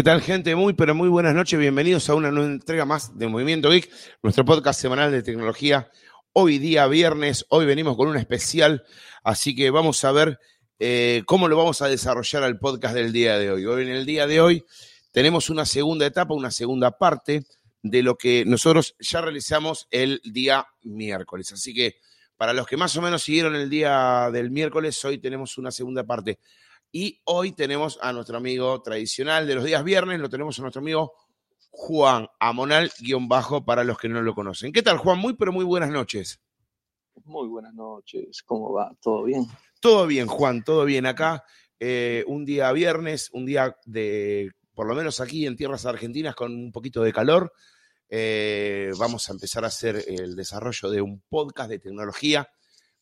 ¿Qué tal, gente? Muy, pero muy buenas noches. Bienvenidos a una nueva entrega más de Movimiento Geek, nuestro podcast semanal de tecnología. Hoy día viernes, hoy venimos con un especial, así que vamos a ver eh, cómo lo vamos a desarrollar al podcast del día de hoy. Hoy en el día de hoy tenemos una segunda etapa, una segunda parte de lo que nosotros ya realizamos el día miércoles. Así que para los que más o menos siguieron el día del miércoles, hoy tenemos una segunda parte. Y hoy tenemos a nuestro amigo tradicional de los días viernes, lo tenemos a nuestro amigo Juan Amonal, guion bajo, para los que no lo conocen. ¿Qué tal, Juan? Muy, pero muy buenas noches. Muy buenas noches. ¿Cómo va? ¿Todo bien? Todo bien, Juan, todo bien acá. Eh, un día viernes, un día de, por lo menos aquí en tierras argentinas, con un poquito de calor. Eh, vamos a empezar a hacer el desarrollo de un podcast de tecnología,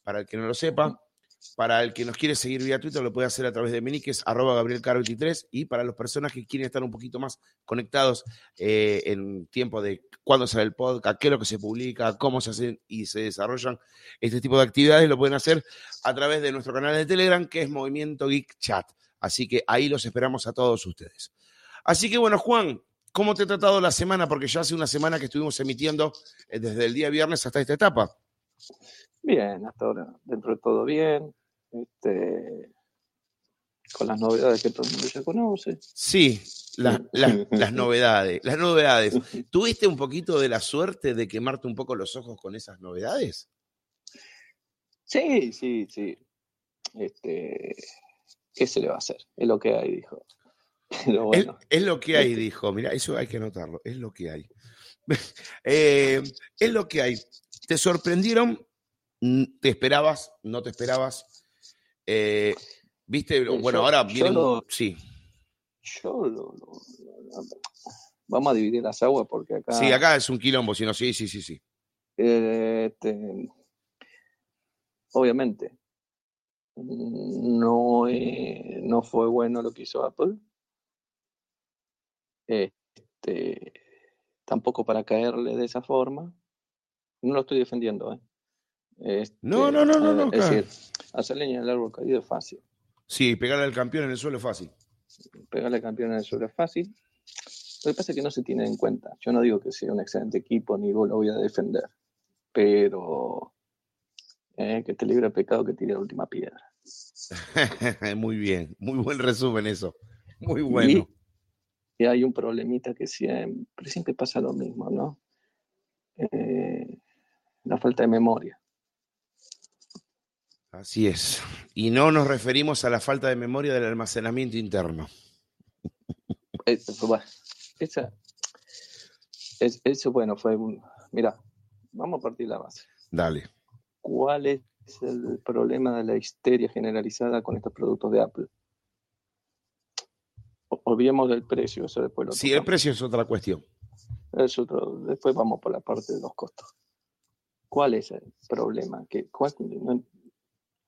para el que no lo sepa. Para el que nos quiere seguir vía Twitter, lo puede hacer a través de mini, que es arroba gabrielcaro23. Y para las personas que quieren estar un poquito más conectados eh, en tiempo de cuándo sale el podcast, qué es lo que se publica, cómo se hacen y se desarrollan este tipo de actividades, lo pueden hacer a través de nuestro canal de Telegram, que es Movimiento Geek Chat. Así que ahí los esperamos a todos ustedes. Así que bueno, Juan, ¿cómo te ha tratado la semana? Porque ya hace una semana que estuvimos emitiendo eh, desde el día viernes hasta esta etapa. Bien, hasta ahora, dentro de todo bien. Este, con las novedades que todo el mundo ya conoce. Sí, las novedades, las novedades. ¿Tuviste un poquito de la suerte de quemarte un poco los ojos con esas novedades? Sí, sí, sí. Este, ¿Qué se le va a hacer? Es lo que hay, dijo. es, lo que hay, este dijo. Mira, eso hay que anotarlo. Es lo que hay. Eh, es lo que hay. ¿Te sorprendieron ¿Te esperabas? ¿No te esperabas? Eh, ¿Viste? Bueno, ahora viene. sí. Yo lo, Vamos a dividir las aguas porque acá. Sí, acá es un quilombo, sino sí, sí, sí, sí. Eh, este, obviamente, no, eh, no fue bueno lo que hizo Apple. Este, tampoco para caerle de esa forma. No lo estoy defendiendo, ¿eh? Este, no, no, no, no, Es decir, hacer leña del árbol caído es fácil. Sí, pegarle al campeón en el suelo es fácil. Pegarle al campeón en el suelo es fácil. Lo que pasa es que no se tiene en cuenta. Yo no digo que sea un excelente equipo ni lo voy a defender, pero eh, que te libre el pecado que tire la última piedra. muy bien, muy buen resumen eso. Muy bueno. Y, hay un problemita que siempre, siempre pasa lo mismo, ¿no? Eh, la falta de memoria. Así es. Y no nos referimos a la falta de memoria del almacenamiento interno. Eso, eso bueno, fue un... Mira, vamos a partir la base. Dale. ¿Cuál es el problema de la histeria generalizada con estos productos de Apple? Olvidemos del precio, eso después lo Sí, el precio es otra cuestión. Es otro, después vamos por la parte de los costos. ¿Cuál es el problema? ¿Qué, cuál,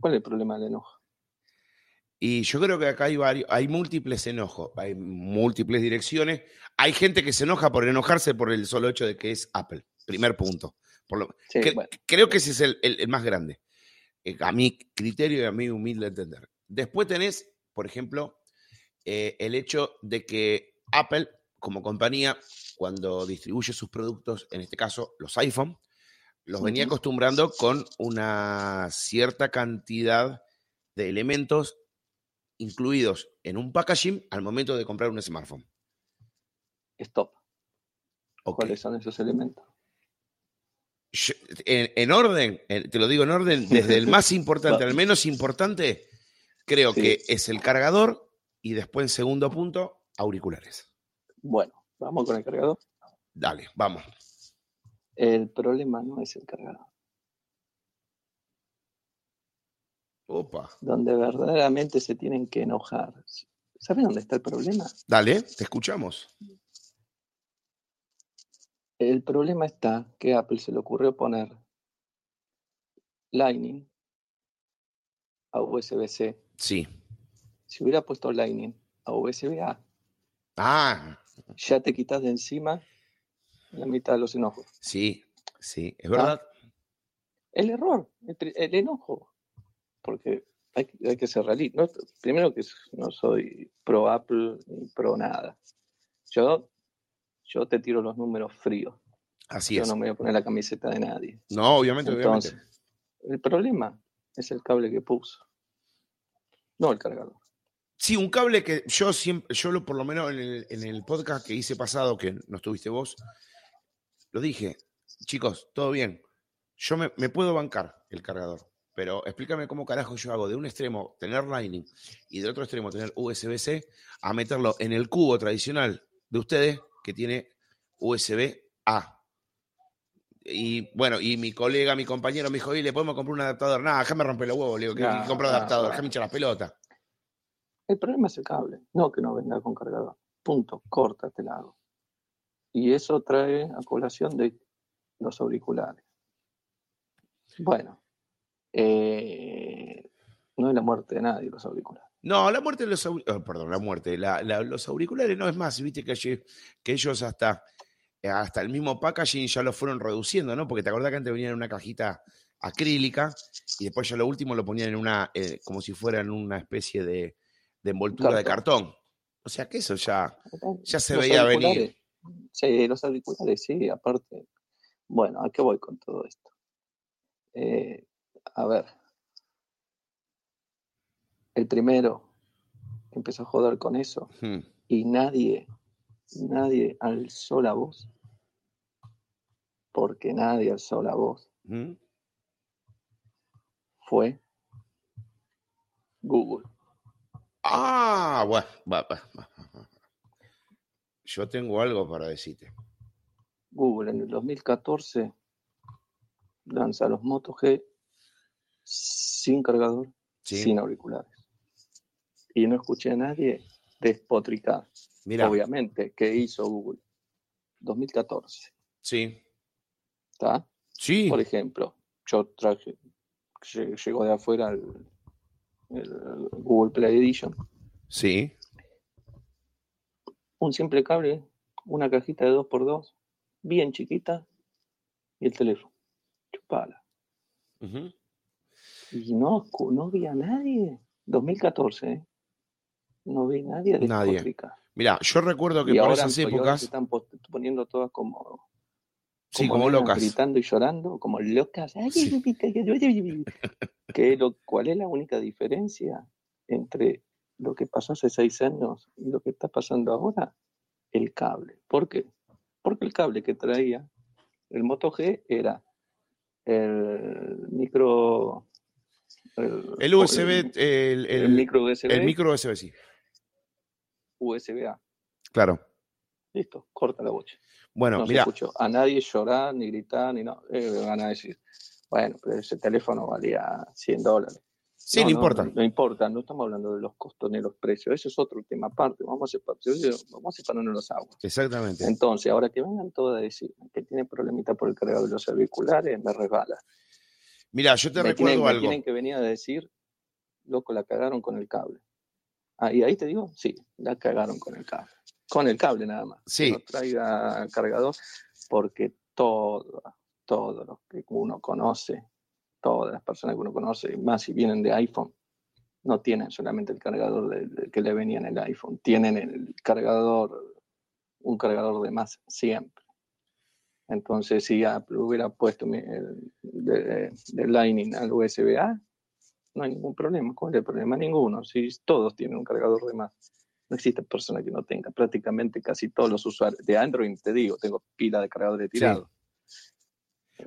¿Cuál es el problema del enojo? Y yo creo que acá hay varios, hay múltiples enojos, hay múltiples direcciones. Hay gente que se enoja por enojarse por el solo hecho de que es Apple. Primer punto. Creo que ese es el, más grande. Eh, a mi criterio y a mi humilde entender. Después tenés, por ejemplo, eh, el hecho de que Apple, como compañía, cuando distribuye sus productos, en este caso los iPhone, los venía acostumbrando con una cierta cantidad de elementos incluidos en un packaging al momento de comprar un smartphone. Stop. ¿Cuáles son esos elementos? En, orden, te lo digo en orden, desde el más importante al menos importante, creo que es el cargador, Y después, en segundo punto, auriculares. Bueno, vamos con el cargador. Dale, vamos. El problema no es el cargador. Opa. Donde verdaderamente se tienen que enojar. ¿Saben dónde está el problema? Dale, te escuchamos. El problema está que a Apple se le ocurrió poner Lightning a USB-C. Sí. Si hubiera puesto Lightning a USB-A, Ah, ya te quitas de encima la mitad de los enojos. sí, sí, es verdad. El error, el, enojo. Porque hay, que- hay que ser realista. No, primero que no soy pro Apple ni pro nada. Yo, yo te tiro los números fríos. Así yo es. no me voy a poner la camiseta de nadie. No, obviamente, Entonces, obviamente. el problema es el cable que puso. No el cargador. Sí, un cable que yo siempre, yo lo, por lo menos en el, en el podcast que hice pasado, que no estuviste vos, lo dije, chicos, todo bien. Yo me, me puedo bancar el cargador, pero explícame cómo carajo yo hago de un extremo tener Lightning y del otro extremo tener USB-C a meterlo en el cubo tradicional de ustedes que tiene USB-A. Y bueno, y mi colega, mi compañero me dijo, y le podemos comprar un adaptador. Nada, déjame romper los huevos, le digo, que No, compro un no, adaptador, no. déjame hinchar las pelotas. El problema es el cable, no que no venga con cargador. Punto, córtate lado. Y eso trae a colación de los auriculares. Bueno, eh, no es la muerte de nadie los auriculares. No, la muerte de los auriculares, perdón, la muerte, la- la- los auriculares no es más, viste que, que ellos hasta, hasta el mismo packaging ya lo fueron reduciendo, ¿no? Porque te acordás que antes venían en una cajita acrílica y después ya lo último lo ponían en una, eh, como si fuera en una especie de, de envoltura de cartón. O sea que eso ya, ya se Los veía venir. Sí, los auriculares, sí, aparte. Bueno, ¿a qué voy con todo esto? Eh, a ver. El primero empezó a joder con eso Hmm. y nadie, nadie alzó la voz. Porque nadie alzó la voz. ¿Mm? Fue Google. Ah, bueno, va, va, va, va. Yo tengo algo para decirte. Google en el 2014 lanza los Moto G sin cargador, Sí. sin auriculares. Y no escuché a nadie despotricar. Mira, Obviamente, ¿qué hizo Google? 2014, sí, ¿está? sí, Por ejemplo, yo traje, lle- llegó de afuera el, el Google Play Edition, sí, un simple cable, una cajita de 2x2, bien chiquita, y el teléfono. Chupala. Y no, no vi a nadie. 2014, ¿eh? No vi nadie de Nadie. Mira, yo recuerdo que Y por ahora, esas épocas, se están poniendo todas como, sí, como locas. Gritando y llorando, como locas. Sí. Que lo, ¿Cuál es la única diferencia entre lo que pasó hace seis años y lo que está pasando ahora? El cable. ¿Por qué? Porque el cable que traía el Moto G era el micro. El, El USB, el- micro USB, el micro USB, sí. USB-A. Claro. Listo, corta la bocha. Bueno, no mira, a nadie llorar, ni gritar, ni no. Eh, me van a decir, bueno, pero ese teléfono valía 100 dólares. Sí, no, importa. No, no importa, no estamos hablando de los costos ni los precios. Eso es otro tema aparte. Vamos a, separ- vamos a separarnos los aguas. Exactamente. Entonces, ahora que vengan todos a decir que tiene problemita por el cargador de los auriculares, me resbala. Mira, yo te me, recuerdo tienen, me algo. tienen que venir a decir, loco, la cagaron con el cable. Ah, y ahí te digo, sí, la cagaron con el cable. Con el cable nada más. Sí. No traiga cargador, porque todo, todo lo que uno conoce, todas las personas que uno conoce, más si vienen de iPhone, no tienen solamente el cargador que le venía en el iPhone, tienen el cargador, un cargador de más siempre. Entonces, si Apple hubiera puesto el de, Lightning al USB-A, no hay ningún problema. ¿Cuál es el problema? Ninguno. Si todos tienen un cargador de más. No existe persona que no tenga. Prácticamente casi todos los usuarios de Android, te digo, tengo pila de cargadores tirados.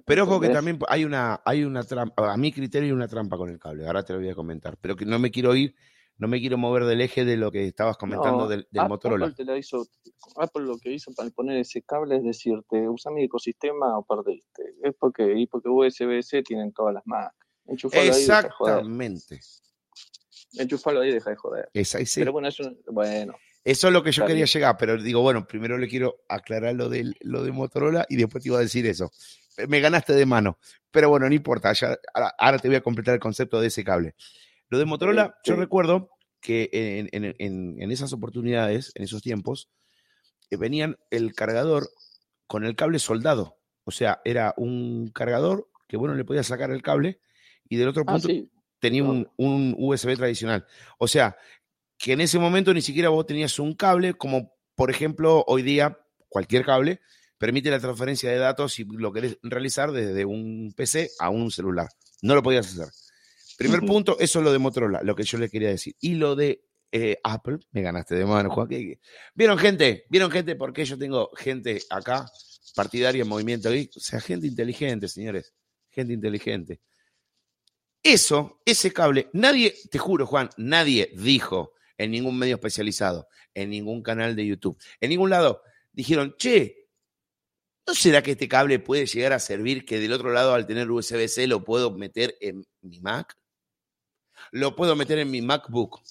Pero ojo que también hay una, hay una trampa, a mi criterio hay una trampa con el cable, ahora te lo voy a comentar, pero que no me quiero ir no me quiero mover del eje de lo que estabas comentando No, del, del Apple Motorola. te la hizo, Apple lo que hizo para poner ese cable es decirte, usa mi ecosistema o perdiste. Es porque, y porque USB-C tienen todas las marcas. Enchufalo ahí y deja de joder. Exactamente. Enchufalo ahí y deja de joder. Esa, ese- Pero bueno, eso, bueno, Eso es lo que yo quería llegar, pero digo, bueno, primero le quiero aclarar lo de, lo de Motorola y después te iba a decir eso. Me ganaste de mano, pero bueno, no importa, ya, ahora, ahora te voy a completar el concepto de ese cable. Lo de Motorola, yo recuerdo que en, en- en- en esas oportunidades, en esos tiempos, eh, venían el cargador con el cable soldado. O sea, era un cargador que, bueno, le podía sacar el cable y del otro ah, punto sí, tenía un, un USB tradicional. O sea, que en ese momento ni siquiera vos tenías un cable, como por ejemplo hoy día cualquier cable permite la transferencia de datos si lo querés realizar desde un PC a un celular. No lo podías hacer. Primer punto, eso es lo de Motorola, lo que yo le quería decir. Y lo de eh, Apple, me ganaste de mano, Juan. ¿Vieron gente? ¿Vieron gente? Porque yo tengo gente acá, partidaria en movimiento geek? O sea, gente inteligente, señores. Gente inteligente. Eso, ese cable, nadie, te juro, Juan, nadie dijo en ningún medio especializado, en ningún canal de YouTube, en ningún lado, dijeron, che, ¿no será que este cable puede llegar a servir que del otro lado al tener USB-C lo puedo meter en mi Mac? Lo puedo meter en mi MacBook.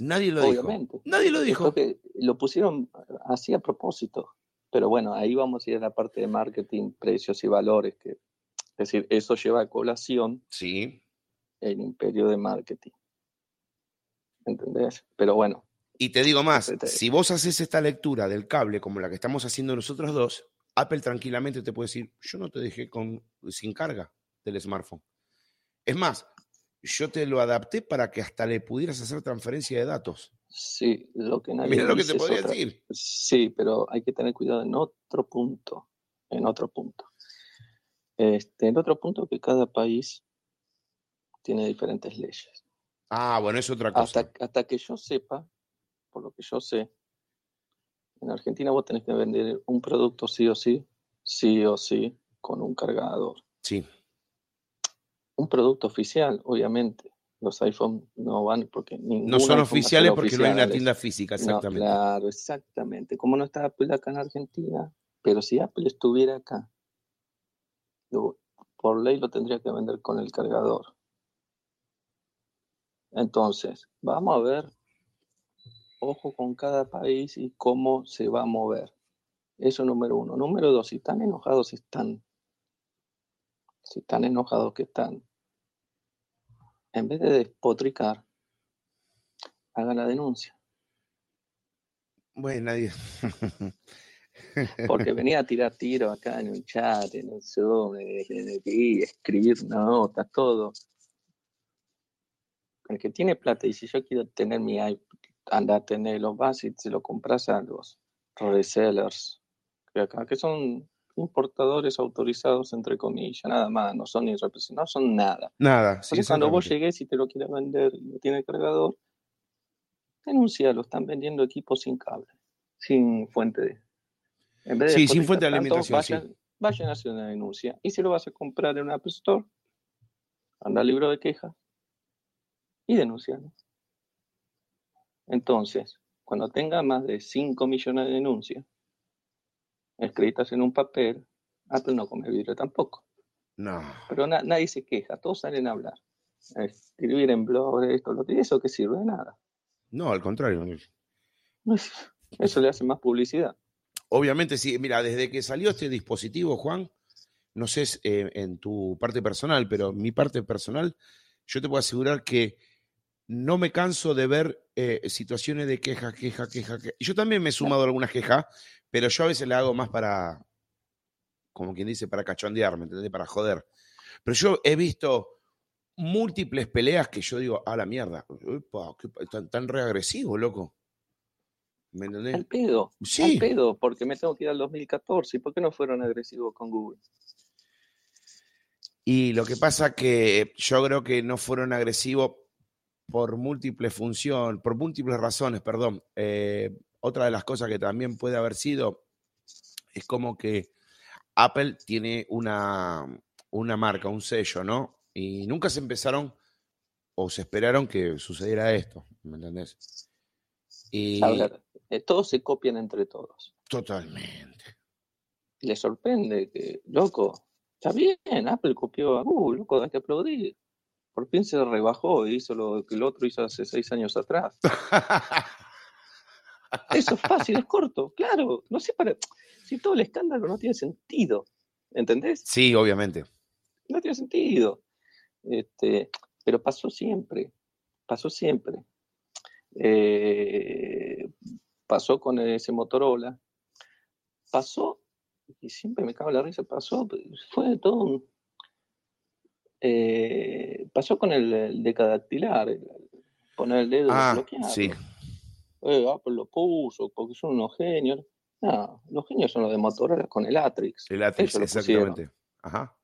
Nadie lo obviamente. dijo. Nadie lo dijo. que lo pusieron así a propósito. Pero bueno, ahí vamos a ir a la parte de marketing, precios y valores. Que, es decir, eso lleva a colación Sí. el imperio de marketing. ¿Entendés? Pero bueno, Y te digo más, Perfecto. si vos haces esta lectura del cable como la que estamos haciendo nosotros dos, Apple tranquilamente te puede decir, yo no te dejé con, sin carga del smartphone. Es más, yo te lo adapté para que hasta le pudieras hacer transferencia de datos. sí, lo que nadie Mira lo que te podría otra- decir. Sí, pero hay que tener cuidado en otro punto. En otro punto. Este, en otro punto que cada país tiene diferentes leyes. Ah, bueno, es otra cosa. Hasta, hasta que yo sepa, por lo que yo sé, en Argentina vos tenés que vender un producto sí o sí, sí o sí, con un cargador. Sí, Un producto oficial, obviamente. Los iPhone no van porque ningún no son oficiales porque no hay una tienda física, No, exactamente. claro, exactamente. Como no está Apple acá en Argentina, pero si Apple estuviera acá, por ley lo tendría que vender con el cargador. Entonces, vamos a ver, ojo con cada país y cómo se va a mover. Eso número uno. Número dos, si están enojados están, si están enojados que están, en vez de despotricar, hagan la denuncia. Bueno, nadie. Porque venía a tirar tiro acá en un chat, en un Zoom, en- en- y escribir notas, todo. El que tiene plata, y si yo quiero tener mi iPad, anda a tenerlo, vas y se lo compras a los resellers, que acá, que son importadores autorizados, entre comillas, nada más, no son ni no son nada. Nada, sí, cuando vos llegues y te lo quieras vender y no tiene cargador, denuncialo, están vendiendo equipos sin cable, sin fuente de... En vez de Sí, sin fuente de tanto, alimentación, sí. vayan, vayan a hacer una denuncia. Y si lo vas a comprar en una App Store, anda al libro de quejas y denuncialo. Entonces, cuando tenga más de 5 millones de denuncias escritas en un papel, Apple no come vidrio tampoco. No. Pero na- nadie se queja, todos salen a hablar. Escribir en blog, esto, lo que eso que sirve de nada. No, al contrario. Eso le hace más publicidad. Obviamente, sí. Mira, desde que salió este dispositivo, Juan, no sé eh, en tu parte personal, pero en mi parte personal, yo te puedo asegurar que no me canso de ver eh, situaciones de queja, queja, queja, queja. Yo también me he sumado a algunas quejas, pero yo a veces le hago más para, como quien dice, para cachondear, ¿me entendés? Para joder. Pero yo he visto múltiples peleas que yo digo, a la mierda, qué tan, tan reagresivo, loco. ¿Me entendés? Al pedo. Sí. Al pedo, porque me tengo que ir al 2014. ¿Y por qué no fueron agresivos con Google? Y lo que pasa que yo creo que no fueron agresivos por múltiples funciones, por múltiples razones, perdón. Eh, otra de las cosas que también puede haber sido es como que Apple tiene una, una marca, un sello, ¿no? Y nunca se empezaron o se esperaron que sucediera esto, ¿me entendés? Y ver, eh, todos se copian entre todos. totalmente. Le sorprende que, loco, está bien, Apple copió a Google, loco, hay que aplaudir. Por fin se rebajó y hizo lo que el otro hizo hace seis años atrás. Eso es fácil, es corto, claro. No sé para. Si todo el escándalo no tiene sentido. ¿Entendés? sí, obviamente. No tiene sentido. Este, pero pasó siempre. Pasó siempre. Eh, pasó con ese Motorola. Pasó, y siempre me cago en la risa, pasó, fue todo un. Eh, pasó con el, el decadactilar, el- poner el dedo Ah, sí. Eh, Apple lo puso porque son unos genios. No, los genios son los de Motorola con el Atrix. El Atrix, Ellos exactamente. Ajá.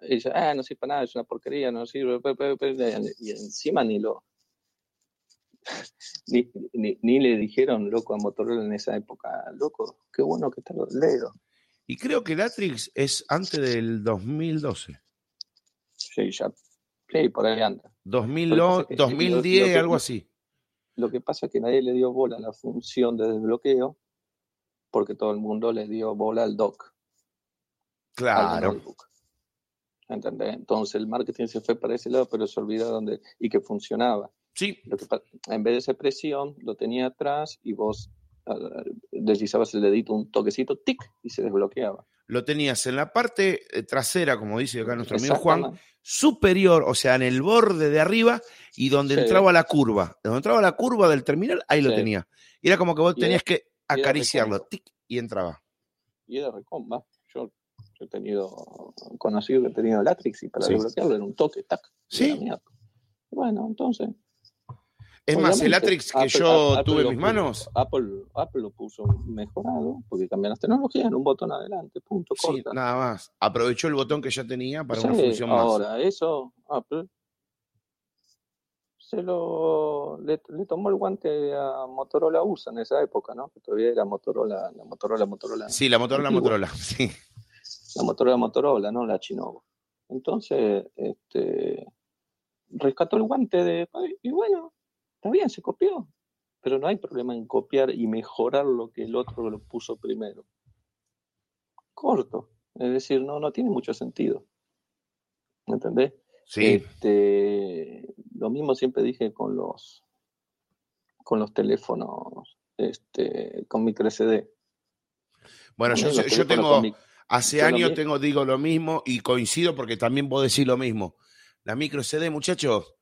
Y dice, ah, no sirve para nada, es una porquería, no sirve. pe, pe, pe", Y encima ni lo. Ni, ni- ni le dijeron loco a Motorola en esa época, loco, qué bueno que está los dedos. Y creo que el Atrix es antes del 2012. Sí, ya. Sí, por ahí anda. 2000, Lo que pasa es que- 2010, lo que- algo así. Lo que pasa es que nadie le dio bola a la función de desbloqueo porque todo el mundo le dio bola al dock. al Claro. ¿Entendés? Entonces el marketing se fue para ese lado, pero se olvidaron de. y que funcionaba. Sí, Lo que pa- en vez de esa presión, lo tenía atrás y vos deslizabas el dedito un toquecito, tic, y se desbloqueaba. Lo tenías en la parte eh, trasera, como dice acá nuestro amigo Juan, superior, o sea, en el borde de arriba y donde Sí. entraba la curva. Donde entraba la curva del terminal, ahí lo tenía. Y era como que vos era- tenías que acariciarlo, tic, y entraba. Y era recomba. Yo, yo he tenido conocido que he tenido Latrix y para Sí. desbloquearlo era un toque, tac. Sí. Bueno, entonces. Es más, el Atrix que Apple- yo Apple tuve en mis manos, Apple, Apple lo puso mejorado porque cambian las tecnologías en un botón adelante, punto, sí, corta. nada más. Aprovechó el botón que ya tenía para una función más. ahora, eso, Apple se lo le, le tomó el guante a Motorola USA en esa época, ¿no? Que todavía era Motorola, la Motorola, Motorola, Sí, la Motorola, Antigua. Motorola, sí. la Motorola, Motorola, no la Chinovo. Entonces, este, rescató el guante de, y bueno, está bien, se copió, pero no hay problema en copiar y mejorar lo que el otro lo puso primero. Corto, es decir, no, no tiene mucho sentido. ¿Me entendés? Sí, Este, lo mismo siempre dije con los con los teléfonos este, con micro SD. bueno, yo, yo tengo, hace años tengo, digo lo mismo y coincido porque también vos decís lo mismo. La micro CD, muchachos,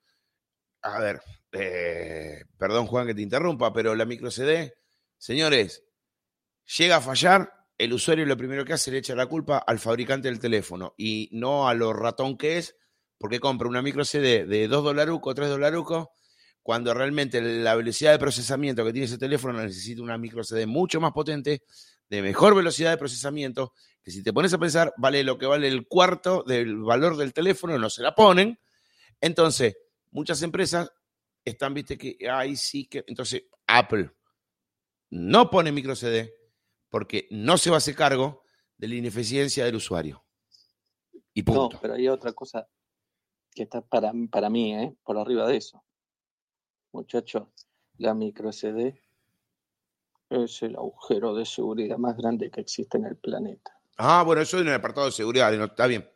a ver, eh, perdón Juan que te interrumpa, pero la micro CD, señores, llega a fallar, el usuario lo primero que hace le echa la culpa al fabricante del teléfono y no a lo ratón que es, porque compra una micro CD de 2 dolarucos, 3 dolarucos, cuando realmente la velocidad de procesamiento que tiene ese teléfono necesita una micro CD mucho más potente, de mejor velocidad de procesamiento, que si te pones a pensar, vale lo que vale el cuarto del valor del teléfono, no se la ponen. Entonces, muchas empresas están, viste, que, ay, sí, que. Entonces, Apple no pone micro CD porque no se va a hacer cargo de la ineficiencia del usuario. Y No, punto. pero hay otra cosa que está para, para mí, ¿eh? por arriba de eso. Muchachos, la micro SD es el agujero de seguridad más grande que existe en el planeta. Ah, bueno, eso en el apartado de seguridad, no, está bien.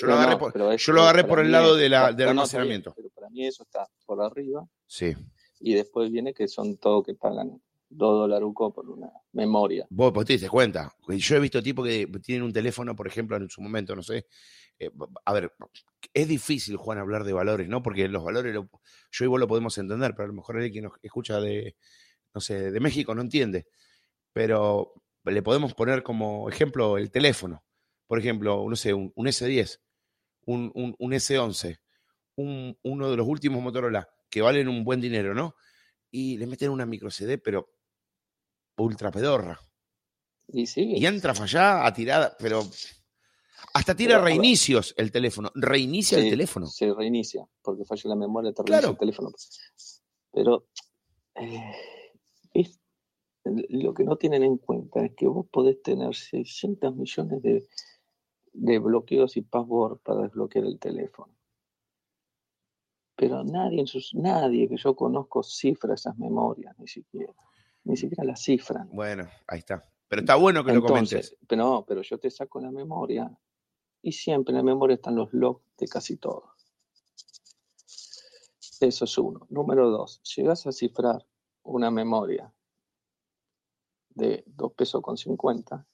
Yo lo agarré no, por, pero es- yo lo agarré para por el lado es- de la, del no, almacenamiento. pero para mí eso está por arriba Sí. y después viene que son todos que pagan dos dolarucos por una memoria. Vos, vos te diste cuenta. Yo he visto tipos que tienen un teléfono, por ejemplo, en su momento, no sé. eh, a ver, es difícil, Juan, hablar de valores, ¿no? Porque los valores, lo- yo y vos lo podemos entender, pero a lo mejor alguien que nos escucha de, no sé, de México no entiende. Pero le podemos poner como ejemplo el teléfono. Por ejemplo, no sé, un, un S10, un, un- un S11, un- uno de los últimos Motorola que valen un buen dinero, ¿no? Y le meten una micro CD, pero ultra pedorra. Y sí, Y entra fallada, a tirada, pero hasta tira Pero, reinicios el teléfono. Reinicia el teléfono. se reinicia porque falla la memoria, te Claro. el teléfono. Pero eh, es- lo que no tienen en cuenta es que vos podés tener 600 millones de, de bloqueos y password para desbloquear el teléfono. pero nadie, en sus, nadie que yo conozco cifra esas memorias, ni siquiera. Ni siquiera las cifran. Bueno, ahí está. Pero está bueno que lo comentes. Pero no, pero yo te saco la memoria y siempre en la memoria están los logs de casi todo. Eso es uno. Número dos, llegas a cifrar una memoria de 2 pesos con 50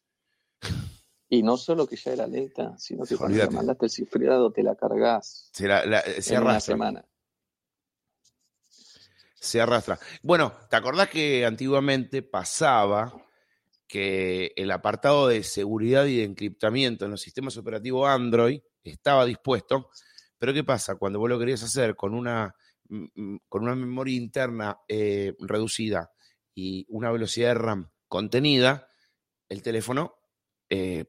y no solo que ya era lenta, sino que cuando mandaste el cifrado te la cargas se, en una semana. Se arrastra. Bueno, ¿te acordás que antiguamente pasaba que el apartado de seguridad y de encriptamiento en los sistemas operativos Android estaba dispuesto, pero ¿qué pasa? Cuando vos lo querías hacer con una, mm, mm, con una memoria interna eh, reducida y una velocidad de RAM contenida, el teléfono eh,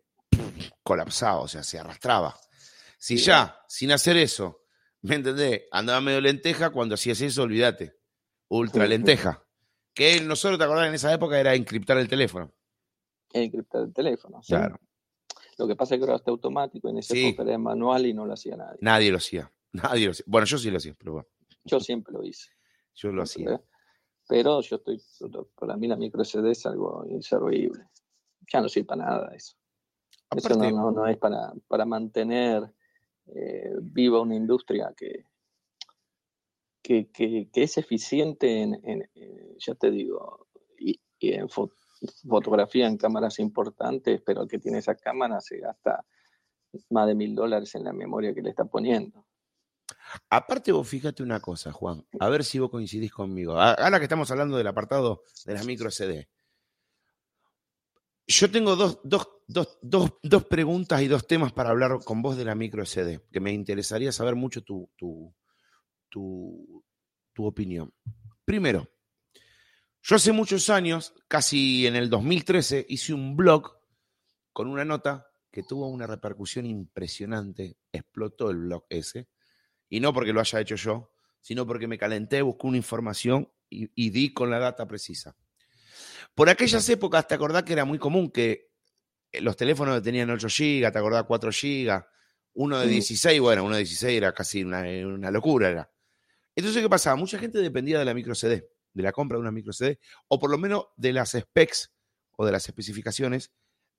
colapsaba, o sea, se arrastraba. Si ya, sin hacer eso, ¿me entendés? Andaba medio lenteja, cuando hacías eso, olvídate. Ultra lenteja. Que nosotros, ¿te acordás? En esa época era encriptar el teléfono encriptar el teléfono. Claro. Lo que pasa es que ahora está automático, en ese época era manual y no lo hacía nadie. Nadie lo hacía. Nadie lo hacía. Bueno, yo sí lo hacía, pero bueno. Yo siempre lo hice. Yo lo hacía. Pero yo estoy, para mí la micro SD es algo inservible. Ya no sirve para nada eso. Eso no, no, es para, para mantener eh, viva una industria que, que, que, es eficiente en, en, ya te digo, y, y en, fotografía en cámaras importantes, pero el que tiene esa cámara se gasta más de mil dólares en la memoria que le está poniendo. Aparte, vos fíjate una cosa, Juan, a ver si vos coincidís conmigo. Ahora que estamos hablando del apartado de las micro CD. Yo tengo dos, dos, preguntas y dos temas para hablar con vos de la micro SD, que me interesaría saber mucho tu, tu, tu opinión. Primero, yo hace muchos años, casi en el 2013, hice un blog con una nota que tuvo una repercusión impresionante. Explotó el blog ese. Y no porque lo haya hecho yo, sino porque me calenté, busqué una información y, di con la data precisa. Por aquellas épocas, ¿te acordás que era muy común que los teléfonos tenían 8 GB, te acordás 4 GB, uno de 16, bueno, uno de 16 era casi una, una locura. Era. Entonces, ¿qué pasaba? Mucha gente dependía de la micro CD de la compra de una micro CD, o por lo menos de las specs o de las especificaciones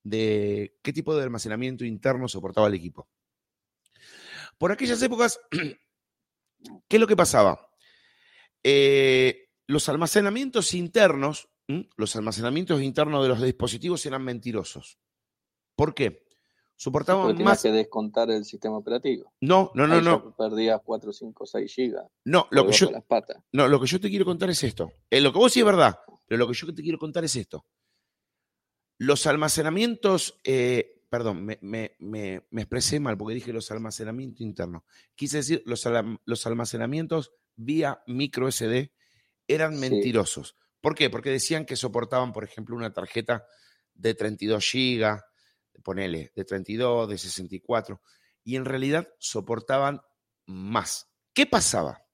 de qué tipo de almacenamiento interno soportaba el equipo. Por aquellas épocas, ¿qué es lo que pasaba? Eh, los almacenamientos internos, los almacenamientos internos de los dispositivos eran mentirosos. ¿Por qué? soportaban más. que descontar el sistema operativo. No, no, no, no. Perdías 4, 5, 6 gigas. No, lo que yo. No, lo que yo te quiero contar es esto. Eh, lo que vos sí es verdad, pero lo que yo te quiero contar es esto. Los almacenamientos. Eh, perdón, me, me, me, expresé mal porque dije los almacenamientos internos. Quise decir los, los almacenamientos vía micro SD eran mentirosos. ¿Por qué? Porque decían que soportaban, por ejemplo, una tarjeta de 32 gigas ponele, de 32, de 64, y en realidad soportaban más. ¿Qué pasaba?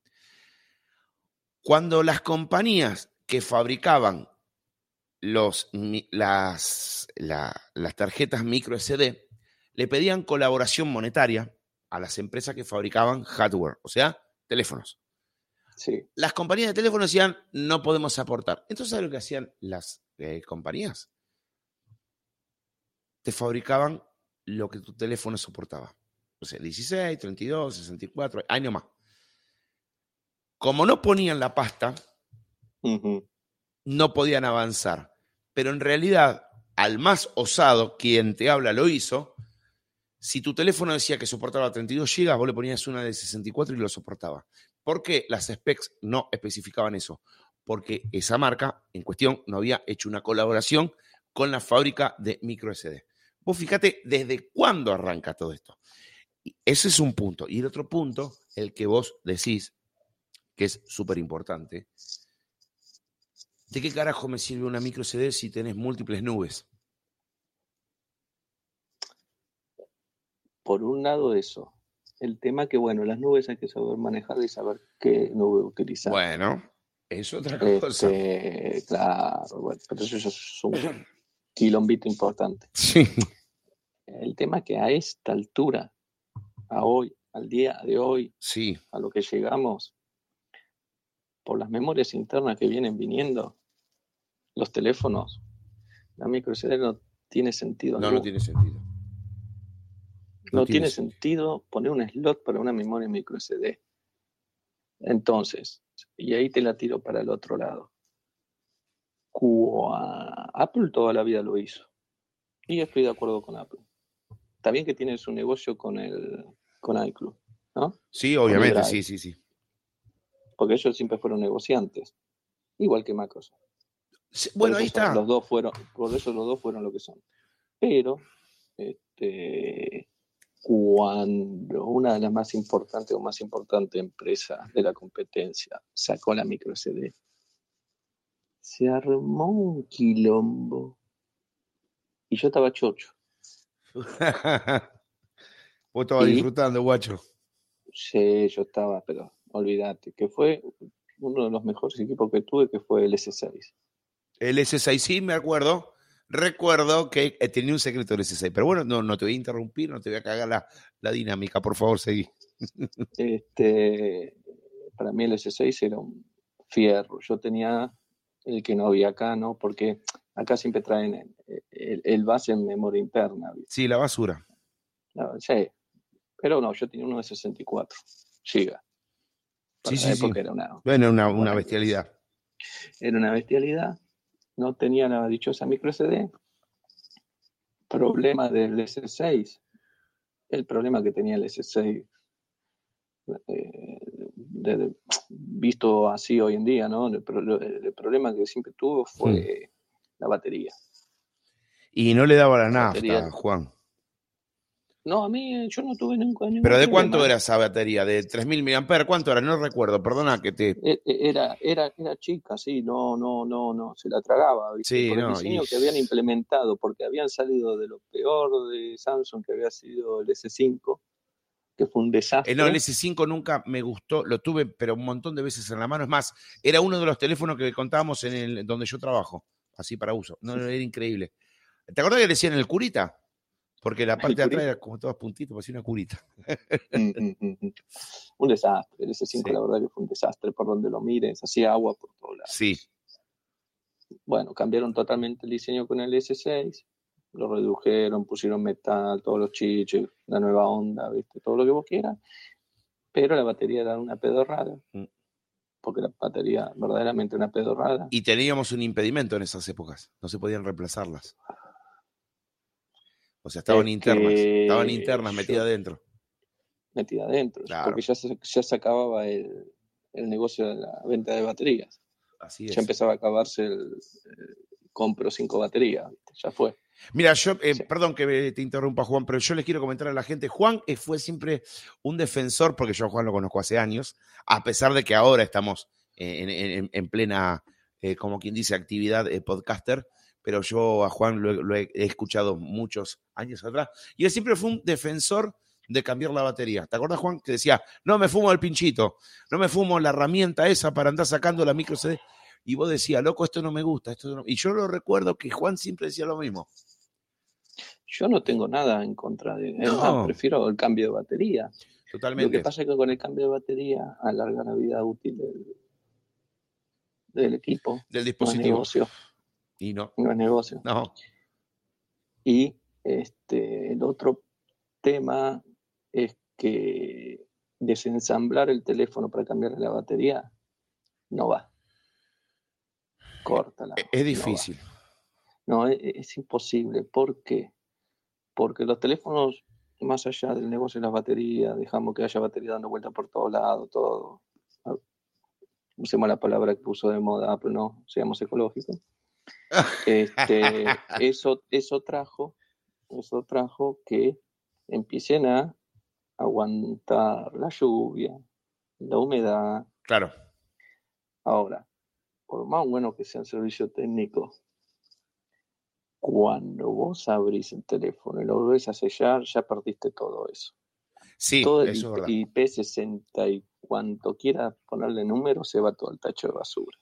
Cuando las compañías que fabricaban las, las tarjetas micro SD le pedían colaboración monetaria a las empresas que fabricaban hardware, o sea, teléfonos. Sí. Las compañías de teléfonos decían, no podemos aportar. Entonces, ¿sabes lo que hacían las eh, compañías? te fabricaban lo que tu teléfono soportaba. O sea, 16, 32, 64, año más. Como no ponían la pasta, no podían avanzar. Pero en realidad, al más osado, quien te habla lo hizo, si tu teléfono decía que soportaba 32 GB, vos le ponías una de 64 y lo soportaba. ¿Por qué las specs no especificaban eso? Porque esa marca en cuestión no había hecho una colaboración con la fábrica de micro SD. Vos fíjate desde cuándo arranca todo esto. Ese es un punto. Y el otro punto, el que vos decís, que es súper importante, ¿de qué carajo me sirve una micro CD si tenés múltiples nubes? Por un lado eso. El tema que, bueno, las nubes hay que saber manejar y saber qué nube utilizar. Bueno, es otra cosa. Este, claro, bueno, pero eso es un, quilombito importante. Sí. El tema que a esta altura, a hoy, al día de hoy, Sí, a lo que llegamos, por las memorias internas que vienen viniendo, los teléfonos, la micro SD no tiene sentido. no, no alguno. tiene sentido. No tiene sentido poner un slot para una memoria micro SD. Entonces, y ahí te la tiro para el otro lado. Apple toda la vida lo hizo. Y estoy de acuerdo con Apple. Está bien que tiene su negocio con el con iCloud, ¿no? Sí, obviamente, sí, sí, sí. Porque ellos siempre fueron negociantes. Igual que Microsoft. Sí, Bueno, ahí son- está. Los dos fueron, por eso los dos fueron lo que son. Pero, este, cuando una de las más importantes o más importantes empresas de la competencia sacó la micro SD, se armó un quilombo. Y yo estaba chocho. Vos estabas Y- disfrutando, guacho. Sí, yo estaba, pero olvídate, que fue uno de los mejores equipos que tuve, que fue el S6. El S6, sí, me acuerdo. Recuerdo que eh, tenía un secreto el S6. Pero bueno, no, no te voy a interrumpir, no te voy a cagar la, la dinámica. Por favor, seguí. Este, para mí el S6 era un fierro. Yo tenía el que no había acá, ¿no? Porque acá siempre traen el, el- el base en memoria interna. ¿viste? Sí, la basura. No, sí. Pero no, yo tenía uno de 64 gigas. Para Sí, la sí, sí. Era, una, Bueno, una, una bestialidad. era una bestialidad. No tenía la dichosa micro SD. Problema del S6. El problema que tenía el S6 eh, de- de- visto así hoy en día, ¿no? El, pro- el problema que siempre tuvo fue la batería. Y no le daba la nafta, Batería. Juan. No, a mí yo no tuve nunca ningún ¿Pero de problema. cuánto era esa batería? ¿De 3.000 mAh? ¿Cuánto era? No recuerdo, perdona que te... E- e- Era, era, era chica, sí, no, no, no, no, se la tragaba, ¿viste? Sí, por el no, diseño y- que habían implementado, porque habían salido de lo peor de Samsung, que había sido el S5, que fue un desastre. Eh, no, el S5 nunca me gustó, lo tuve, pero un montón de veces en la mano. Es más, era uno de los teléfonos que contábamos en el donde yo trabajo, así para uso. No, no, era increíble. ¿Te acordás que le decían el curita? Porque la parte de atrás era como todas puntitos, parecía una curita. Mm, mm, mm, un desastre, el S5 Sí. la verdad que fue un desastre por donde lo mires, hacía agua por todos lados. Sí, Bueno, cambiaron totalmente el diseño con el S6, lo redujeron, pusieron metal, todos los chiches, la nueva onda, ¿viste? todo lo que vos quieras, pero la batería era una pedorrada, Mm. porque la batería verdaderamente una pedorrada. y teníamos un impedimento en esas épocas, no se podían reemplazarlas. O sea, estaban Es internas, estaban internas metidas adentro. metida adentro, Claro. porque ya se, ya se acababa el, el negocio de la venta de baterías. Así es. Ya empezaba a acabarse el, el compro cinco baterías, ya fue. Mira, yo, eh, Sí. perdón que te interrumpa, Juan, pero yo les quiero comentar a la gente, Juan eh, fue siempre un defensor, porque yo a Juan lo conozco hace años, a pesar de que ahora estamos eh, en, en- en plena, eh, como quien dice, actividad eh, podcaster, pero yo a Juan lo, he- lo he, he escuchado muchos años atrás, y él siempre fue un defensor de cambiar la batería. ¿Te acuerdas, Juan? Que decía, no me fumo el pinchito, no me fumo la herramienta esa para andar sacando la micro CD. Y vos decías, loco, esto no me gusta. Esto no-". Y yo lo recuerdo que Juan siempre decía lo mismo. Yo no tengo nada en contra de. No. más, prefiero el cambio de batería. Lo que Totalmente. pasa es que con el cambio de batería alarga la vida útil del, del equipo. Del dispositivo. Y no, No es negocio. no. Y este, el otro tema es que desensamblar el teléfono para cambiarle la batería no va. Córtala. Es difícil. No, e- e- es, imposible. ¿Por qué? Porque los teléfonos, más allá del negocio de las baterías, dejamos que haya batería dando vueltas por todos lados, todo. Usemos la palabra que puso de moda Apple, no, seamos ecológicos. Este, eso, eso trajo, eso trajo que empiecen a aguantar la lluvia, la humedad. Claro. Ahora, por más bueno que sea el servicio técnico, cuando vos abrís el teléfono y lo volvés a sellar, ya perdiste todo eso. Sí, todo eso es verdad. el IP60 y cuanto quieras ponerle número, se va todo al tacho de basura.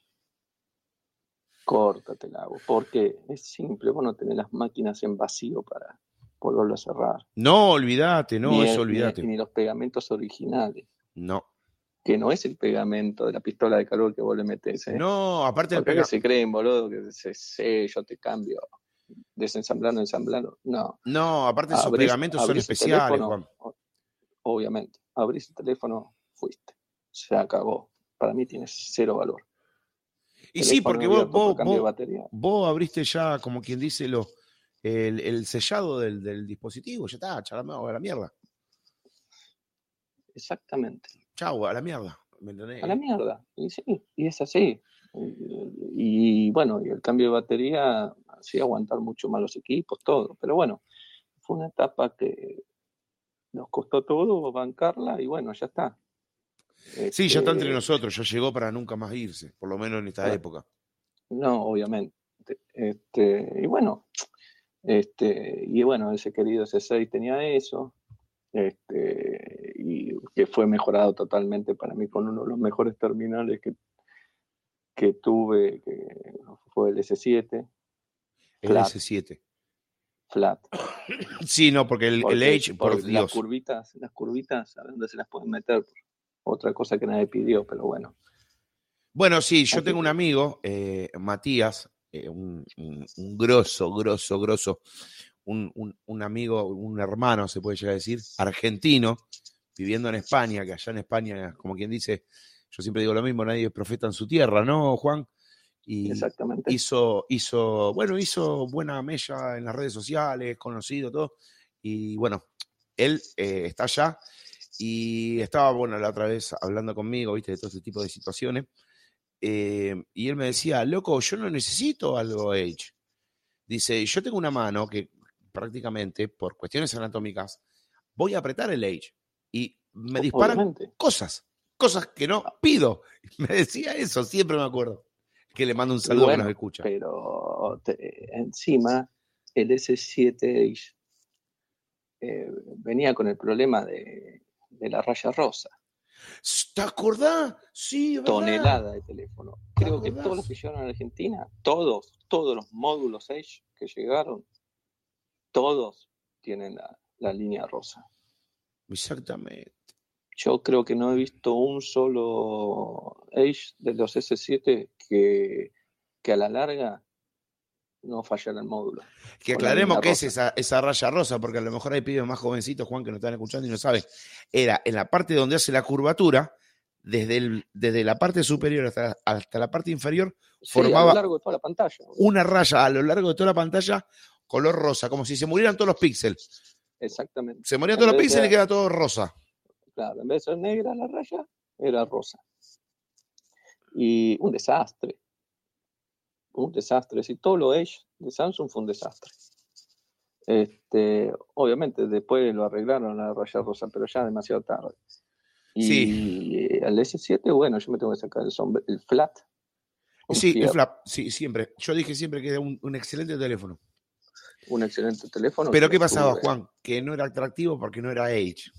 Córtatela, vos, porque es simple, vos no tenés las máquinas en vacío para, volverlo a cerrar. No, olvídate, no, Ni eso el- olvídate. Ni, ni los pegamentos originales, No, que no es el pegamento de la pistola de calor que vos le metés. ¿eh? no, aparte el Porque pega- que se creen, boludo, que se, se- yo te cambio desensamblando, ensamblando. No. No, aparte esos Abrís- pegamentos son el especiales, teléfono, Juan. Obviamente. Abrís el teléfono, fuiste. Se acabó. Para mí tienes cero valor. Y sí, porque vos, vos, vos, vos abriste ya, como quien dice, lo, el, el sellado del, del dispositivo, ya está, chao, a la mierda. Exactamente. Chau, a la mierda. ¿Me entendés? A la mierda. Y sí, y es así. Y, y bueno, y el cambio de batería hacía aguantar mucho más los equipos, todo. Pero bueno, fue una etapa que nos costó todo bancarla y bueno, ya está. Sí, ya está Este, entre nosotros, ya llegó para nunca más irse, por lo menos en esta Claro. época. No, obviamente. Este, y bueno, este, y bueno, ese querido C6 tenía eso, este, y que fue mejorado totalmente para mí con uno de los mejores terminales que, que tuve, que fue el S7, El Flat. S7. flat. Sí, no, porque el, el Porque- Edge, por porque Dios. Las curvitas, las curvitas, ¿a dónde se las pueden meter? Otra cosa que nadie pidió, pero bueno. Bueno, sí, yo tengo un amigo, eh, Matías, eh, un, un, un grosso, grosso, grosso, un, un- un amigo, un hermano, se puede llegar a decir, argentino, viviendo en España, que allá en España, como quien dice, yo siempre digo lo mismo, nadie es profeta en su tierra, ¿no, Juan? Y Exactamente. hizo, hizo, bueno, hizo buena mella en las redes sociales, conocido, todo. Y bueno, él eh, está allá y estaba, bueno, la otra vez hablando conmigo, viste, de todo este tipo de situaciones. eh, y él me decía, loco, yo no necesito algo Edge. Dice, yo tengo una mano que prácticamente, por cuestiones anatómicas, voy a apretar el Edge y me disparan Obviamente. cosas, cosas que no pido. Me decía eso, siempre me acuerdo. Que le mando un saludo Bueno, que nos escucha. pero te- encima el S7 eh, venía con el problema de, de la raya rosa, ¿Te acordás? Sí, ¿verdad? tonelada de teléfono. ¿Te Creo que todos los que llegaron a Argentina, todos, todos los módulos Edge que llegaron, todos tienen la, la línea rosa. Exactamente. Yo creo que no he visto un solo Edge de los S7 que, que a la larga no fallara el módulo. Que la aclaremos qué es esa, esa raya rosa, porque a lo mejor hay pibes más jovencitos, Juan, que no están escuchando y no saben. Era en la parte donde hace la curvatura, desde, el, desde la parte superior hasta, hasta la parte inferior, Sí, Formaba a lo largo de toda la pantalla. una raya a lo largo de toda la pantalla, color rosa, como si se murieran todos los píxeles. Exactamente. Se morían todos los píxeles y queda todo rosa. Claro, en vez de ser negra la raya, era rosa. Y un desastre. Un desastre. Si todo lo Edge de Samsung fue un desastre. Este, obviamente después lo arreglaron la raya rosa, pero ya demasiado tarde. Y Sí. al S7, bueno, yo me tengo que sacar el, sombre- el flat. Sí, el flap, sí, siempre. Yo dije siempre que era un, un excelente teléfono. Un excelente teléfono. Pero ¿qué pasaba. Juan? Que no era atractivo porque no era Edge.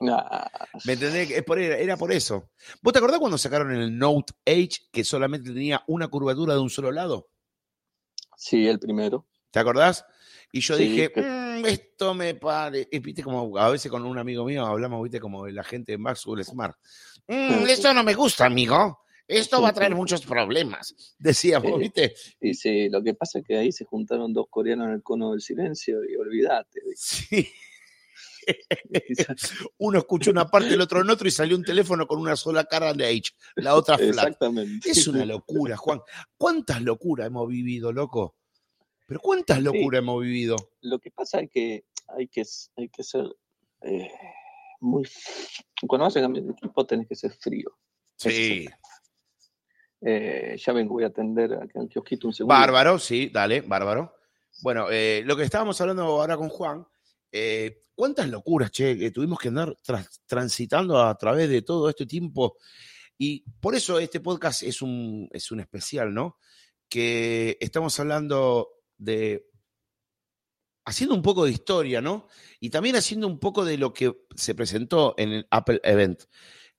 ¿Me entendés? Es por, era, por eso. ¿Vos te acordás cuando sacaron el Note Edge que solamente tenía una curvatura de un solo lado? sí, el primero. ¿Te acordás? Y yo Sí, dije, que- "Mm, esto me parece. Viste, como a veces con un amigo mío hablamos, viste, como la gente de Maxwell Smart. "Mm, Sí. esto no me gusta, amigo. Esto va a traer muchos problemas. Decíamos, Sí. viste. Y sí, lo que pasa es que ahí se juntaron dos coreanos en el cono del silencio y olvídate. Sí. Uno escuchó una parte, el otro en otro y salió un teléfono con una sola cara de Edge, la otra flat. Exactamente. Es una locura, Juan. ¿Cuántas locuras hemos vivido, loco? Pero ¿cuántas locuras hemos vivido? Lo que pasa es que hay que, hay que ser eh, muy... Cuando vas a cambiar de equipo tenés que ser frío. Sí. Eh, ya vengo, voy a atender acá al kiosquito un segundo. Bárbaro, sí, dale, bárbaro. Bueno, eh, lo que estábamos hablando ahora con Juan, eh, ¿cuántas locuras, che, que tuvimos que andar transitando a través de todo este tiempo? Y por eso este podcast es un, es un especial, ¿no? Que estamos hablando de haciendo un poco de historia, ¿no? Y también haciendo un poco de lo que se presentó en el Apple Event.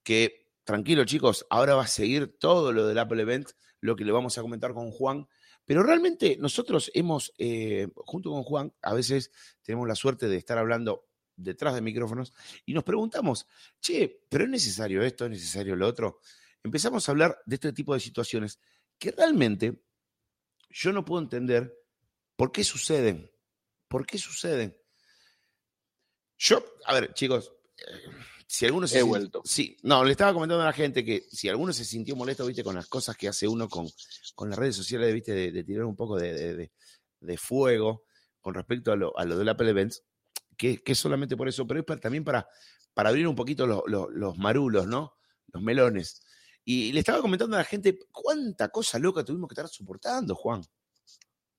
Que, tranquilo chicos, ahora va a seguir todo lo del Apple Event, lo que le vamos a comentar con Juan, Pero realmente nosotros hemos, eh, junto con Juan, a veces tenemos la suerte de estar hablando detrás de micrófonos y nos preguntamos, che, pero es necesario esto, es necesario lo otro. Empezamos a hablar de este tipo de situaciones que realmente yo no puedo entender por qué suceden. ¿Por qué suceden? Yo, a ver, chicos, eh, si alguno se He sint- vuelto. Sí, no, le estaba comentando a la gente que si alguno se sintió molesto, viste, con las cosas que hace uno con, con las redes sociales, viste, de, de tirar un poco de, de- de- de fuego con respecto a lo, a lo del Apple Events, que, que es solamente por eso, pero es para- también para, para abrir un poquito lo- lo- los marulos, ¿no? Los melones. Y le estaba comentando a la gente cuánta cosa loca tuvimos que estar soportando, Juan.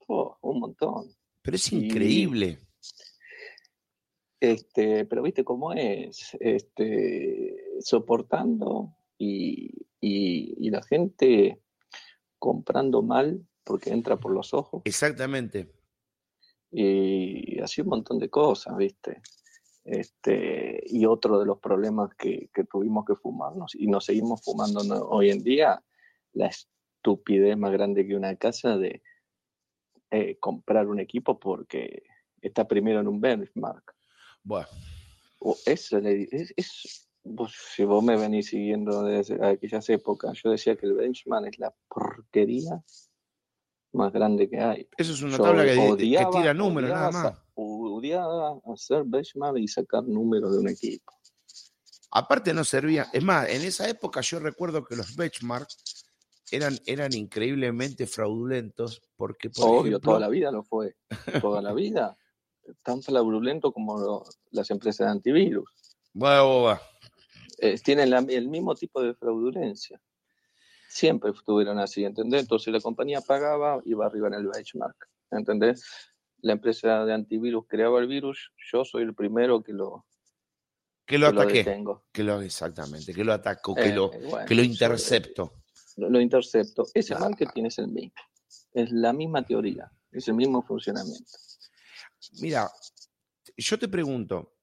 Oh, un montón. Pero es Sí. increíble. Este, pero viste cómo es, este, soportando y, y- y la gente comprando mal porque entra por los ojos Exactamente. y así un montón de cosas, viste. Este, y otro de los problemas que, que tuvimos que fumarnos y nos seguimos fumando hoy en día, la estupidez más grande que una casa de eh, comprar un equipo porque está primero en un benchmark. Bueno, O eso le- es, es- vos- si vos me venís siguiendo desde aquellas épocas, yo decía que el benchmark es la porquería más grande que hay. eso es una Yo tabla que, tira números, odiaba nada más. Odiaba hacer benchmark y sacar números de un equipo. Aparte no servía. Es más, en esa época yo recuerdo que los benchmarks eran, eran increíblemente fraudulentos porque, por Obvio, ejemplo, toda la vida lo fue. Toda la vida. Tan fraudulento como las empresas de antivirus. Bueno, boba. Eh, tienen la- el mismo tipo de fraudulencia. Siempre estuvieron así, ¿entendés? Entonces la compañía pagaba, iba arriba en el benchmark, ¿entendés? La empresa de antivirus creaba el virus, yo soy el primero que lo, que lo que ataqué. Que lo, exactamente, que lo ataco, que Eh, lo, bueno, que lo yo, intercepto. Lo, lo intercepto. Ese Claro. marketing es el mismo. Es la misma teoría, es el mismo funcionamiento. Mira, yo te pregunto,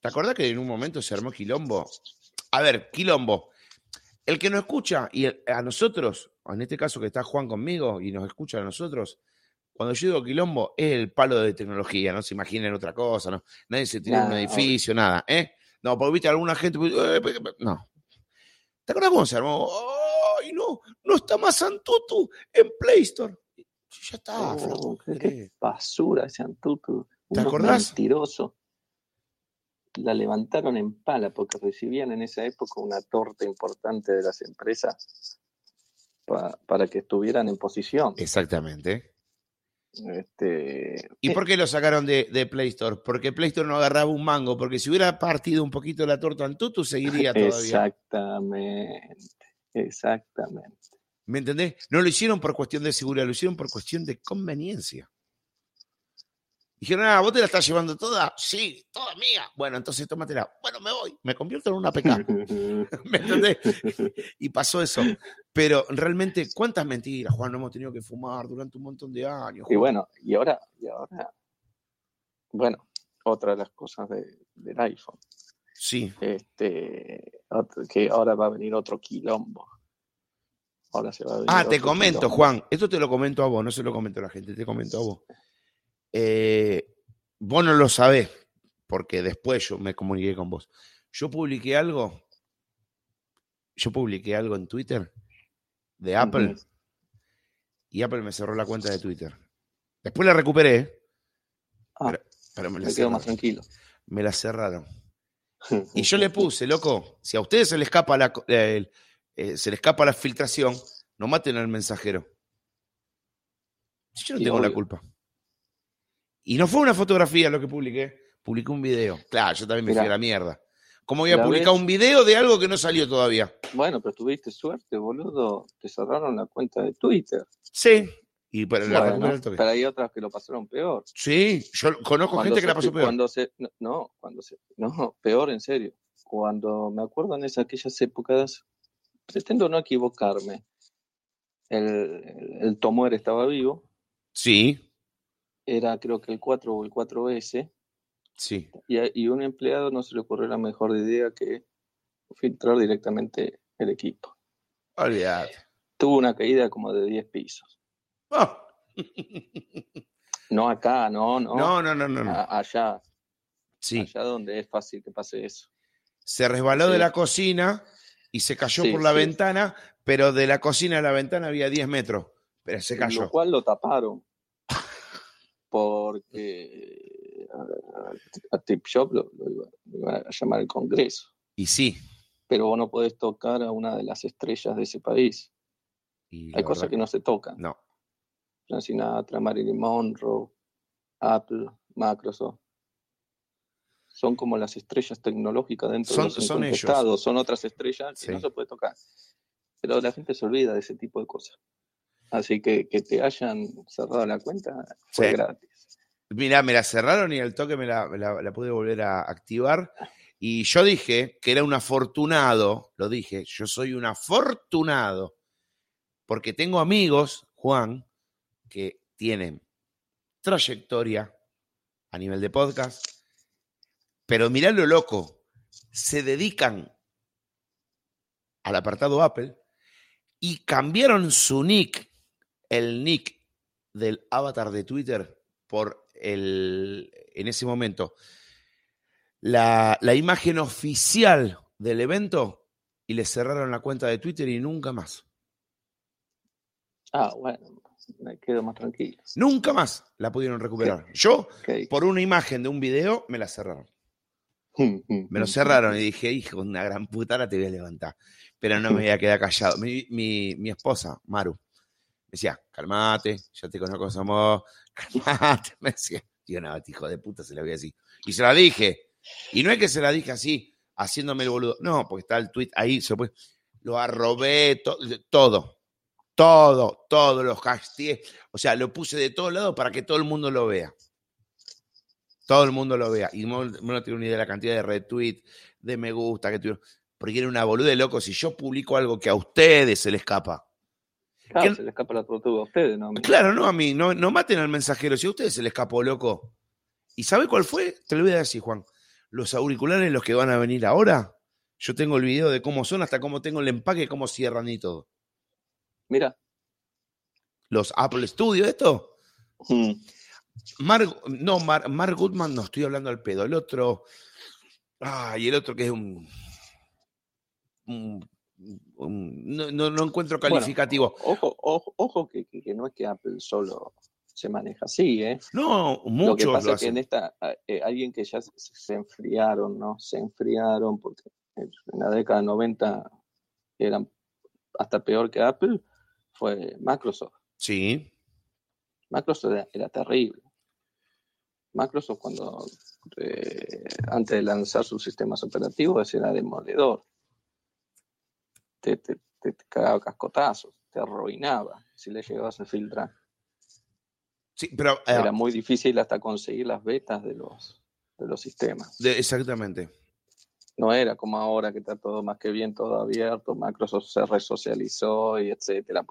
¿te acordás que en un momento se armó quilombo? A ver, quilombo. El que nos escucha y a nosotros, en este caso que está Juan conmigo y nos escucha a nosotros, cuando yo digo quilombo es el palo de tecnología, no se imaginen otra cosa, ¿no? Nadie se tiró en un edificio, nada, ¿eh? No, porque viste alguna gente, eh, no. ¿Te acuerdas cómo se armó? ¡Ay, no! No está más Antutu en Play Store. Ya está, Oh, flaco. qué- basura ese Antutu. ¿Te acordás? mentirosos. La levantaron en pala porque recibían en esa época una torta importante de las empresas pa- para que estuvieran en posición. Exactamente. Este, ¿Y eh, por qué lo sacaron de, de Play Store? Porque Play Store no agarraba un mango, porque si hubiera partido un poquito la torta Antutu, seguiría todavía. Exactamente, exactamente. ¿Me entendés? No lo hicieron por cuestión de seguridad, lo hicieron por cuestión de conveniencia. Dijeron, ah, ¿vos te la estás llevando toda? Sí, toda mía. Bueno, entonces tómatela. Bueno, me voy, me convierto en una PK. ¿Me entendés? Y pasó eso. Pero realmente, ¿cuántas mentiras, Juan, no hemos tenido que fumar durante un montón de años? Y bueno, y ahora, y ahora, bueno, otra de las cosas de- del iPhone, Sí, este, que ahora va a venir otro quilombo. Ahora se va a Ah, te comento. Juan. Esto te lo comento a vos, no se lo comento a la gente, te comento a vos. Eh, vos no lo sabés, porque después yo me comuniqué con vos. Yo publiqué algo, yo publiqué algo en Twitter de Apple y Apple me cerró la cuenta de Twitter. Después la recuperé, Ah, pero, pero me, la me quedo más tranquilo. me la cerraron. Y yo le puse, loco, si a ustedes se le escapa la, el- eh, se le escapa la filtración, no maten al mensajero. Yo no Sí, tengo la culpa. Y no fue una fotografía lo que publiqué, publiqué un video. Claro, yo también me fui Mirá. a la mierda. ¿Cómo voy a publicar un video de algo que no salió todavía? Bueno, pero tuviste suerte, boludo. Te cerraron la cuenta de Twitter. Sí. Y pero la Bueno, toque. pero hay otras que lo pasaron peor. Sí, yo conozco Cuando gente que la pasó peor. Cuando se, no, no, cuando se, no, peor en serio. Cuando me acuerdo en esas, aquellas épocas, pretendo no equivocarme. El, el, Tomuer estaba vivo, Sí, era creo que el 4 o el 4S, sí. y, a- y un empleado no se le ocurrió la mejor idea que filtrar directamente el equipo. Olvídate. Tuvo una caída como de 10 pisos. Ah, No acá, no, no. No, no, no, no. no. A- allá, Sí. allá donde es fácil que pase eso. Se resbaló de la cocina y se cayó Sí, por la sí. ventana, pero de la cocina a la ventana había 10 metros. Pero se cayó. Lo cual lo taparon. Porque a, a Tip Shop lo, lo iba, lo iba a llamar el Congreso. Y sí. Pero vos no podés tocar a una de las estrellas de ese país. y Hay cosas verdad que no se tocan. No. Frank Sinatra, Marilyn Monroe, Apple, Microsoft. Son como las estrellas tecnológicas dentro Son- de los son 50 ellos. estados, son otras estrellas que no se puede tocar. Pero la gente se olvida de ese tipo de cosas. Así que que te hayan cerrado la cuenta fue Sí. gratis. Mirá, me la cerraron y al toque me la, me la- la pude volver a activar. Y yo dije que era un afortunado, lo dije, yo soy un afortunado, porque tengo amigos, Juan, que tienen trayectoria a nivel de podcast, pero mirá lo loco, se dedican al apartado Apple y cambiaron su nick, el nick del avatar de Twitter, por el, en ese momento, la, la imagen oficial del evento y le cerraron la cuenta de Twitter y nunca más. Ah, bueno, me quedo más tranquilo. Nunca más la pudieron recuperar. Yo, por una imagen de un video, me la cerraron. Me lo cerraron y dije, hijo, una gran puta, ahora te voy a levantar. Pero no me voy a quedar callado. Mi, mi- esposa, Maru, me decía, calmate, ya te conozco, somos, calmate. Me decía, digo, no, este hijo de puta se la voy a decir. Y se la dije. Y no es que se la dije así, haciéndome el boludo. No, porque está el tweet ahí, se lo arrobé, to- todo. Todo, todo, los hashtags. O sea, lo puse de todos lados para que todo el mundo lo vea. Todo el mundo lo vea. Y no, no tiene una idea de la cantidad de retweets, de me gusta que tuvieron. Porque era una boluda de loco. Si yo publico algo que a ustedes se le escapa. Claro, ¿Qué- se le escapa la tortuga a ustedes, ¿no? Claro, no a mí. No, no maten al mensajero. Si a ustedes se le escapó, loco. ¿Y sabe cuál fue? Te lo voy a decir, Juan. Los auriculares, los que van a venir ahora. Yo tengo el video de cómo son, hasta cómo tengo el empaque, cómo cierran y todo. Mira. Los Apple Studio, esto. Mm. Mark, no, Mar- Mark Goodman, no estoy hablando al pedo. El otro. Ah, y el otro que es un. un- un- no, no- no encuentro Bueno, calificativo. ojo, ojo, ojo que, que- que no es que Apple solo se maneja así, ¿eh? no, Lo que muchos pasa lo es que en esta, eh, alguien que ya se, se enfriaron, ¿no? Se enfriaron porque en la década de 90 eran hasta peor que Apple, fue Microsoft. Sí, Microsoft era, era terrible. Microsoft cuando, eh, antes de lanzar sus sistemas operativos, era demoledor. Te, te, te- te cagaba cascotazos, te arruinaba si le llegabas a filtrar. sí, pero. eh, Era muy difícil hasta conseguir las betas de los, de los sistemas. de- exactamente. No era como ahora que está todo más que bien, todo abierto, Microsoft se resocializó y etcétera.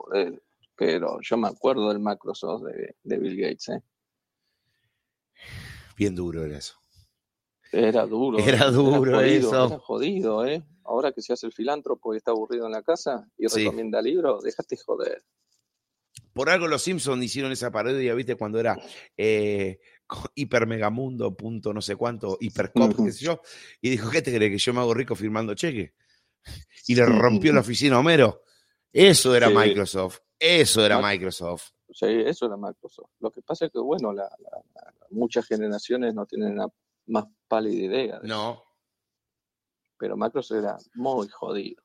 Pero yo me acuerdo del Microsoft de, de Bill Gates, ¿eh? Bien duro era eso. Era duro. Era duro jodido, eso. Era jodido, ¿eh? Ahora que se hace el filántropo y está aburrido en la casa y Sí. recomienda libros, déjate joder. Por algo los Simpsons hicieron esa parodia, ¿viste? Cuando era eh, hipermegamundo, punto no sé cuánto, hipercop, qué sé yo. Y dijo, ¿qué te crees? ¿Que yo me hago rico firmando cheque? Y le rompió la oficina a Homero. Eso era Sí. Microsoft. Eso era Ma- Microsoft. Sí, eso era Microsoft. Lo que pasa es que, bueno, la- la- la- muchas generaciones no tienen la más pálida idea. de No. pero Microsoft era muy jodido,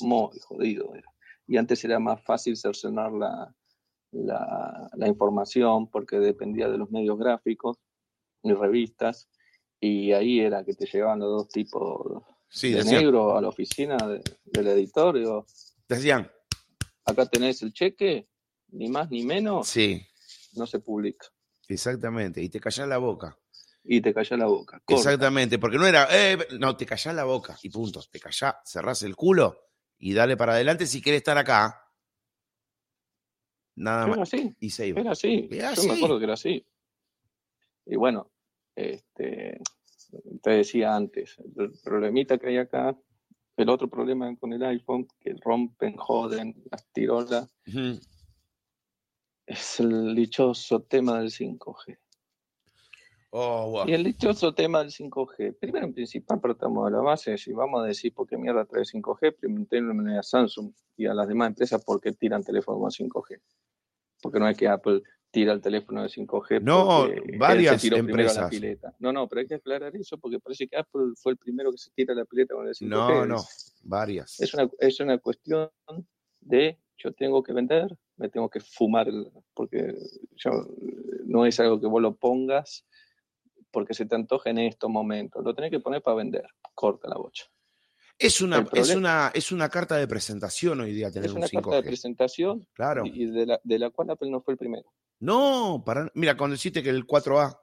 muy jodido era. Y antes era más fácil cercenar la, la, la información porque dependía de los medios gráficos y revistas, y ahí era que te llegaban los dos tipos Sí, de decían, negro a la oficina de- del editor, digo, decían, acá tenés el cheque, ni más ni menos, sí, no se publica. exactamente. Y te callás la boca. Y te calla la boca. corta. Exactamente, porque no era, eh, no, te callás la boca y punto. Te callás, cerrás el culo y dale para adelante si querés estar acá. Nada Era más. así. Y se iba. Era así, Era yo me acuerdo que era así. Y bueno, este, te decía antes, el problemita que hay acá, el otro problema con el iPhone, que rompen, joden, las tirolas, Ujú. Es el dichoso tema del 5G. Oh, wow. Y el dichoso tema del 5G. Primero en principal partamos de la base, si vamos a decir por qué mierda trae 5G, preguntémosle a Samsung y a las demás empresas por qué tiran teléfono con 5G. Porque no es que Apple tira el teléfono de 5G. No, varias tiró primero a la empresas. pileta. No, no, pero hay que aclarar eso porque parece que Apple fue el primero que se tira la pileta con el 5G. No, no, varias. Es una, es una cuestión de yo tengo que vender, me tengo que fumar, porque yo, no es algo que vos lo pongas porque se te antoja en estos momentos. Lo tenés que poner para vender. Corta la bocha. Es una, es, una, es una carta de presentación hoy día tener Es un una carta de 5G. presentación Claro. y de la, de la cual Apple no fue el primero. No, para, mira, cuando dijiste que el 4A,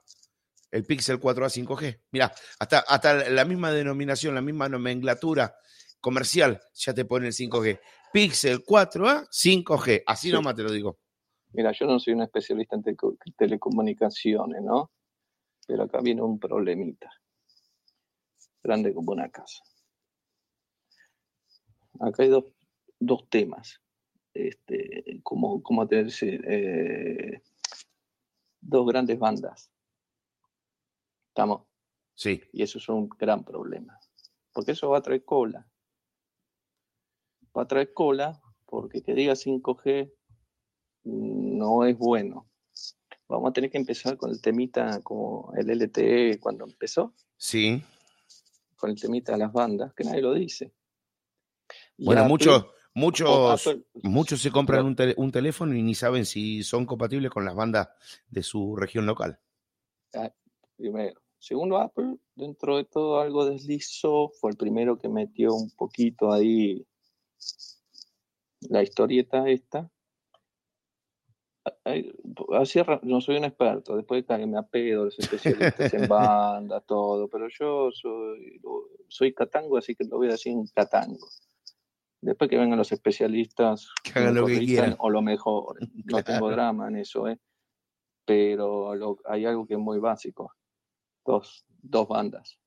el Pixel 4A 5G, mira, hasta, hasta la misma denominación, la misma nomenclatura comercial ya te pone el 5G. Pixel 4A 5G, así Sí. nomás te lo digo. Mira, yo no soy un especialista en teleco- telecomunicaciones, ¿no? Pero acá viene un problemita. Grande como una casa. Acá hay dos, dos temas. Este, como, como te eh, dos grandes bandas. ¿Estamos? Sí, Y eso es un gran problema. Porque eso va a traer cola. Va a traer cola porque que diga 5G no es bueno. Vamos a tener que empezar con el temita como el LTE cuando empezó, sí. con el temita de las bandas, que nadie lo dice. Y Bueno, Apple- muchos, muchos, Apple- muchos se compran un, un teléfono y ni saben si son compatibles con las bandas de su región local. primero. Segundo, Apple, dentro de todo algo deslizó, fue el primero que metió un poquito ahí la historieta esta. Así, no soy un experto, después de que me apedo los especialistas en banda, todo, pero yo soy, soy catango, así que lo voy a decir en catango. Después que vengan los especialistas, Que hagan lo que quieran. O lo mejor, no tengo drama en eso, ¿eh? pero lo- hay algo que es muy básico. Dos, dos bandas.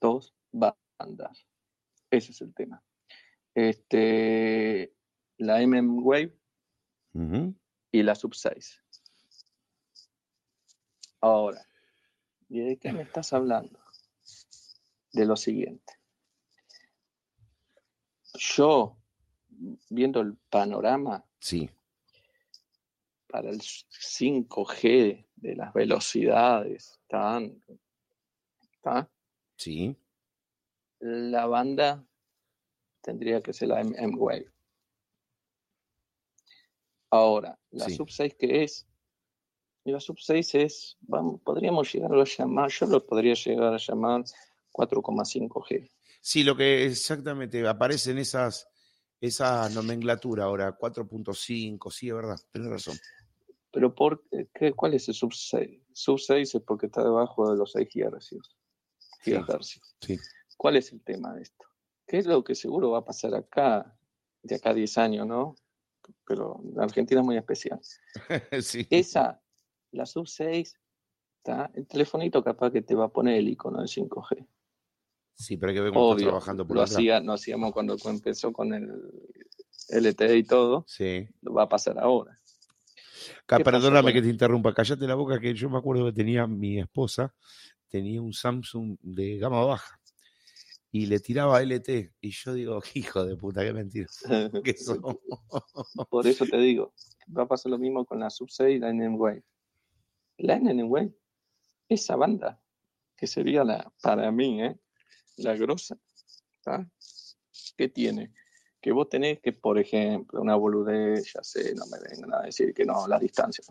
Dos bandas. Ese es el tema. Este, la MM Wave y la Sub 6. Ahora, ¿y de qué me estás hablando? De lo siguiente. Yo, viendo el panorama Sí, para el 5G de las velocidades, tan, ¿tá? sí. La banda tendría que ser la M Wave. Ahora, la Sí. sub 6 que es, y la sub 6 es, vamos, podríamos llegar a llamar, yo lo podría llegar a llamar 4,5G. Sí, lo que exactamente aparece en esas, esa nomenclatura ahora, 4.5, sí, es verdad, tenés razón. Pero por, qué, ¿cuál es el sub 6? Sub 6 es porque está debajo de los 6 GHz. Sí. Sí. ¿Cuál es el tema de esto? ¿Qué es lo que seguro va a pasar acá, de acá a 10 años, no? Pero la Argentina es muy especial. sí. Esa, la sub 6, ¿tá? el telefonito capaz que te va a poner el icono del 5G. Sí, pero hay que ver cómo está trabajando por lo, atrás. hacía, lo hacíamos cuando empezó con el LTE y todo, Sí. lo va a pasar ahora. Ca- ¿Qué pasa Perdóname que te interrumpa, callate la boca, que yo me acuerdo que tenía mi esposa, tenía un Samsung de gama baja y le tiraba LT. Y yo digo, hijo de puta, qué mentira. que. Por eso te digo, va a pasar lo mismo con la sub 6 y la NM Wave. La NM Wave, esa banda, que sería la, para mí, ¿eh? la grosa, ¿tá? ¿qué tiene? Que vos tenés que, por ejemplo, una boludez, ya sé, no me vengan a decir que no, la distancia.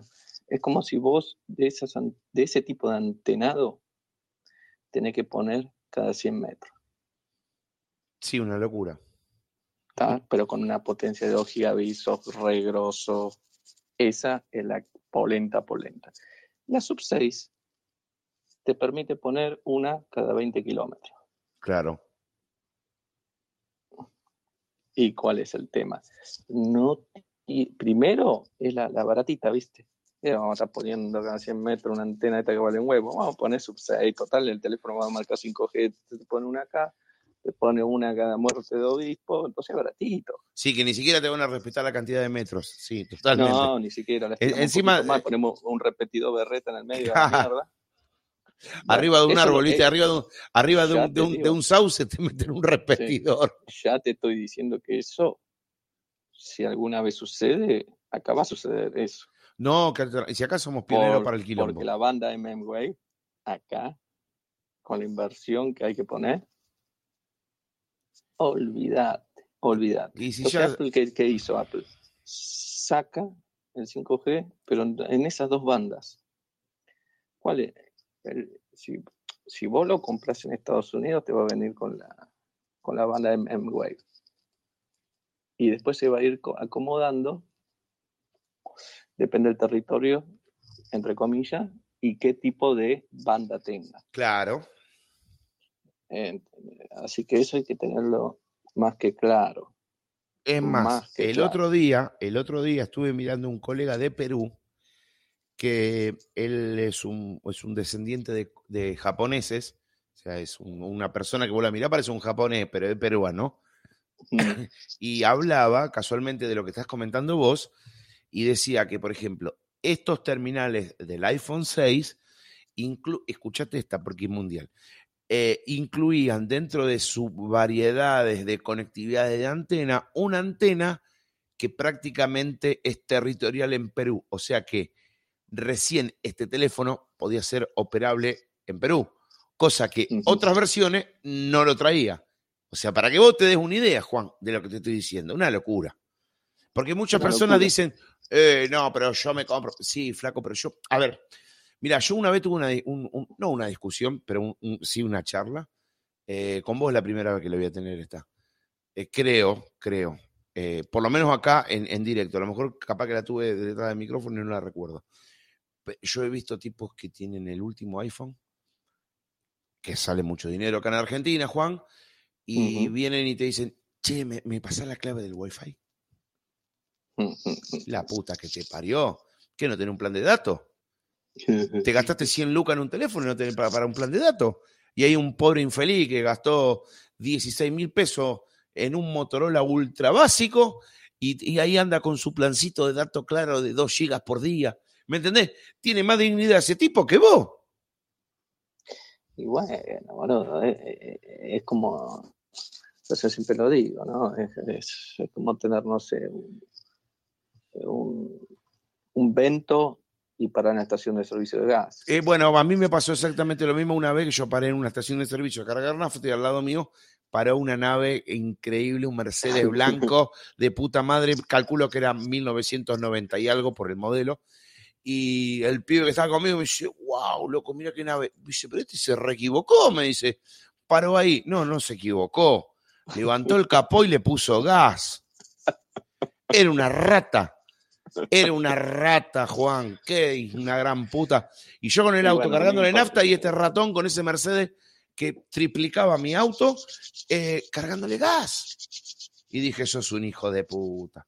Es como si vos de, esas, de ese tipo de antenado tenés que poner cada 100 metros. Sí, una locura. ¿tá? pero con una potencia de 2 gigabits, re grosso. Esa es la polenta, polenta. La sub 6 te permite poner una cada 20 kilómetros. Claro. ¿Y cuál es el tema? No, y primero es la, la baratita, ¿viste? Eh, vamos a estar poniendo cada 100 metros una antena esta que vale un huevo. Vamos a poner sub 6, total, el teléfono va a marcar 5G, te pone una acá, te pone una cada muerte de obispo, entonces es baratito. Sí, que ni siquiera te van a respetar la cantidad de metros. Sí, totalmente. No, ni siquiera. encima, más, ponemos un repetidor berreta en el medio de la mierda. arriba de un árbol, ¿viste? Arriba, de un, arriba de un, de, un, de un, sauce te meten un repetidor. ya te estoy diciendo que eso, si alguna vez sucede, acá va a suceder eso. No, si acá somos pioneros para el quilombo. Porque la banda MM acá, con la inversión que hay que poner, olvídate, olvídate. ¿Y si Apple, ¿qué, hizo Apple? Saca el 5G, pero en esas dos bandas. ¿Cuál es? si, vos lo compras en Estados Unidos, te va a venir con la, con la banda M-Wave. Y después se va a ir acomodando, depende del territorio, entre comillas, y qué tipo de banda tenga. Claro. Así que eso hay que tenerlo más que claro. Es más, el otro día, el otro día estuve mirando un colega de Perú que él es un, es un descendiente de, japoneses, o sea, es una persona que vos la mirás, parece un japonés, pero es peruano, y hablaba casualmente de lo que estás comentando vos, y decía que, por ejemplo, estos terminales del iPhone 6, escuchate esta porque es mundial, eh, incluían dentro de sus variedades de conectividad de antena una antena que prácticamente es territorial en Perú, o sea que recién este teléfono podía ser operable en Perú, cosa que otras versiones no lo traía. O sea, para que vos te des una idea, Juan, de lo que te estoy diciendo, una locura. Porque muchas personas dicen, eh, no, pero yo me compro. Sí, flaco, pero yo. A ver, mira, yo una vez tuve una, no una discusión, pero sí una charla. Eh, con vos la primera vez que le voy a tener esta. Eh, creo, creo. por lo menos acá en, en, directo. A lo mejor capaz que la tuve detrás del micrófono y no la recuerdo yo he visto tipos que tienen el último iPhone, que sale mucho dinero acá en Argentina, Juan, y vienen y te dicen, che, ¿me, me pasás la clave del Wi-Fi? La puta que te parió. ¿Qué no tiene un plan de datos? Te gastaste 100 lucas en un teléfono y no tenés para, para, un plan de datos. Y hay un pobre infeliz que gastó 16 mil pesos en un Motorola ultra básico y, y, ahí anda con su plancito de datos claro de 2 gigas por día ¿Me entendés? Tiene más dignidad ese tipo que vos. Y bueno, bueno eh, eh, es, como, yo siempre lo digo, ¿no? Es, como tener, no sé, un, un, vento y parar en una estación de servicio de gas. Eh, bueno, a mí me pasó exactamente lo mismo una vez que yo paré en una estación de servicio a cargar nafta y al lado mío paró una nave increíble, un Mercedes blanco de puta madre, calculo que era 1990 y algo por el modelo, y el pibe que estaba conmigo me dice, wow, loco, mira qué nave. Me dice, pero este se reequivocó, me dice. Paró ahí. No, no se equivocó. Levantó el capó y le puso gas. Era una rata. Era una rata, Juan. Qué una gran puta. Y yo con el auto cargándole nafta y este ratón con ese Mercedes que triplicaba mi auto eh, cargándole gas. Y dije, eso es un hijo de puta.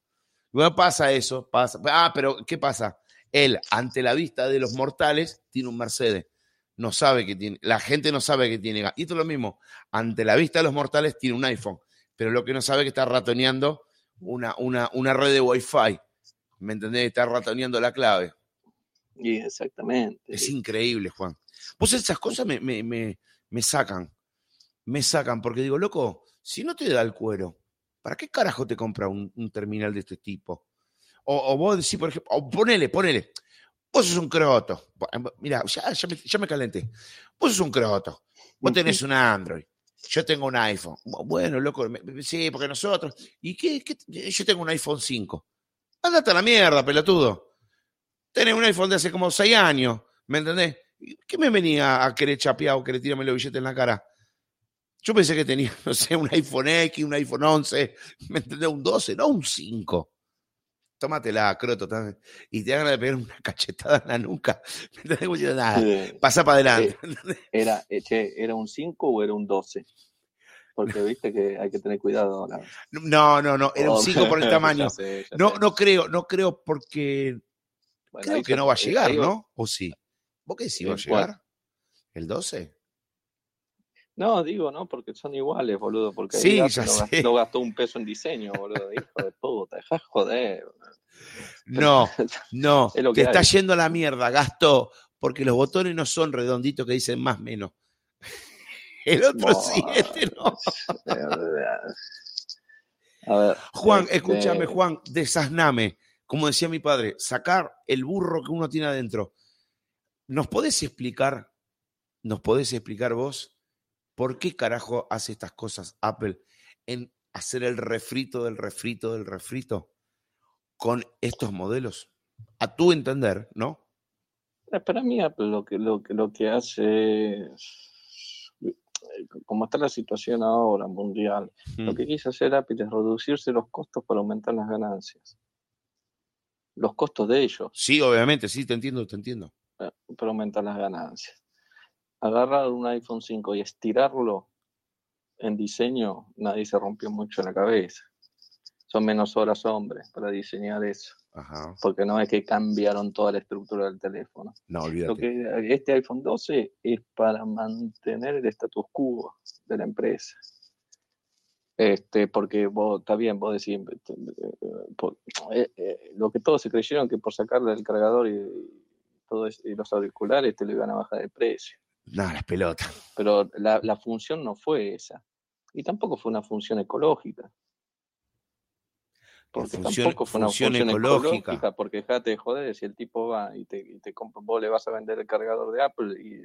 Bueno, pasa eso, pasa. Ah, pero ¿qué pasa? Él, ante la vista de los mortales, tiene un Mercedes. No sabe que tiene, la gente no sabe que tiene. Y esto es lo mismo, ante la vista de los mortales tiene un iPhone, pero lo que no sabe es que está ratoneando una, una, una red de Wi-Fi. ¿Me entendés? Está ratoneando la clave. Y exactamente. Es increíble, Juan. Pues esas cosas me, me, me, me sacan. Me sacan, porque digo, loco, si no te da el cuero, ¿para qué carajo te compra un, un terminal de este tipo? O, vos decís, por ejemplo, o ponele, ponele, vos sos un croto. Mira, ya, ya, me, ya me calenté. Vos sos un croto. Vos tenés un Android. Yo tengo un iPhone. Bueno, loco, sí, porque nosotros. ¿Y qué, Yo tengo un iPhone 5. Andate a la mierda, pelotudo. Tenés un iPhone de hace como 6 años. ¿Me entendés? ¿Qué me venía a querer chapear o querer tirarme los billetes en la cara? Yo pensé que tenía, no sé, un iPhone X, un iPhone 11, ¿me entendés? Un 12, no un 5 tómatela, croto, y te hagan de pegar una cachetada en la nuca. Nada, pasa para adelante. Eh, era, eh, ¿Era un 5 o era un 12? Porque viste que hay que tener cuidado ahora. No, no, no, era un 5 por el tamaño. no, no creo, no creo porque creo que no va a llegar, ¿no? ¿O sí? ¿Vos qué decís? ¿Va a llegar? ¿El 12? No, digo, no, porque son iguales, boludo. Porque Sí, ya gasto no, sé. gastó, no gastó un peso en diseño, boludo. Hijo de puta, dejá de joder. No, no, Es lo te está yendo a la mierda, gastó, porque los botones no son redonditos que dicen más menos. El otro sí, este no. A ver. Juan, este, escúchame, Juan, desasname. Como decía mi padre, sacar el burro que uno tiene adentro. ¿Nos podés explicar, nos podés explicar vos, por qué carajo hace estas cosas Apple en hacer el refrito del refrito del refrito con estos modelos? A tu entender, ¿no? Eh, Para mí Apple lo que, lo que, lo que hace es, como está la situación ahora mundial, lo Mm. que quiso hacer Apple es reducirse los costos para aumentar las ganancias. Los costos de ellos Sí, obviamente, sí, te entiendo, te entiendo. eh, para aumentar las ganancias. Agarrar un iPhone 5 y estirarlo en diseño, nadie se rompió mucho la cabeza. Son menos horas hombres para diseñar eso, Ajá. porque no es que cambiaron toda la estructura del teléfono. No, Lo olvídate. que este iPhone 12 es para mantener el status quo de la empresa. Este, porque vos, está bien, vos decís, eh, por- eh, eh, lo que todos se creyeron que por sacarle el cargador y, todo eso- y los auriculares te lo iban a bajar de precio. Nada, las pelotas. Pero la, la función no fue esa. Y tampoco fue una función ecológica. Porque función- tampoco fue una función función ecológica. ecológica. porque dejate de joder, si el tipo va y te, y te compra, vos le vas a vender el cargador de Apple y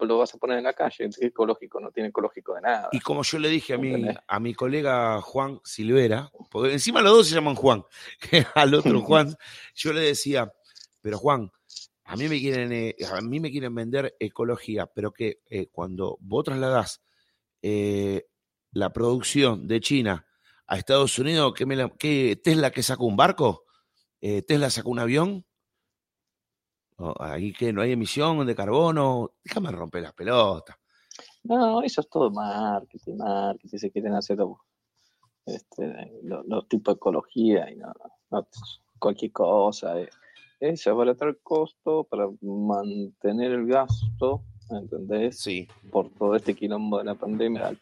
lo, vas a poner en la calle, es ecológico, no tiene ecológico de nada. Y como yo le dije a mi, a mi colega Juan Silvera, porque encima los dos se llaman Juan, al otro Juan, yo le decía, pero Juan, a mí me quieren, eh, a mí me quieren vender ecología, pero que eh, cuando vos trasladás eh, la producción de China a Estados Unidos, ¿qué, me la- qué Tesla que sacó un barco? Eh, ¿Tesla sacó un avión? Ahí que no hay emisión de carbono, déjame romper las pelotas. No, eso es todo marketing, marketing, se quieren hacer los, este, los, los tipos de ecología y no, no, cualquier cosa. eh. Es abaratar el costo para mantener el gasto, ¿entendés? Sí, Por todo este quilombo de la pandemia.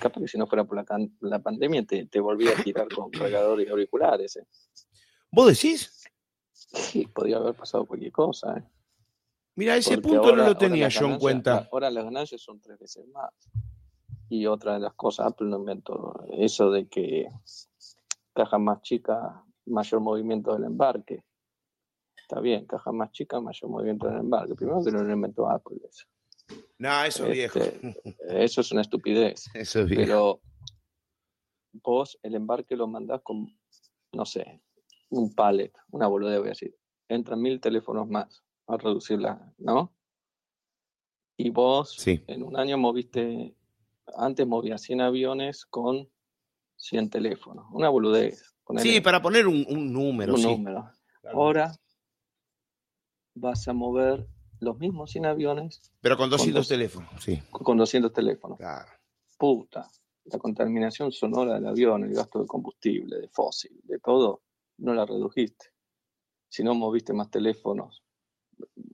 Capaz que si no fuera por la, la pandemia te, te volvía a tirar con cargadores y auriculares. eh. ¿Vos decís? Sí, podría haber pasado cualquier cosa. eh. Mira, ese Porque punto ahora- no lo tenía yo en cuenta. la- Ahora las ganancias son tres veces más. Y otra de las cosas, Apple no inventó eso de que caja más chica, mayor movimiento del embarque. Está bien, caja más chica, mayor movimiento del embarque. Primero que no lo inventó Apple eso. No, eso es viejo. Este, Eso es una estupidez. Eso es viejo. Pero vos el embarque lo mandás con, no sé, un pallet, una boludez, voy a decir. Entran mil teléfonos más a reducirla, ¿no? Y vos Sí. en un año moviste, antes movías 100 aviones con 100 teléfonos. Una boludez. ponele Sí, para poner un, un número, un sí. número. Claro. Ahora vas a mover los mismos 100 aviones Pero con 200 dos- teléfonos, sí. con 200 teléfonos. Claro. puta, la contaminación sonora del avión, el gasto de combustible, de fósil, de todo, no la redujiste. Si no moviste más teléfonos,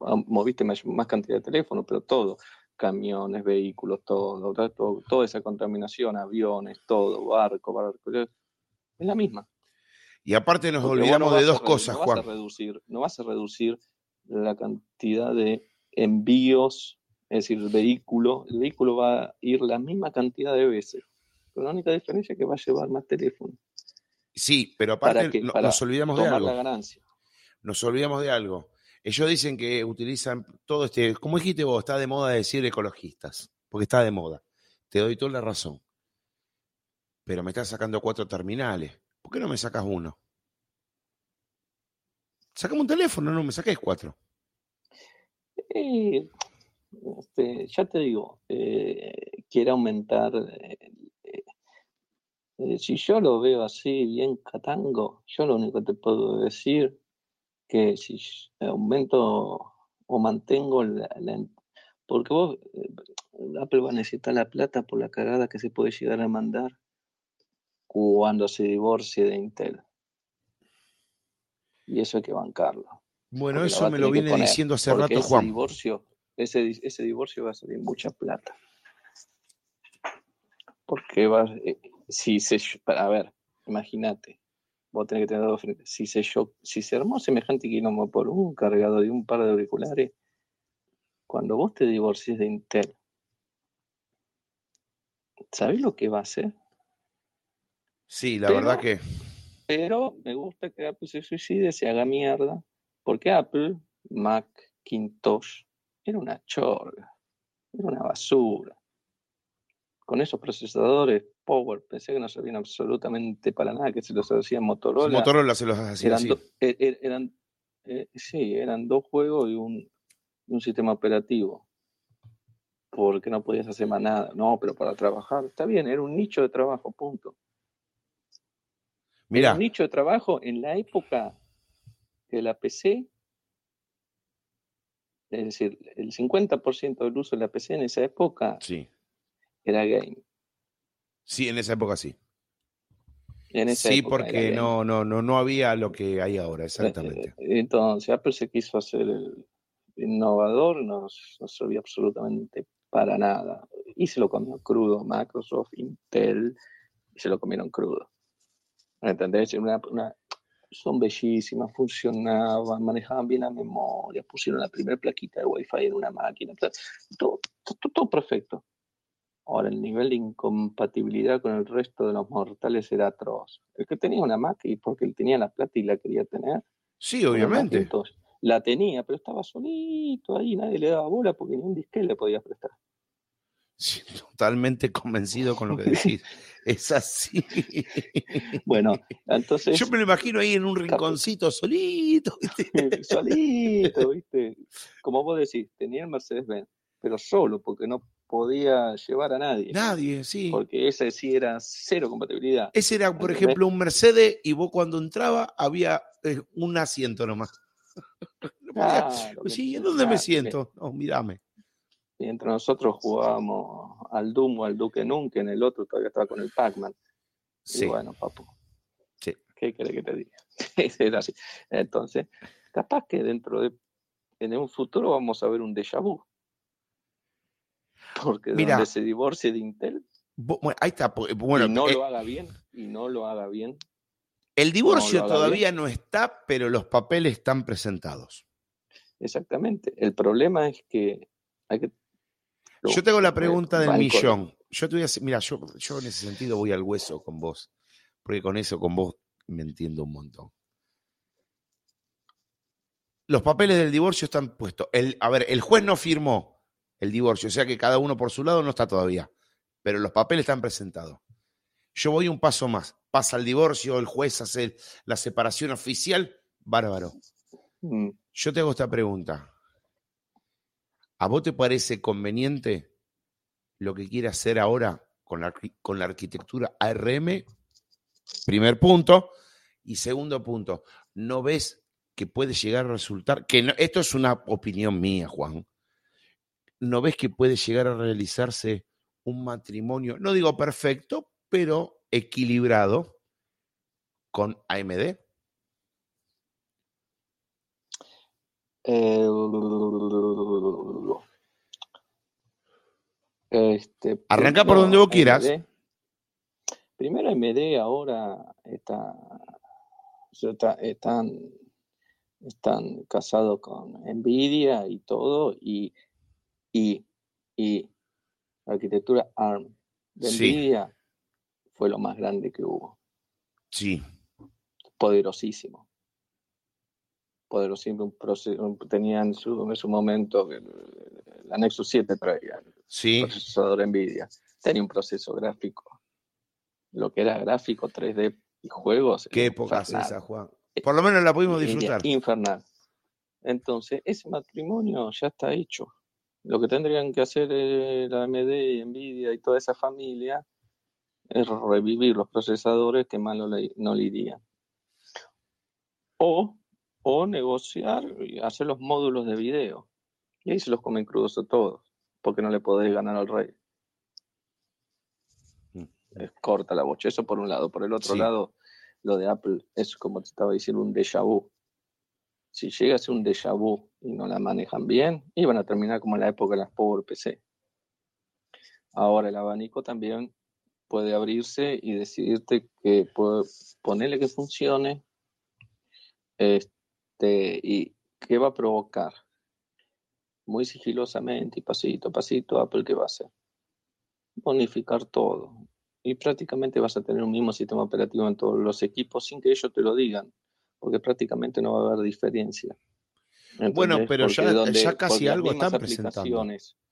ah, moviste más, más cantidad de teléfonos, pero todo, camiones, vehículos, todo, todo- toda esa contaminación, aviones, todo, barco, barco, es la misma. Y aparte nos Porque olvidamos no de a dos re- cosas, no vas a Juan. reducir, no vas a reducir la cantidad de envíos, es decir, el vehículo, el vehículo va a ir la misma cantidad de veces. Pero la única diferencia es que va a llevar más teléfono Sí, pero para aparte que no- nos olvidamos de algo. la ganancia. Nos olvidamos de algo. Ellos dicen que utilizan todo este, como dijiste vos, está de moda decir ecologistas, porque está de moda. Te doy toda la razón. Pero me estás sacando cuatro terminales. ¿Por qué no me sacas uno? Sacame un teléfono, no me saques cuatro. Eh, ya te digo, eh, quiere aumentar. eh, eh, si yo lo veo así, bien catango, yo lo único que te puedo decir que si aumento o mantengo la, la- porque vos eh, Apple va a necesitar la plata por la cagada que se puede llegar a mandar cuando se divorcie de Intel. Y eso hay que bancarlo. Bueno, porque eso va me lo viene diciendo hace porque rato ese Juan. Divorcio, ese, ese divorcio va a salir mucha plata. Porque vas, eh, si se, a ver, imagínate, vos tenés que tener dos frentes. Si se, si se armó semejante quilombo por un cargado de un par de auriculares, cuando vos te divorcies de Intel, ¿sabés lo que va a hacer? Sí, la verdad que. Pero me gusta que Apple se suicide, se haga mierda, porque Apple, Macintosh, era una chorga, era una basura. Con esos procesadores Power, pensé que no servían absolutamente para nada, que se los hacía Motorola. Motorola se los hacía eran, e, e, eran eh, sí, eran dos juegos y un, un sistema operativo porque no podías hacer más nada. No, pero para trabajar, está bien, era un nicho de trabajo, punto. Mira. un nicho de trabajo en la época de la PC, es decir, el 50% del uso de la PC en esa época sí. era game. Sí, en esa época sí. sí, porque no, no, no, no había lo que hay ahora, exactamente. Eh, entonces, Apple se quiso hacer el innovador, no, no servía absolutamente para nada. Y se lo comió crudo, Microsoft, Intel, y se lo comieron crudo. ¿Entendés? Una, son bellísimas, funcionaban, manejaban bien la memoria, pusieron la primera plaquita de Wi-Fi en una máquina, todo, todo, perfecto. Ahora, el nivel de incompatibilidad con el resto de los mortales era atroz. El que tenía una Mac y porque él tenía la plata y la quería tener. Sí, obviamente la tenía, pero estaba solito ahí, nadie le daba bola porque ni un disque le podía prestar. Totalmente convencido con lo que decís. es así. Bueno, entonces. Yo me lo imagino ahí en un rinconcito solito, ¿viste? solito, ¿viste? Como vos decís, tenía el Mercedes-Benz, pero solo, porque no podía llevar a nadie. Nadie, sí. Porque ese sí era cero compatibilidad. Ese era, por ejemplo, un Mercedes y vos cuando entraba había eh, un asiento nomás. sí, ¿en dónde me siento? No, mírame. Mientras nosotros jugábamos al Doom o al Duke Nukem, el otro todavía estaba con el Pac-Man. Sí. Y bueno, papu. Sí. ¿Qué querés que te diga? Era así. Entonces, capaz que dentro de en un futuro vamos a ver un déjà vu. Porque Mira, donde se divorcie de Intel. Bueno, ahí está. Bueno, y no lo haga bien, y no lo haga bien, el divorcio todavía no está, pero los papeles están presentados. Exactamente. El problema es que hay que... Yo tengo la pregunta del millón. Yo te voy a mira, yo, yo en ese sentido voy al hueso con vos, porque con eso, con vos, me entiendo un montón. Los papeles del divorcio están puestos. El, a ver, el juez no firmó el divorcio, o sea que cada uno por su lado no está todavía, pero los papeles están presentados. Yo voy un paso más. Pasa el divorcio, el juez hace la separación oficial, bárbaro. Mm. Yo te hago esta pregunta. ¿A vos te parece conveniente lo que quiere hacer ahora con la, con la arquitectura ARM? Primer punto. Y segundo punto, ¿no ves que puede llegar a resultar, que esto es una opinión mía, Juan, ¿no ves que puede llegar a realizarse un matrimonio, no digo perfecto, pero equilibrado con AMD? Eh, este, Arranca por donde vos quieras. Primero AMD ahora está, están, están casados con Nvidia y todo y, y, y arquitectura ARM de Nvidia fue lo más grande que hubo. Sí. Poderosísimo. Poderosísimo. Un proceso, tenían en su, momento, la Nexus 7 traía sí. procesador NVIDIA. Tenía un proceso gráfico. Lo que era gráfico 3D y juegos. ¿Qué época es esa, Juan? Por lo menos la pudimos disfrutar. Infernal. Entonces, ese matrimonio ya está hecho. Lo que tendrían que hacer la AMD, Nvidia y toda esa familia es revivir los procesadores que más no le, irían. O, o negociar y hacer los módulos de video. Y ahí se los comen crudos a todos, porque no le podés ganar al rey. Mm. Es corta la bocha. Eso por un lado. Por el otro lado, lo de Apple es como te estaba diciendo un déjà vu. Si llega a ser un déjà vu y no la manejan bien, iban a terminar como en la época de las Power PC. Ahora el abanico también puede abrirse y decidirte que puede ponerle que funcione este, y qué va a provocar. Muy sigilosamente y pasito a pasito, Apple qué va a hacer. Bonificar todo. Y prácticamente vas a tener un mismo sistema operativo en todos los equipos sin que ellos te lo digan, porque prácticamente no va a haber diferencia. Bueno, pero ya, casi algo están presentando.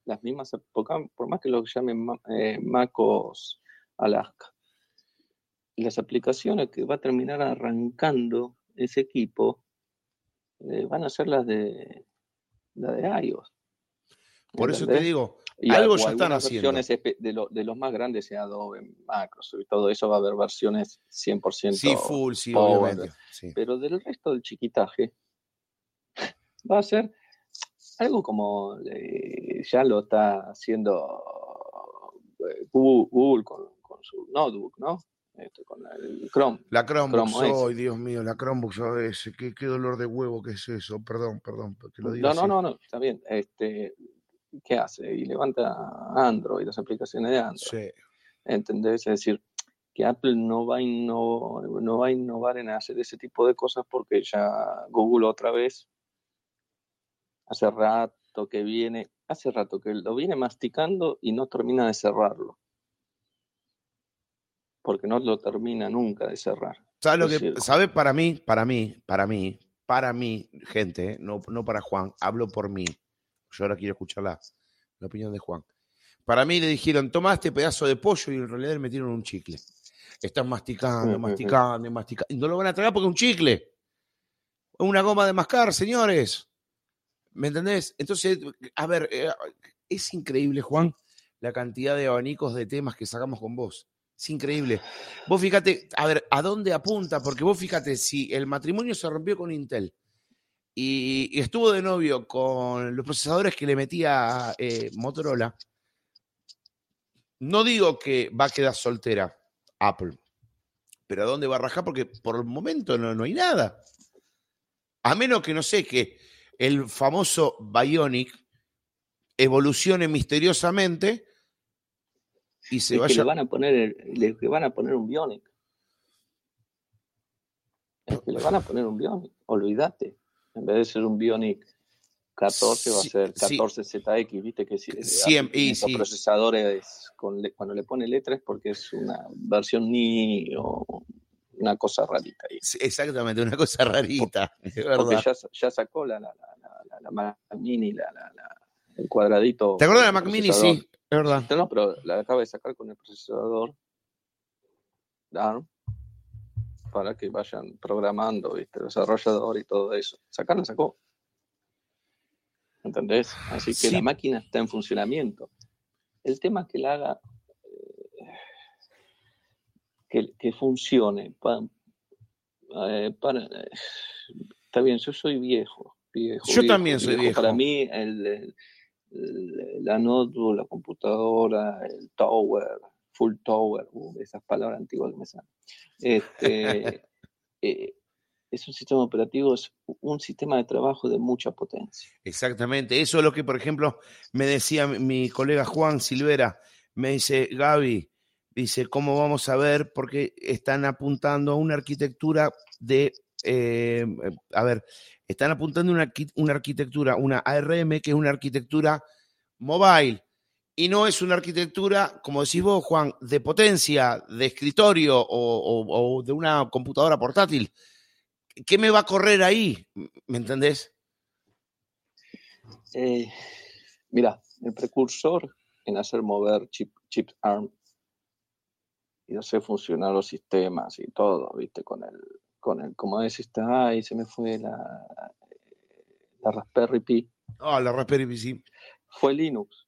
Las mismas, por, más que lo llamen eh, MacOS Alaska. Las aplicaciones que va a terminar arrancando ese equipo eh, van a ser las de, la de iOS. Por eso te digo, algo ya están haciendo. De, de, los más grandes, sea Adobe, Microsoft y todo eso, va a haber versiones 100% Sí, full, sí, obviamente. Pero del resto del chiquitaje, va a ser algo como eh, ya lo está haciendo eh, Google, con, su notebook, ¿no? Con el Chrome. La Chromebook, Chrome Dios mío, la Chromebook, ¿sabes? ¿Qué, qué dolor de huevo que es eso, perdón, perdón, lo No, no, no, no, está bien. Este, ¿Qué hace? Y levanta Android, las aplicaciones de Android. Sí. ¿Entendés? Es decir, que Apple no va, a no va a innovar en hacer ese tipo de cosas porque ya Google otra vez hace rato que viene, hace rato que lo viene masticando y no termina de cerrarlo. Porque no lo termina nunca de cerrar. ¿Sabe lo que, sabe para mí, para mí, para mí, para mí, gente, no, no para Juan, hablo por mí. Yo ahora quiero escuchar la, opinión de Juan. Para mí le dijeron, toma este pedazo de pollo y en realidad le metieron un chicle. Están masticando, masticando, masticando. Y no lo van a tragar porque es un chicle. Una goma de mascar, señores. ¿Me entendés? Entonces, a ver, eh, es increíble, Juan, la cantidad de abanicos de temas que sacamos con vos. Es increíble. Vos fíjate, a ver, ¿a dónde apunta? Porque vos fíjate, si el matrimonio se rompió con Intel y, estuvo de novio con los procesadores que le metía eh, Motorola, no digo que va a quedar soltera Apple, pero ¿a dónde va a rajar? Porque por el momento no, no hay nada. A menos que no sé, que el famoso Bionic evolucione misteriosamente y se vaya. Que le van a poner, le, van a poner un Bionic. Es que le van a poner un Bionic, olvídate. En vez de ser un Bionic 14 va a ser 14ZX, viste que si sí, y, sí. procesadores cuando le pone letras porque es una versión ni o una cosa rarita. Ahí. exactamente, una cosa rarita. Porque ya, sacó la, la, la, la, Mac Mini, el cuadradito. ¿Te acuerdas de la Mac Mini? Sí, es verdad. No, pero la acaba de sacar con el procesador ARM para que vayan programando, ¿viste? desarrollador y todo eso. Sacarla sacó. ¿Entendés? Así que la máquina está en funcionamiento. El tema es que la haga que, funcione. Eh, para, está bien, yo soy viejo. yo también soy viejo. Para mí, la notebook, la computadora, el tower, full tower, uh, esas palabras antiguas que me salen. Este, eh, es un sistema operativo, es un sistema de trabajo de mucha potencia. Exactamente, eso es lo que, por ejemplo, me decía mi colega Juan Silvera, me dice, Gaby, Dice, ¿cómo vamos a ver? Porque están apuntando a una arquitectura de, eh, a ver, están apuntando una, arquitectura, una ARM, que es una arquitectura mobile. Y no es una arquitectura, como decís vos, Juan, de potencia, de escritorio o, de una computadora portátil. ¿Qué me va a correr ahí? ¿Me entendés? Eh, mira, el precursor en hacer mover chip, chips ARM y hacer funcionar los sistemas y todo, ¿viste? Con el, con el como decís, ay, se me fue la, la Raspberry Pi. Ah, la Raspberry Pi, sí. Fue Linux.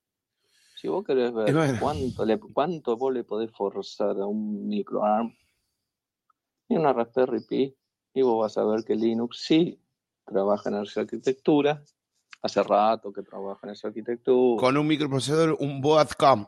Si vos querés ver cuánto, le, cuánto vos le podés forzar a un microARM y una Raspberry Pi, y vos vas a ver que Linux sí trabaja en esa arquitectura. Hace rato que trabaja en esa arquitectura. Con un microprocesador, un Boatcom.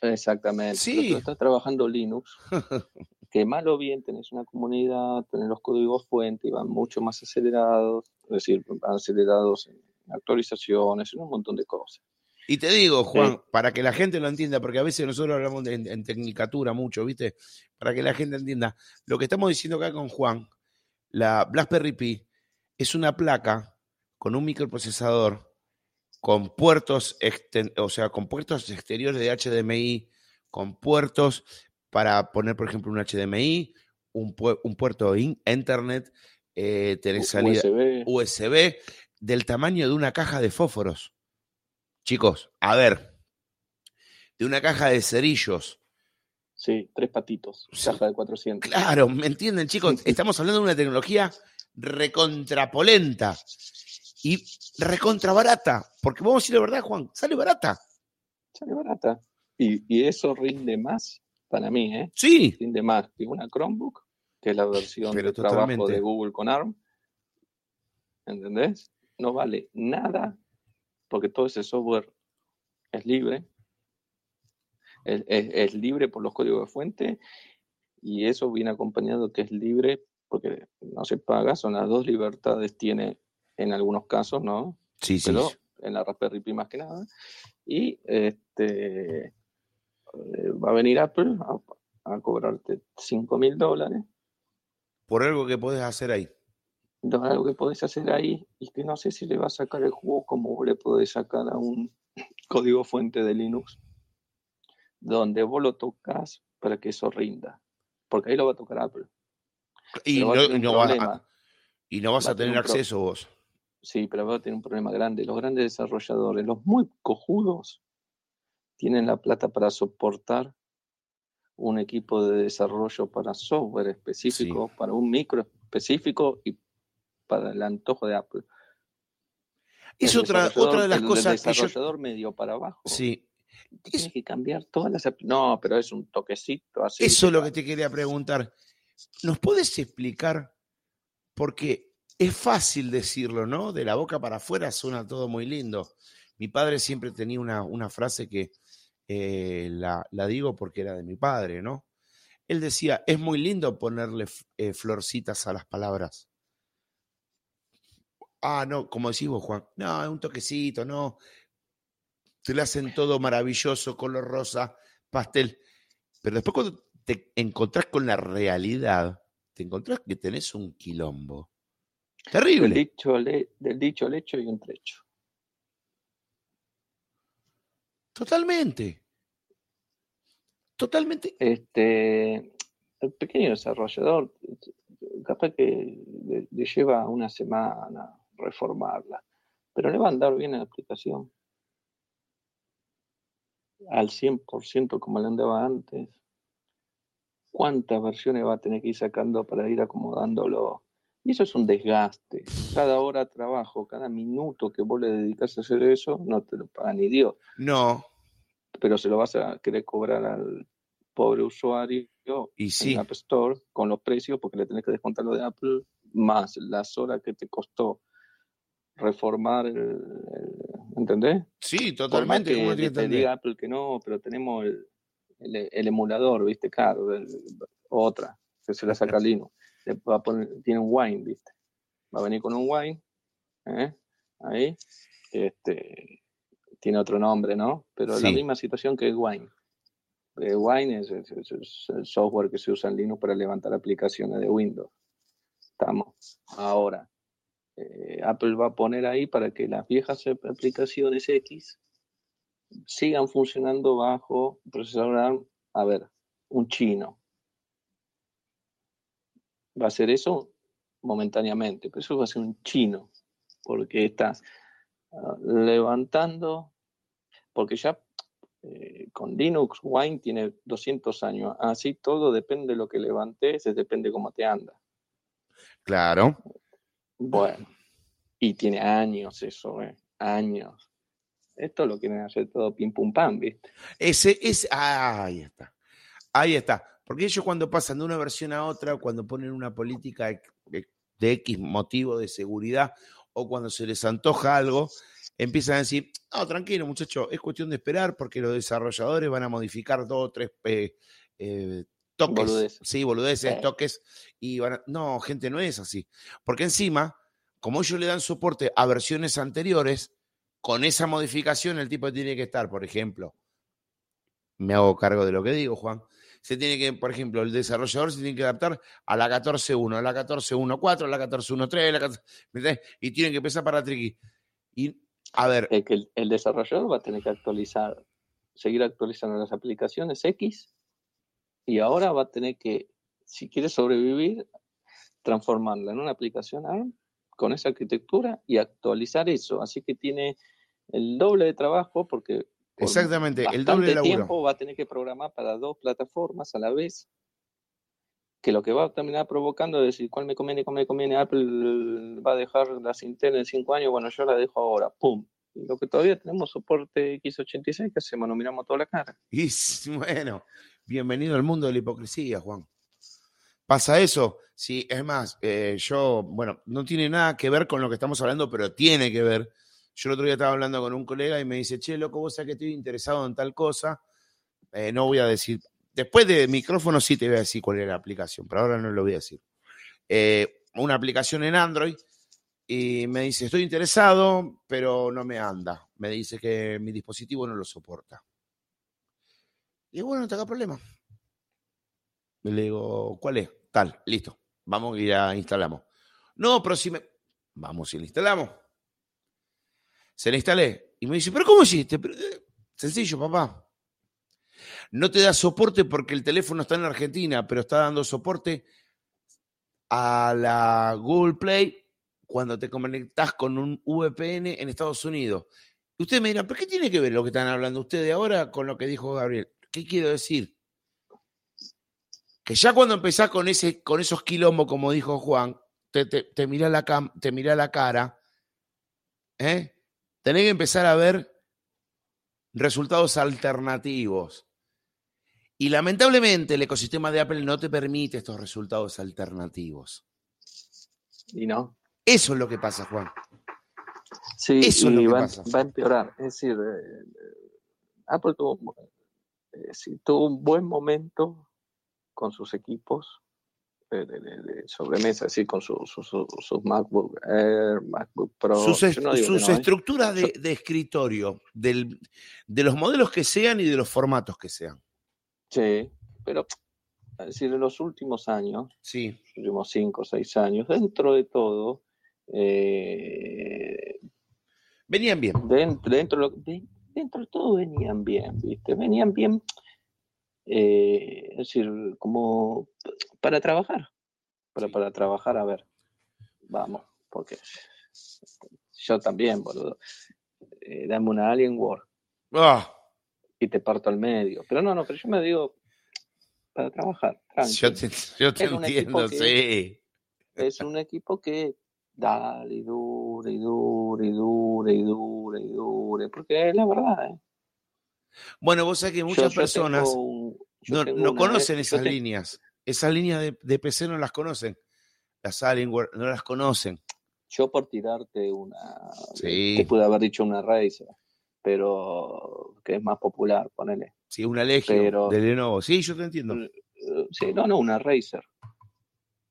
Exactamente. Sí. estás trabajando Linux, que mal o bien tenés una comunidad, tenés los códigos fuente y van mucho más acelerados, es decir, van acelerados en actualizaciones, en un montón de cosas. Y te digo, Juan, para que la gente lo entienda, porque a veces nosotros hablamos en, en, tecnicatura mucho, ¿viste? Para que la gente entienda, lo que estamos diciendo acá con Juan, la BlackBerry Pi es una placa con un microprocesador, con puertos, o sea, con puertos exteriores de HDMI, con puertos para poner, por ejemplo, un HDMI, un, puerto Internet, eh, tenés salida USB. del tamaño de una caja de fósforos. Chicos, a ver, de una caja de cerillos. Sí, tres patitos, caja de 400. Claro, ¿me entienden, chicos? Estamos hablando de una tecnología recontrapolenta y recontrabarata. Porque vamos a decir la verdad, Juan, sale barata. Sale barata. Y, y eso rinde más para mí, ¿eh? Sí. Rinde más que una Chromebook que es la versión de trabajo de Google con ARM. ¿Entendés? No vale nada porque todo ese software es libre. Es, libre por los códigos de fuente y eso viene acompañado que es libre porque no se paga, son las dos libertades tiene en algunos casos, ¿no? Sí, sí. en la Raspberry Pi más que nada. Y este eh, va a venir Apple a, a cobrarte 5 mil dólares por algo que puedes hacer ahí. No, algo que podés hacer ahí y que no sé si le va a sacar el juego como le podés sacar a un código fuente de Linux, donde vos lo tocas para que eso rinda, porque ahí lo va a tocar Apple. Y no, y no, vas a, tener acceso vos. Sí, pero va a tener un problema grande. Los grandes desarrolladores, los muy cojudos, tienen la plata para soportar un equipo de desarrollo para software específico, para un micro específico y para el antojo de Apple. Es otra, otra de las cosas el desarrollador medio para abajo. Sí. Tienes que cambiar todas las No, pero es un toquecito así. Eso es lo que te quería preguntar. ¿Nos puedes explicar? Porque es fácil decirlo, ¿no? De la boca para afuera suena todo muy lindo. Mi padre siempre tenía una, una frase que eh, la, digo porque era de mi padre, ¿no? Él decía, es muy lindo ponerle eh, florcitas a las palabras. Ah, no, como decís vos, Juan, no, es un toquecito, no. Te lo hacen todo maravilloso, color rosa, pastel. Pero después cuando te encontrás con la realidad, te encontrás que tenés un quilombo. Terrible. Del dicho, del dicho al hecho y un trecho. Totalmente. Totalmente. Este, el pequeño desarrollador, capaz que le, lleva una semana reformarla, pero le va a andar bien la aplicación. Al 100% como le andaba antes. ¿Cuántas versiones va a tener que ir sacando para ir acomodándolo? Y eso es un desgaste. Cada hora de trabajo, cada minuto que vos le dedicas a hacer eso, no te lo paga ni Dios. No. Pero se lo vas a querer cobrar al pobre usuario y sí. en App Store con los precios, porque le tenés que descontar lo de Apple, más las horas que te costó reformar el, ¿entendés? Sí, totalmente. que te diga Apple que no, pero tenemos el, el, emulador, ¿viste? Claro, otra, que se la saca Linux tiene un wine, ¿viste? Va a venir con un wine, ¿eh? ahí, este, tiene otro nombre, ¿no? Pero es la misma situación que el wine. El wine es, el software que se usa en Linux para levantar aplicaciones de Windows. Estamos. Ahora, eh, Apple va a poner ahí para que las viejas aplicaciones X sigan funcionando bajo procesador a ver, un chino, va a ser eso momentáneamente, pero eso va a ser un chino, porque estás ah, levantando, porque ya eh, con Linux Wine tiene 200 años, así todo depende de lo que levantes, depende cómo te anda. Claro. Bueno, y tiene años eso, eh, años. Esto lo quieren hacer todo pim pum pam, ¿viste? Ese es, ahí está. Ahí está. Porque ellos cuando pasan de una versión a otra, cuando ponen una política de X motivo de seguridad o cuando se les antoja algo, empiezan a decir, no, tranquilo muchachos, es cuestión de esperar porque los desarrolladores van a modificar dos o tres eh, eh, toques, sí, boludeces, toques, y van a... No, gente, no es así. Porque encima, como ellos le dan soporte a versiones anteriores, con esa modificación el tipo tiene que estar, por ejemplo, me hago cargo de lo que digo, Juan, se tiene que, por ejemplo, el desarrollador se tiene que adaptar a la 14.1, a la 14.1.4, a la 14.1.3, la 14, y tiene que empezar para Triqui. Y, a ver. Que el, el, desarrollador va a tener que actualizar, seguir actualizando las aplicaciones X, y ahora va a tener que, si quiere sobrevivir, transformarla en una aplicación ARM con esa arquitectura y actualizar eso. Así que tiene el doble de trabajo porque Exactamente, el doble de tiempo va a tener que programar para dos plataformas a la vez, que lo que va a terminar provocando es decir, ¿cuál me conviene, cuál me conviene? Apple va a dejar la Intel en cinco años, bueno, yo la dejo ahora, ¡pum! Y lo que todavía tenemos soporte X86, que hacemos? Nos miramos toda la cara. Y bueno, bienvenido al mundo de la hipocresía, Juan. ¿Pasa eso? Sí, es más, eh, yo, bueno, no tiene nada que ver con lo que estamos hablando, pero tiene que ver yo el otro día estaba hablando con un colega y me dice, che, loco, vos sabés que estoy interesado en tal cosa. Eh, no voy a decir, después de micrófono sí te voy a decir cuál era la aplicación, pero ahora no lo voy a decir. Eh, una aplicación en Android y me dice, estoy interesado, pero no me anda. Me dice que mi dispositivo no lo soporta. Y bueno, no te haga problema. Le digo, ¿cuál es? Tal, listo. Vamos y la instalamos. No, pero si me. Vamos y la instalamos. Se la instalé. Y me dice, ¿pero cómo hiciste? Eh, sencillo, papá. No te da soporte porque el teléfono está en Argentina, pero está dando soporte a la Google Play cuando te conectas con un VPN en Estados Unidos. Y ustedes me dirán, ¿pero qué tiene que ver lo que están hablando ustedes ahora con lo que dijo Gabriel? ¿Qué quiero decir? Que ya cuando empezás con, ese, con esos quilombos, como dijo Juan, te, te, mira, la te la cara, ¿eh? Tenés que empezar a ver resultados alternativos. Y lamentablemente el ecosistema de Apple no te permite estos resultados alternativos. Y no. Eso es lo que pasa, Juan. Sí, Eso es lo que va, pasa. va a empeorar. Es decir, eh, Apple tuvo, eh, tuvo un buen momento con sus equipos de, sobremesa, así con sus su, MacBook Air, MacBook Pro. Sus, estructuras de, escritorio, del, de los modelos que sean y de los formatos que sean. Sí, pero es decir, en los últimos años, sí. los últimos cinco o seis años, dentro de todo, eh, venían bien. Dentro, dentro, dentro de todo venían bien, ¿viste? Venían bien eh, es decir, como para trabajar, para, para trabajar, a ver, vamos, porque yo también, boludo, eh, dame una Alien War ah. y te parto al medio, pero no, no, pero yo me digo para trabajar. Yo te, yo te entiendo, sí. Es un equipo que dale y dure y dure y dure y dure y dure, porque es la verdad, ¿eh? Bueno, vos sabés que muchas personas no, conocen esas líneas. Esas líneas de, PC no las conocen. Las Alienware no las conocen. Yo por tirarte una, sí. te pude haber dicho una Razer, pero que es más popular, ponele. Sí, una Legio de Lenovo. Sí, yo te entiendo. Eh, sí, no, no, una Razer.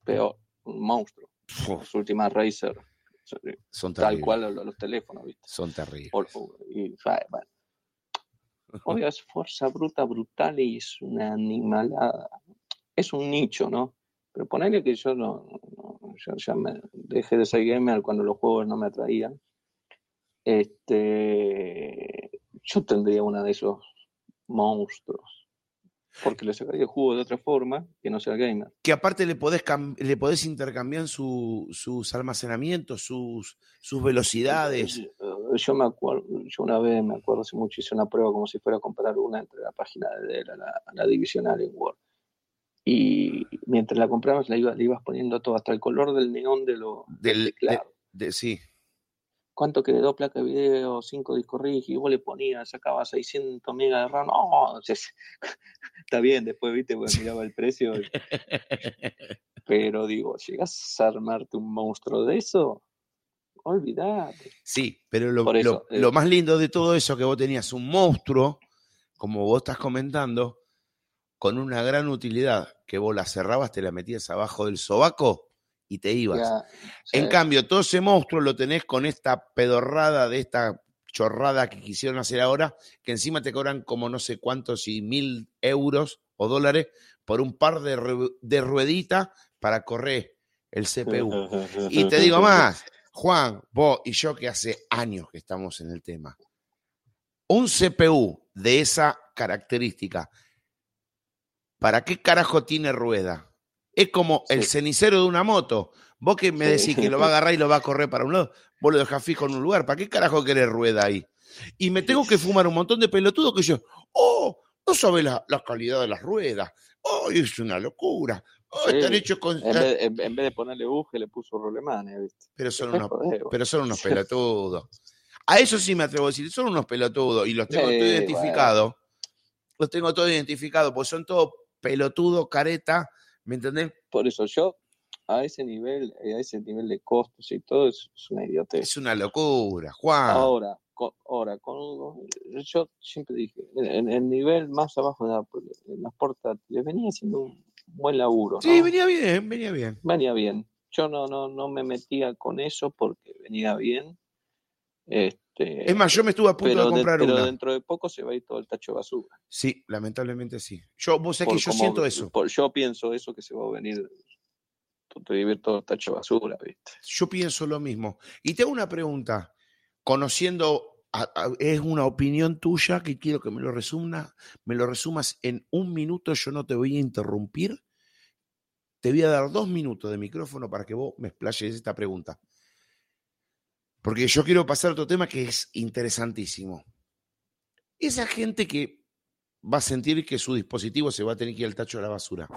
Peor, un monstruo. Las últimas Razer son tal cual los, teléfonos, ¿viste? Son terribles. y, bueno, Obvio, es fuerza bruta, brutal y es una animalada. Es un nicho, ¿no? Pero ponerle que yo no, yo ya me dejé de ser gamer cuando los juegos no me atraían. Este, yo tendría una de esos monstruos porque le sacaría el jugo de otra forma que no sea gamer. Que aparte le podés, le podés intercambiar sus almacenamientos, sus, sus velocidades. Eh, yo me acuerdo, yo una vez me acuerdo hace mucho, hice una prueba como si fuera a comparar una entre la página de la, la, la divisional en Word. Y mientras la comprabas, la le ibas poniendo todo, hasta el color del neón de lo del, teclado. De, sí, ¿Cuánto quedó placa de video? 5 discos rígidos, y vos le ponías, sacaba 600 megas de RAM. No, está bien, después viste, pues miraba el precio. Pero digo, ¿llegas a armarte un monstruo de eso? Olvídate. Sí, pero lo, lo, eh, más lindo de todo eso que vos tenías un monstruo, como vos estás comentando, con una gran utilidad, que vos la cerrabas, te la metías abajo del sobaco y te ibas. En cambio, todo ese monstruo lo tenés con esta pedorrada de esta chorrada que quisieron hacer ahora, que encima te cobran como no sé cuántos y mil euros o dólares por un par de, de rueditas para correr el CPU. Y te digo más, Juan, vos y yo que hace años que estamos en el tema, un CPU de esa característica, ¿para qué carajo tiene rueda? Es como el cenicero de una moto. Vos que me decís que lo va a agarrar y lo va a correr para un lado, vos lo dejás fijo en un lugar. ¿Para qué carajo querés rueda ahí? Y me tengo que fumar un montón de pelotudos que yo, oh, no sabes la, calidad de las ruedas. Oh, es una locura. Oh, están hechos con. En vez, en, vez, de ponerle buje, le puso rolemanes, ¿viste? Pero son, unos, pero son unos pelotudos. A eso sí me atrevo a decir, son unos pelotudos y los tengo todos identificados. Los tengo todos identificados, porque son todos pelotudos, careta, ¿me entendés? Por eso yo, a ese nivel, eh, a ese nivel de costos y todo, es, una idiotez. Es una locura, Juan. Ahora, ahora, con, yo siempre dije, en el nivel más abajo de las portátiles venía haciendo un buen laburo. Sí, venía bien, venía bien. Venía bien. Yo no, no, no me metía con eso porque venía bien. Este, es más, yo me estuve a punto de comprar una. Pero dentro de poco se va a ir todo el tacho de basura. Sí, lamentablemente sí. Yo, vos sabés que yo siento eso. yo pienso eso que se va a venir vivir todo el tacho de basura, ¿viste? Yo pienso lo mismo. Y te hago una pregunta conociendo, es una opinión tuya que quiero que me lo, resuma, me lo resumas en un minuto, yo no te voy a interrumpir. Te voy a dar dos minutos de micrófono para que vos me explayes esta pregunta. Porque yo quiero pasar a otro tema que es interesantísimo. Esa gente que va a sentir que su dispositivo se va a tener que ir al tacho de la basura.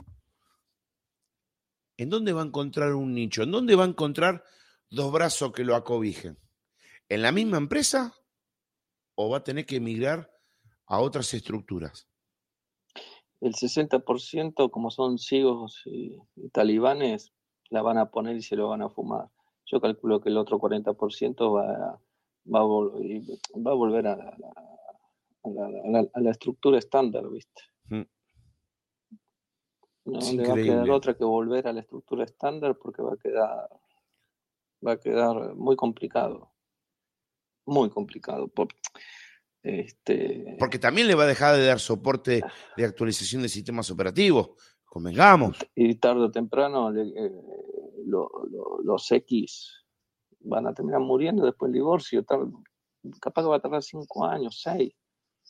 ¿En dónde va a encontrar un nicho? ¿En dónde va a encontrar dos brazos que lo acobijen? en la misma empresa o va a tener que emigrar a otras estructuras? El 60%, como son ciegos y, talibanes, la van a poner y se lo van a fumar. Yo calculo que el otro 40% va, va, a volver a la, estructura estándar, ¿viste? Mm. No le va a quedar otra que volver a la estructura estándar porque va a quedar, va a quedar muy complicado muy complicado. Por, este... Porque también le va a dejar de dar soporte de actualización de sistemas operativos, convengamos. Y tarde o temprano los X van a terminar muriendo después del divorcio. capaz que va a tardar cinco años, seis,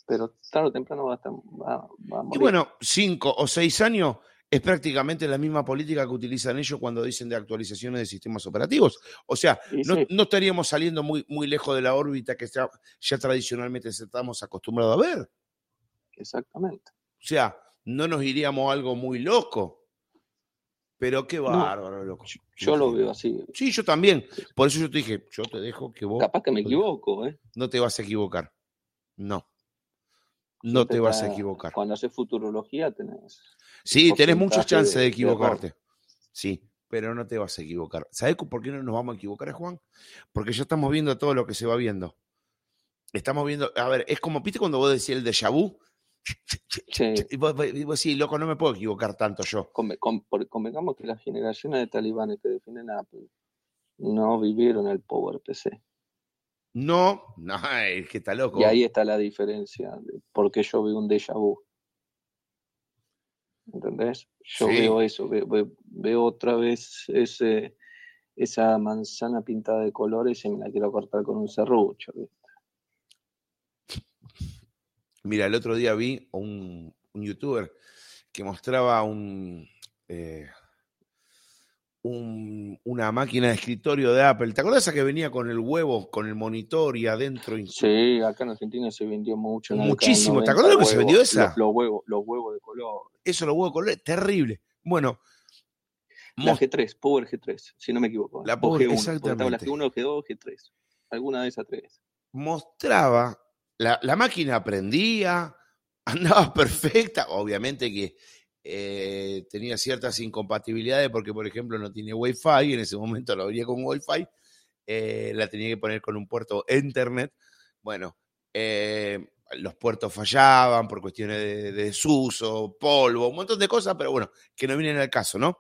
pero tarde o temprano va a, va a morir. Y bueno, cinco o seis años es prácticamente la misma política que utilizan ellos cuando dicen de actualizaciones de sistemas operativos. O sea, no, estaríamos saliendo muy, muy lejos de la órbita que ya, ya tradicionalmente estamos acostumbrados a ver. Exactamente. O sea, no nos iríamos a algo muy loco. Pero qué bárbaro, loco. Yo lo veo así. Sí, yo también. Por eso yo te dije, yo te dejo que vos. Capaz que me equivoco, ¿eh? No te vas a equivocar. No. No te vas a equivocar. Cuando haces futurología tenés Sí, tenés muchas chances de, equivocarte. Sí, pero no te vas a equivocar. ¿Sabes por qué no nos vamos a equivocar, Juan? Porque ya estamos viendo todo lo que se va viendo. Estamos viendo, a ver, es como, ¿viste cuando vos decías el déjà vu? Sí. Y vos, sí, loco, no me puedo equivocar tanto yo. convengamos que las generaciones de talibanes que definen Apple no vivieron el PowerPC. No, no, es que está loco. Y ahí está la diferencia de por qué yo vi un déjà vu. ¿entendés? Yo veo eso, veo, otra vez ese, esa manzana pintada de colores y me la quiero cortar con un serrucho. Mira, el otro día vi un, un youtuber que mostraba un, eh, una máquina de escritorio de Apple. ¿Te acuerdas que venía con el huevo, con el monitor y adentro? Sí, acá en Argentina se vendió mucho. Muchísimo. ¿Te acuerdas lo que se vendió esa? Los, huevos, los huevos de color. Eso, los huevos de color, terrible. Bueno. La G3, Power G3, si no me equivoco. La Power G1. Exactamente. La G1, G2, G3. Alguna de esas tres. Mostraba, la, la máquina aprendía, andaba perfecta. Obviamente que eh, tenía ciertas incompatibilidades porque, por ejemplo, no tiene Wi-Fi, en ese momento lo abría con Wi-Fi, eh, la tenía que poner con un puerto Ethernet. Bueno, eh, los puertos fallaban por cuestiones de, desuso, polvo, un montón de cosas, pero bueno, que no vienen al caso, ¿no?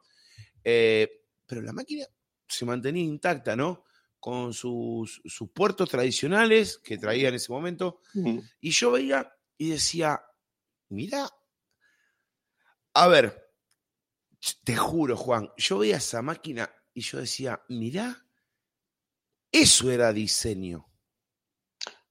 pero la máquina se mantenía intacta, ¿no? Con sus, sus puertos tradicionales que traía en ese momento. Y yo veía y decía, mira, a ver, te juro, Juan, yo veía esa máquina y yo decía, mira, eso era diseño.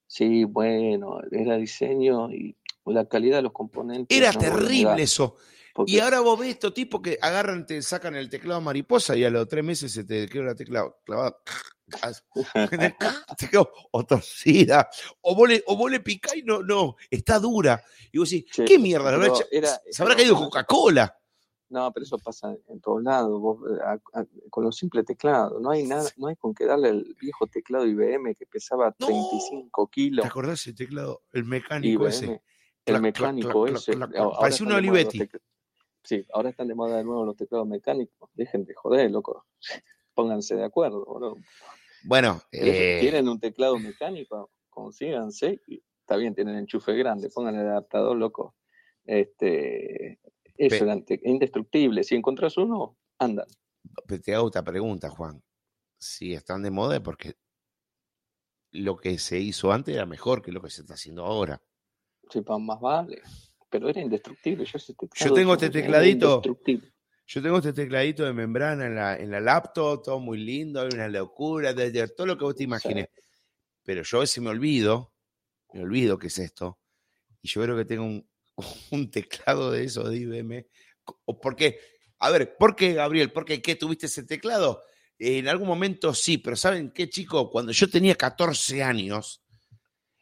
Sí, bueno, era diseño y la calidad de los componentes. Era no terrible eso. Porque- Y ahora vos ves estos tipos que agarran, te sacan el teclado mariposa y a los tres meses se te queda la tecla clavada. Te quedó o torcida. O vos le, o vos le picás y no, no, está dura. Y vos decís, Che, ¿qué mierda? ¿Le habrá era- se habrá caído Coca-Cola. No, pero eso pasa en todos lados. vos, eh, a- a- con los simples teclados. No hay nada, no hay con qué darle el viejo teclado IBM que pesaba No. 35 ¿Te kilos. acordás el teclado? El mecánico IBM, ese. el Clac, mecánico clac, ese. clac, Parecía un Olivetti. tec- Sí, ahora están de moda de nuevo los teclados mecánicos. Dejen de joder, loco. Pónganse de acuerdo, boludo. Bueno, eh, ¿Quieren un teclado mecánico? Consíganse. Está bien, tienen enchufe grande, pongan el adaptador, loco. Este, eso era indestructible. Si encontrás uno, andan. Te hago otra pregunta, Juan. Si están de moda es porque lo que se hizo antes era mejor que lo que se está haciendo ahora. Sí, pa, más vale. Pero era indestructible. Yo, ese teclado tengo era este tecladito. Yo tengo este tecladito de membrana en la, en la laptop, todo muy lindo, hay una locura, de- de todo lo que vos te imagines. Pero yo a veces me olvido, me olvido qué es esto, y yo creo que tengo un, un teclado de eso de IBM. O porque, a ver, ¿por qué, Gabriel? ¿Por qué? ¿Qué tuviste ese teclado? En algún momento sí, pero ¿saben qué, chico? Cuando yo tenía 14 años,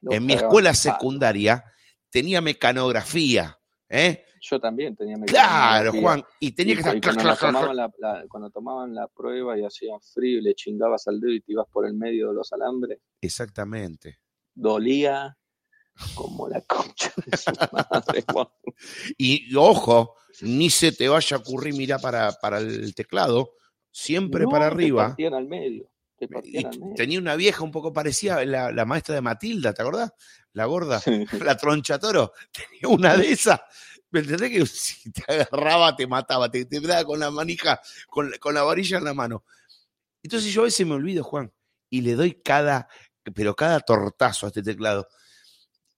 Lo en mi escuela secundaria, tenía mecanografía, ¿eh? Yo también tenía Claro, mecanografía. Juan, y tenía Y que estar... cuando, clac, clac, tomaban la, la- cuando tomaban la prueba y hacía frío y le chingabas al dedo y te ibas por el medio de los alambres, Exactamente. dolía como la concha de su madre. Juan. Y, ojo, ni se te vaya a ocurrir mirar para, para el teclado, siempre No, para Te arriba. partían al medio. Y tenía una vieja un poco parecida, la, la maestra de Matilda, ¿te acordás? La gorda, Sí. la troncha toro. Tenía una de esas. ¿Me entendés que si te agarraba te mataba, te, te daba con la manija, con, la- con la varilla en la mano? Entonces yo a veces me olvido, Juan, y le doy cada, pero cada tortazo a este teclado.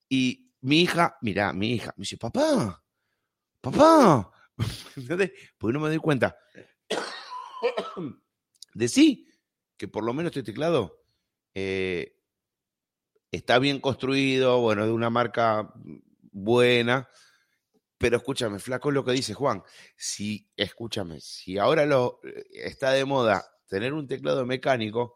Y mi hija, mira, mi hija, me dice, papá, papá, ¿entendés? Porque no me doy cuenta. Decí que por lo menos este teclado eh, está bien construido, bueno, de una marca buena, pero escúchame, flaco, es lo que dice Juan. Si, escúchame, si ahora lo eh, está de moda tener un teclado mecánico,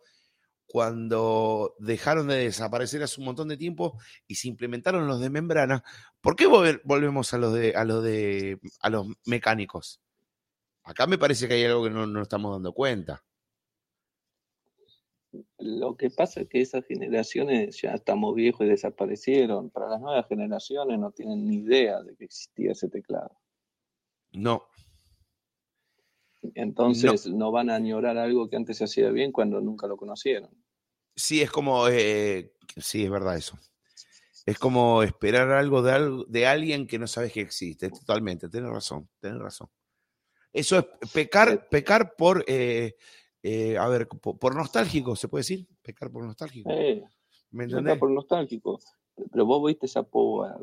cuando dejaron de desaparecer hace un montón de tiempo y se implementaron los de membrana, ¿por qué volvemos a los de a los de a los mecánicos? Acá me parece que hay algo que no nos estamos dando cuenta. Lo que pasa es que esas generaciones ya estamos viejos y desaparecieron. Para las nuevas generaciones no tienen ni idea de que existía ese teclado. No, Entonces no, van a añorar algo que antes se hacía bien cuando nunca lo conocieron. Sí, es como, eh, sí, es verdad eso. Es como esperar algo de, algo de alguien que no sabes que existe. Totalmente, tienes razón, tienes razón. Eso es pecar, pecar por, eh, eh, a ver, por, por nostálgico, ¿se puede decir? Pecar por nostálgico. Eh, ¿Me entendés? por nostálgico. Pero vos viste esa Power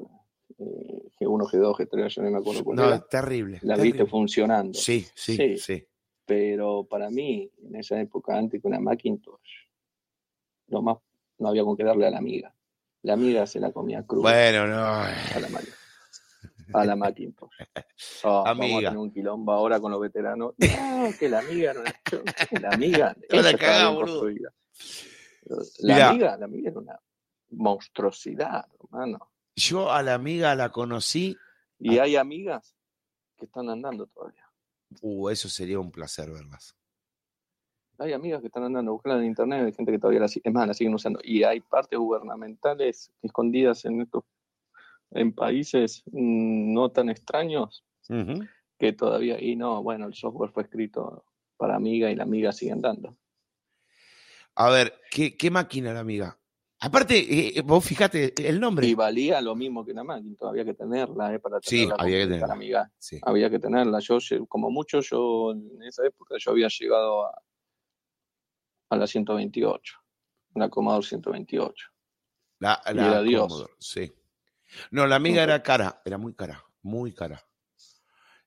eh, G1, G2, G3, yo no me acuerdo cuál No, era. terrible. La terrible. viste funcionando. Sí, sí, Sí. sí. Pero para mí, en esa época, antes que una Macintosh, lo más, no había con qué darle a la amiga. La amiga se la comía cruda Bueno, no. a la a la Macintosh. Ah, Vamos a Amiga. tener un quilombo ahora con los veteranos. No, que la amiga no que la amiga. La cagada, boludo. La Mirá. amiga, la amiga era una monstruosidad, hermano. Yo a la amiga la conocí. Y hay amigas que están andando todavía. Uh, eso sería un placer verlas. Hay amigas que están andando, buscando en internet, hay gente que todavía la es más, la siguen usando. Y hay partes gubernamentales escondidas en estos, en países mm, no tan extraños que todavía, y no, bueno, el software fue escrito para amiga y la amiga sigue andando. A ver, ¿qué, qué máquina la amiga? Aparte, eh, vos fijate el nombre. Y valía lo mismo que una Macintosh, había que tenerla, eh, para Sí, tenerla había que tenerla. la amiga. Sí. Había que tenerla. Yo, como mucho, yo en esa época yo había llegado a, a la 128. Una Commodore 128. La, Y la era Dios. Commodore, sí. No, la amiga era cara, era muy cara, muy cara.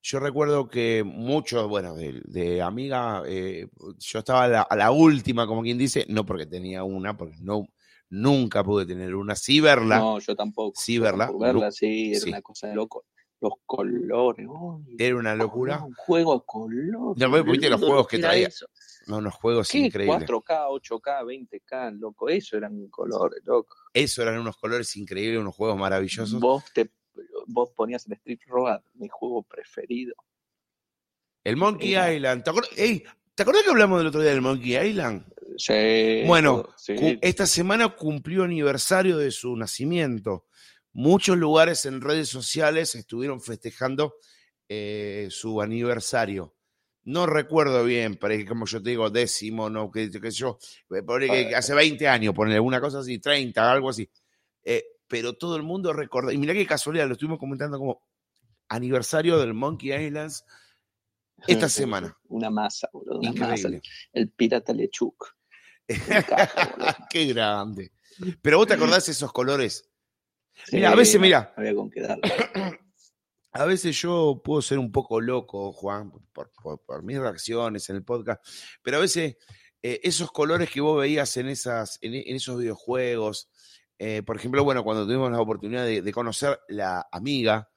Yo recuerdo que muchos, bueno, de, de amiga, eh, yo estaba a la, a la última, como quien dice, no porque tenía una, porque no, nunca pude tener una. Sí verla, No, yo tampoco. sí verla. tampoco. Verla, sí, era sí. una cosa de loco. Los colores. uy, Era una locura. Un juego a color. Ya, vos viste los juegos que traía. eso. No, unos juegos ¿Qué? increíbles. 4K, 8K, 20K, loco. Eso eran colores, loco. Eso eran unos colores increíbles, unos juegos maravillosos. Vos, te, vos ponías el Street Road, mi juego preferido. El Monkey Era- Island. ¿Te acuerdas, ey, ¿te acuerdas que hablamos del otro día del Monkey Island? Sí, Bueno, sí. Esta semana cumplió aniversario de su nacimiento. Muchos lugares en redes sociales estuvieron festejando eh, su aniversario. No recuerdo bien, pero es como yo te digo, décimo, no, que, que yo, eh, que Bueno. hace 20 años, ponerle una cosa así, 30, algo así. Eh, pero todo el mundo recuerda, y mirá qué casualidad, lo estuvimos comentando como aniversario del Monkey Islands esta semana. Una masa, boludo, una masa. El pirata Lechuk. qué grande. Pero vos te acordás esos colores Sí, Mira, a veces, mira. Había con qué darle. A veces yo puedo ser un poco loco, Juan, por, por- por mis reacciones en el podcast, pero a veces eh, esos colores que vos veías en, esas, en, en esos videojuegos, eh, por ejemplo, bueno, cuando tuvimos la oportunidad de, de conocer la amiga,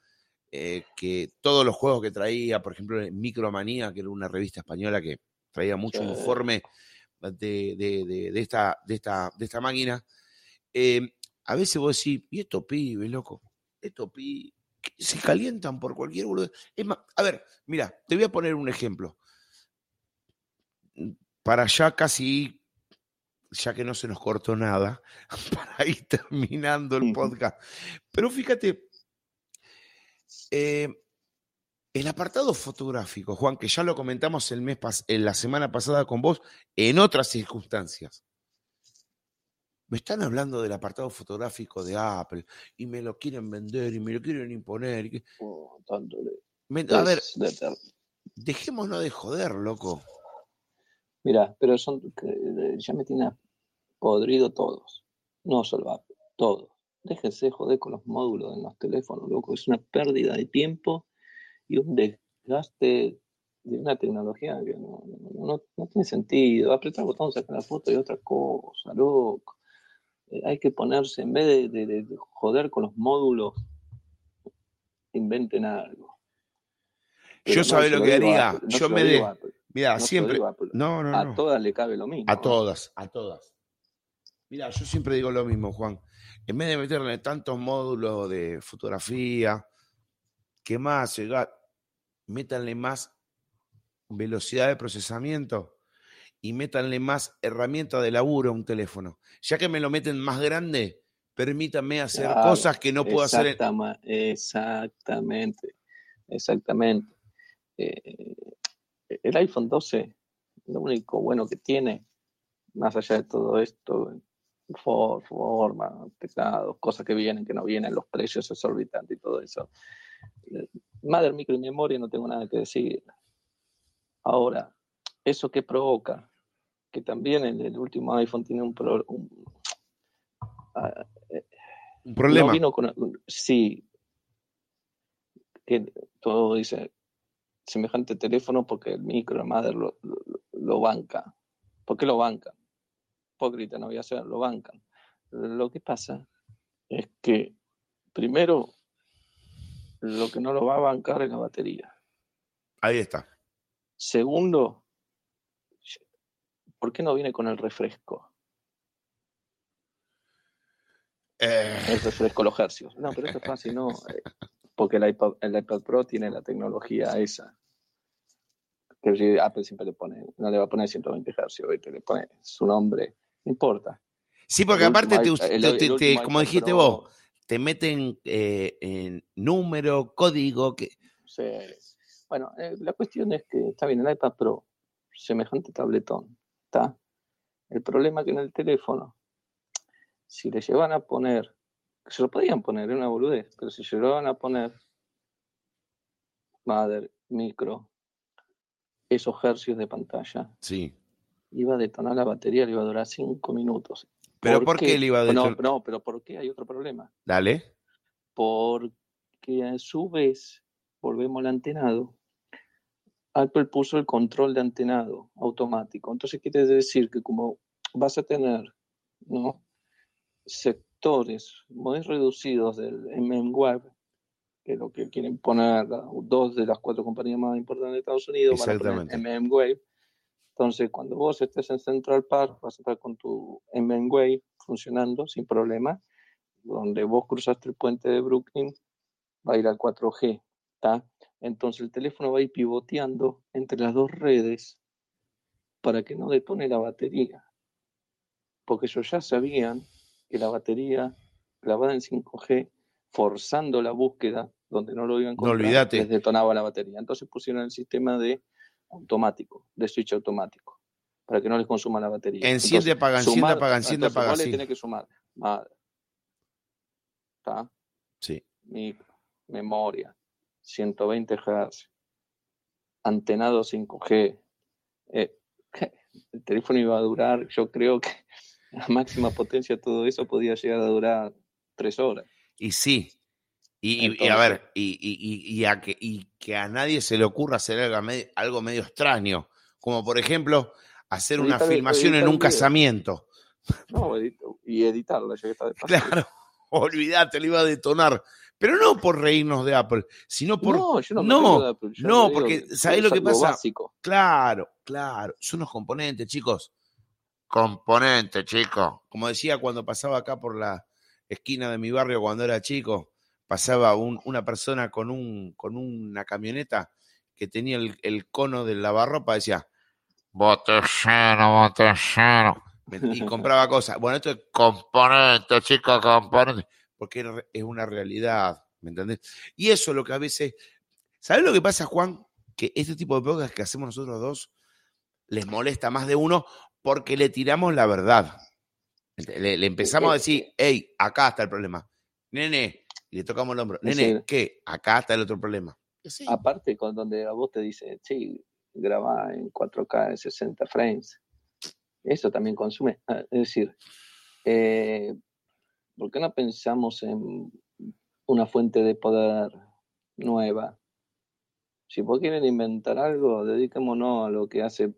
eh, que todos los juegos que traía, por ejemplo, Micromanía, que era una revista española que traía mucho Sí. informe de, de- de- de esta, de, esta, de esta máquina, a veces vos decís, ¿y estos pibes, loco? Estos pibes se calientan por cualquier boludo. Es más, a ver, mira, te voy a poner un ejemplo. Para ya casi, ya que no se nos cortó nada, para ir terminando el podcast. Pero fíjate, eh, el apartado fotográfico, Juan, que ya lo comentamos el mes pas- en la semana pasada con vos, en otras circunstancias. Me están hablando del apartado fotográfico de Apple y me lo quieren vender y me lo quieren imponer. Oh, me- a ver, dejémonos de joder, loco. Mira, pero son ya me tiene podrido todos. No solo Apple, todos. Déjense joder con los módulos en los teléfonos, loco. Es una pérdida de tiempo y un desgaste de una tecnología que no, no- no- no tiene sentido. Apretar el botón, sacar la foto y otra cosa, loco. Eh, hay que ponerse, en vez de, de- de- de joder con los módulos, inventen algo. Yo Pero no se lo que haría. Apple, no Yo me de- Mira, no siempre. Apple. No, no, A no. todas le cabe lo mismo. A todas, a todas. Mira, yo siempre digo lo mismo, Juan. En vez de meterle tantos módulos de fotografía, ¿qué más? Métanle más velocidad de procesamiento y métanle más herramientas de laburo a un teléfono. Ya que me lo meten más grande, permítanme hacer Claro, cosas que no puedo hacer. en- Exactamente, exactamente. Eh, el iPhone 12, lo único bueno que tiene, más allá de todo esto, for- forma, teclados, cosas que vienen, que no vienen, los precios exorbitantes y todo eso. Eh, Mother micro y memoria, no tengo nada que decir. Ahora, ¿eso qué provoca? Que también el, el último iPhone tiene un, pro- un- ah, Un problema. no vino con. Sí. Que todo dice semejante teléfono porque el micro, la madre lo, lo, lo banca. ¿Por qué lo bancan? Hipócrita, no voy a hacer, lo bancan. Lo que pasa es que, primero, lo que no lo va a bancar es la batería. Ahí está. Segundo, ¿por qué no viene con el refresco? Eh, el refresco los hercios. No, pero esto es fácil, no. Porque el iPad, el iPad Pro tiene la tecnología esa. Que si Apple siempre le pone, no le va a poner 120 hercios, ¿viste? le pone su nombre, no importa. sí, porque El aparte, te, último el- te- el te- te- último como dijiste Pro, vos, te meten eh, en número, código, que sí. Bueno, eh, la cuestión es que está bien, el iPad Pro, semejante tabletón, ¿está? El problema que en el teléfono, si le llevan a poner, se lo podían poner, es una boludez, pero si se lo van a poner Mother, micro, esos hercios de pantalla, sí. iba a detonar la batería, le iba a durar cinco minutos. ¿Pero por, qué? le iba a detonar? No, no, pero ¿por qué? Hay otro problema. Dale. Porque a su vez, volvemos al antenado, Apple puso el control de antenado automático. Entonces quiere decir que como vas a tener ¿no? sectores muy reducidos del MM-Web, que es lo que quieren poner dos de las cuatro compañías más importantes de Estados Unidos, van a poner MM-Wave. Entonces, cuando vos estés en Central Park, vas a estar con tu MM-Wave funcionando sin problema. Donde vos cruzaste el puente de Brooklyn, va a ir al 4G. Entonces el teléfono va a ir pivoteando entre las dos redes para que no detone la batería. Porque ellos ya sabían que la batería grabada en 5G, forzando la búsqueda donde no lo iban a encontrar, les detonaba la batería. Entonces pusieron el sistema de automático, de switch automático, para que no les consuma la batería. Enciende, apaga, enciende, apaga, enciende, apaga. le tiene que sumar madre. ¿Está? Sí. Memoria, 120 Hz, antenado 5G. Eh, el teléfono iba a durar, yo creo que la máxima potencia todo eso podía llegar a durar tres horas. Y sí. Y, a ver, y, a que, y que a nadie se le ocurra hacer algo medio, extraño, como por ejemplo hacer una filmación en un casamiento. No, y editarlo, ya que está de Claro, olvídate, le iba a detonar. Pero no por reírnos de Apple, sino por. No, yo no me no, de Apple. no porque ¿sabés lo que pasa? Claro, claro. Son los componentes, chicos. Componentes, chicos. Como decía cuando pasaba acá por la esquina de mi barrio cuando era chico, pasaba una persona con, un, con una camioneta que tenía el, cono del lavarropa, decía, botellero, botellero. Y compraba cosas. Bueno, esto es componente, chicos, componente porque es una realidad, ¿me entendés? Y eso es lo que a veces, ¿sabes lo que pasa, Juan? Que este tipo de podcast que hacemos nosotros dos les molesta más de uno porque le tiramos la verdad. Le, empezamos a decir, hey, acá está el problema. Nene, y le tocamos el hombro. Nene, ¿qué? Acá está el otro problema. Aparte, con donde a vos te dice, sí, graba en 4K en 60 frames. Eso también consume. Es decir, eh, ¿por qué no pensamos en una fuente de poder nueva? Si vos quieren inventar algo, dediquémonos a lo que hace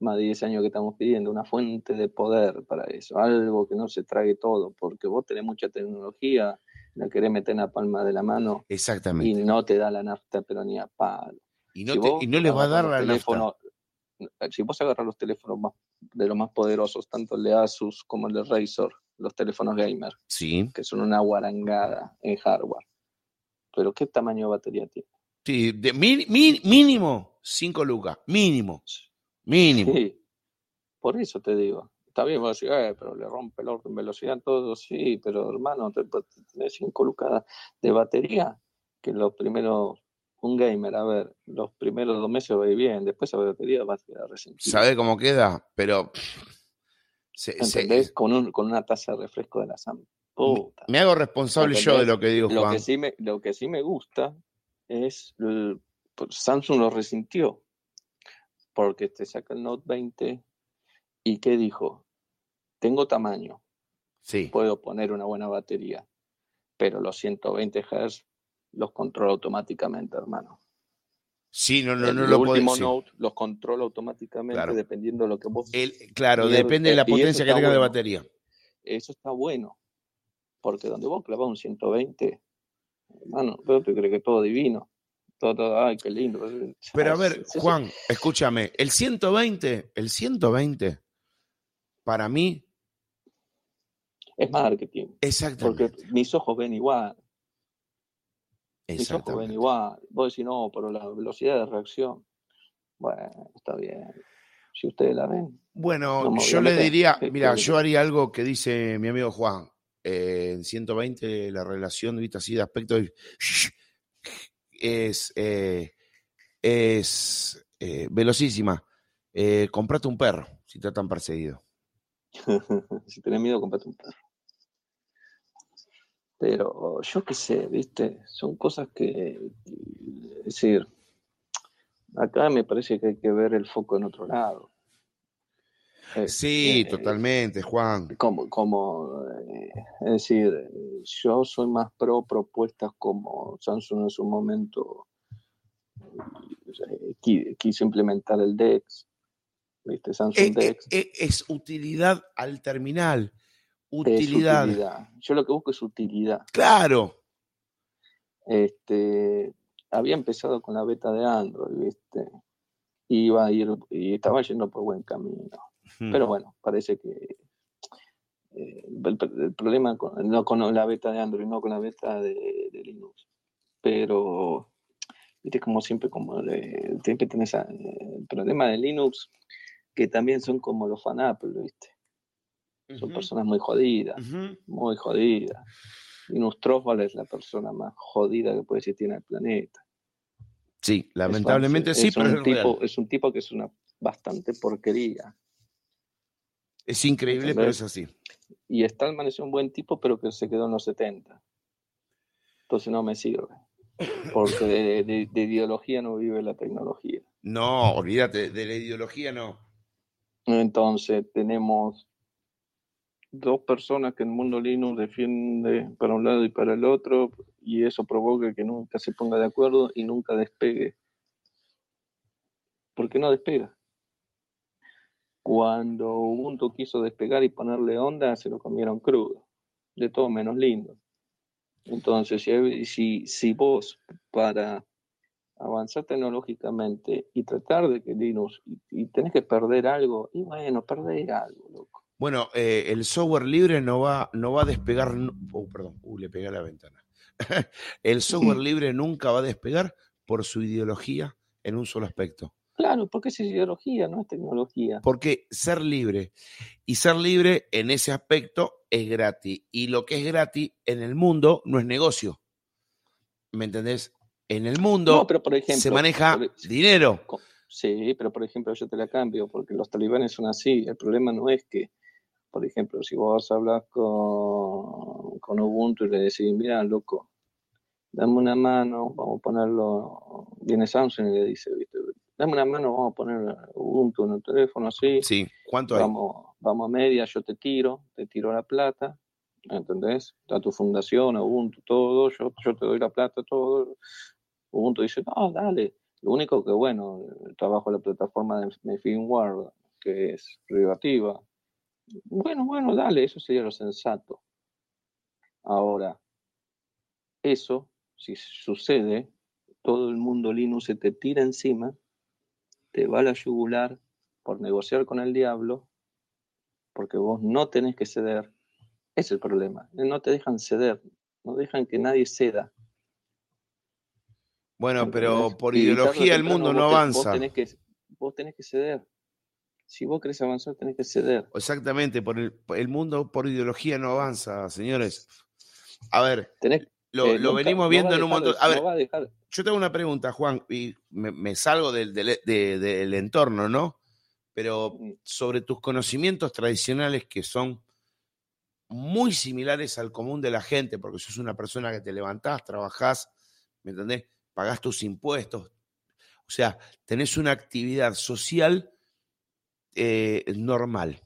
más de 10 años que estamos pidiendo, una fuente de poder para eso, algo que no se trague todo, porque vos tenés mucha tecnología, la querés meter en la palma de la mano Exactamente. y no te da la nafta, pero ni a palo. Y no, y no les va a dar la nafta. Si vos agarras los teléfonos más, de los más poderosos, tanto el de Asus como el de Razer, los teléfonos gamer. Sí. Que son una guarangada en hardware. Pero ¿qué tamaño de batería tiene? Sí, de mínimo 5 lucas. Mínimo. Mínimo. Sí. Por eso te digo. Está bien, vos decís, eh, pero le rompe el orden velocidad todo, sí, pero hermano, tenés 5 lucas de batería, que los primeros, un gamer, a ver, los primeros dos meses va a ir bien, después esa batería va a quedar resentida. ¿Sabe cómo queda? Pero ¿Entendés? con, un, con una taza de refresco de la Sam. Me hago responsable yo de lo que digo, Juan. Lo que sí me, lo que sí me gusta es, pues, Samsung lo resintió, porque te saca el Note 20 y ¿qué dijo? Tengo tamaño, sí. puedo poner una buena batería, pero los 120 Hz los controlo automáticamente, hermano. Sí, no, no, no lo último Note los controla automáticamente dependiendo de lo que vos. El, claro, depende de la potencia que tenga de batería. Eso está bueno. Porque donde vos clavas un 120, hermano, pero te crees que todo divino. Todo, todo, ay, qué lindo. Pero a ver, Juan, escúchame, el 120, el 120, para mí. Es marketing. Exactamente. Porque mis ojos ven igual. Ojos ven igual. Vos decís, no, pero la velocidad de reacción. Bueno, está bien. Si ustedes la ven. Bueno, yo le diría, mira, yo haría algo que dice mi amigo Juan. Eh, en 120 la relación vista así de aspecto es, eh, es eh, velocísima. comprate un perro si te tan perseguido. si tenés miedo, comprate un perro. Pero yo qué sé, ¿viste? Son cosas que, es decir, acá me parece que hay que ver el foco en otro lado. Eh, sí, totalmente, Juan. Como, como es decir, yo soy más pro propuestas como Samsung en su momento quiso implementar el DEX, ¿viste? Samsung DEX. Es, utilidad al terminal. Utilidad. Yo lo que busco es utilidad. Claro. Este, había empezado con la beta de Android, ¿viste? Iba a ir y estaba yendo por buen camino. Pero bueno, parece que eh, el, problema con, no con la beta de Android, no con la beta de, Linux. Pero, viste, como siempre, como siempre tenés el problema de Linux, que también son como los fan Apple, ¿viste? Son personas muy jodidas, muy jodidas. Linus Torvalds es la persona más jodida que puede existir en el planeta. Sí, lamentablemente sí, pero un tipo, es un tipo que es una bastante porquería. Es increíble, pero es así. Y Stallman es un buen tipo, pero que se quedó en los 70. Entonces no me sirve. Porque de, de ideología no vive la tecnología. No, olvídate, de la ideología no. Entonces tenemos dos personas que el mundo Linux defiende para un lado y para el otro, y eso provoca que nunca se ponga de acuerdo y nunca despegue. ¿Por qué no despega? Cuando Ubuntu quiso despegar y ponerle onda, se lo comieron crudo, de todo menos lindo. Entonces, si, si, vos para avanzar tecnológicamente y tratar de que Linux, y, tenés que perder algo, y bueno, perdés algo, loco. Bueno, eh, el software libre no va, no va a despegar. Oh, perdón, uh, le pegué a la ventana. el software libre nunca va a despegar por su ideología en un solo aspecto. Claro, porque es ideología, no es tecnología. Porque ser libre y ser libre en ese aspecto es gratis. Y lo que es gratis en el mundo no es negocio. ¿Me entendés? En el mundo se maneja dinero. Sí, pero por ejemplo yo te la cambio porque los talibanes son así. El problema no es que por ejemplo, si vos hablas con, con Ubuntu y le decís, mira, loco, dame una mano, vamos a ponerlo, viene Samsung y le dice, ¿viste? dame una mano, vamos a poner Ubuntu en el teléfono así. Sí, ¿cuánto vamos, hay? Vamos a media, yo te tiro, te tiro la plata, ¿entendés? Da tu fundación, Ubuntu, todo, yo, yo te doy la plata, todo. Ubuntu dice, no, dale. Lo único que, bueno, trabajo en la plataforma de firmware, que es privativa, bueno, bueno, dale, eso sería lo sensato. Ahora, eso, si sucede, todo el mundo Linux se te tira encima, te va a la yugular por negociar con el diablo, porque vos no tenés que ceder. es el problema. No te dejan ceder, no dejan que nadie ceda. Bueno, pero por ideología el mundo no avanza. que, vos tenés que ceder si vos querés avanzar, tenés que ceder. Exactamente, por el, mundo por ideología no avanza, señores. A ver, lo, eh, venimos viendo en un montón. A ver, yo tengo una pregunta, Juan, y me, salgo del, del, entorno, ¿no? Pero sobre tus conocimientos tradicionales que son muy similares al común de la gente, porque sos una persona que te levantás, trabajás, ¿me entendés? Pagás tus impuestos. O sea, tenés una actividad social eh, normal.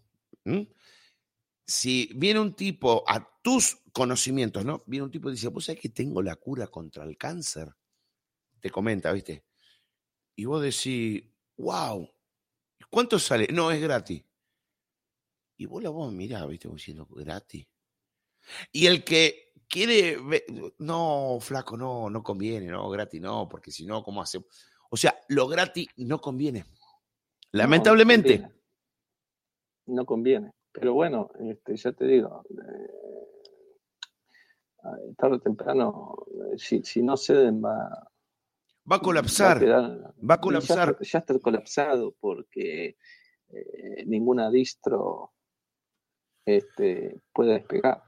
Si viene un tipo a tus conocimientos, ¿no? Viene un tipo y dice, ¿vos sabés que tengo la cura contra el cáncer? Te comenta, ¿viste? Y vos decís, wow, ¿cuánto sale? No, es gratis. Y vos la vos mirá, ¿viste? diciendo, gratis. Y el que quiere, no, flaco, no, no conviene, no, gratis, no, porque si no, ¿cómo hacemos? O sea, lo gratis no conviene. Lamentablemente. No, conviene. Pero bueno, este, ya te digo, eh, tarde o temprano, eh, si, si no ceden va, va a colapsar. Va a, colapsar. Ya, está colapsado porque eh, ninguna distro este, puede despegar.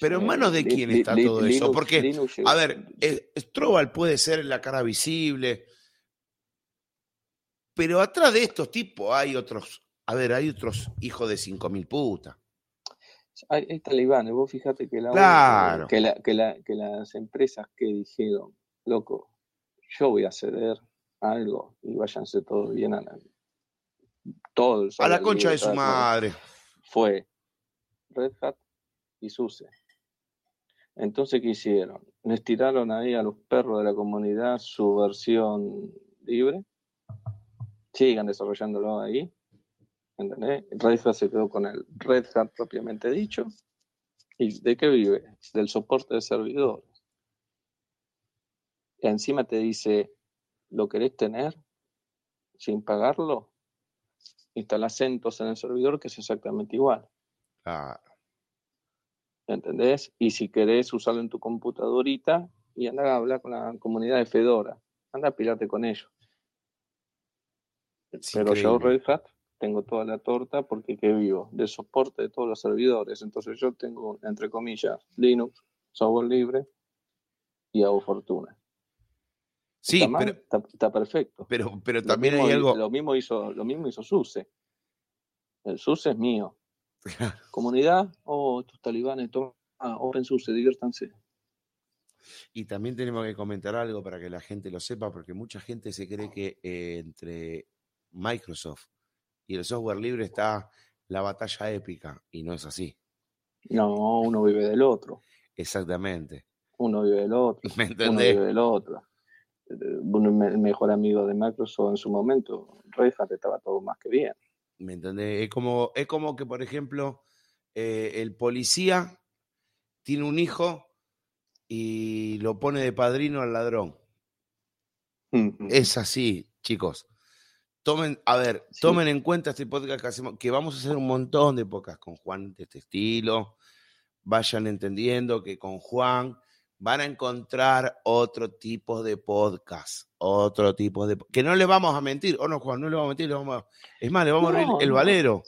Pero en manos de quién está todo eso? Porque, a ver, Strobal puede ser la cara visible, pero atrás de estos tipos hay otros, a ver, hay otros hijos de cinco mil putas. Hay, talibanes, vos fíjate que, la, que, las empresas que dijeron, loco, yo voy a ceder algo y váyanse todos bien a la, todo el A la concha de su madre. fue Red Hat y SUSE. Entonces, ¿qué hicieron? Les tiraron ahí a los perros de la comunidad su versión libre. Sigan desarrollándolo ahí. ¿Entendés? Red Hat se quedó con el Red Hat propiamente dicho. ¿Y de qué vive? Del soporte de servidores. Y encima te dice, ¿lo querés tener sin pagarlo? Instala CentOS en el servidor que es exactamente igual. Claro. ¿entendés? Y si querés usarlo en tu computadorita y anda a hablar con la comunidad de Fedora, anda a pilarte con ellos. Es Pero yo. Red Hat tengo toda la torta porque que vivo del soporte de todos los servidores. Entonces yo tengo, entre comillas, Linux, software libre y hago fortuna. Sí, ¿Está mal? pero, Está, está perfecto. pero, pero Lo también mismo, hay algo. lo mismo hizo, lo mismo hizo SUSE. El SUSE es mío. Comunidad, oh, estos talibanes, toma, ah, OpenSUSE, diviértanse. Y también tenemos que comentar algo para que la gente lo sepa, porque mucha gente se cree que eh, entre Microsoft y el software libre está la batalla épica, y no es así. No, uno vive del otro. Exactamente. Uno vive del otro. ¿Me Uno vive del otro. Eh, El mejor amigo de Microsoft en su momento, Red Hat, estaba todo más que bien. ¿Me entendés? Es como, es como que, por ejemplo, eh, el policía tiene un hijo y lo pone de padrino al ladrón. Es así, chicos. Tomen, a ver, Sí. tomen en cuenta este podcast que hacemos, que vamos a hacer un montón de podcasts con Juan de este estilo. Vayan entendiendo que con Juan van a encontrar otro tipo de podcast, otro tipo de que no le vamos a mentir, o no Juan, no le vamos a mentir, le vamos a- es más, le vamos a abrir el no. valero.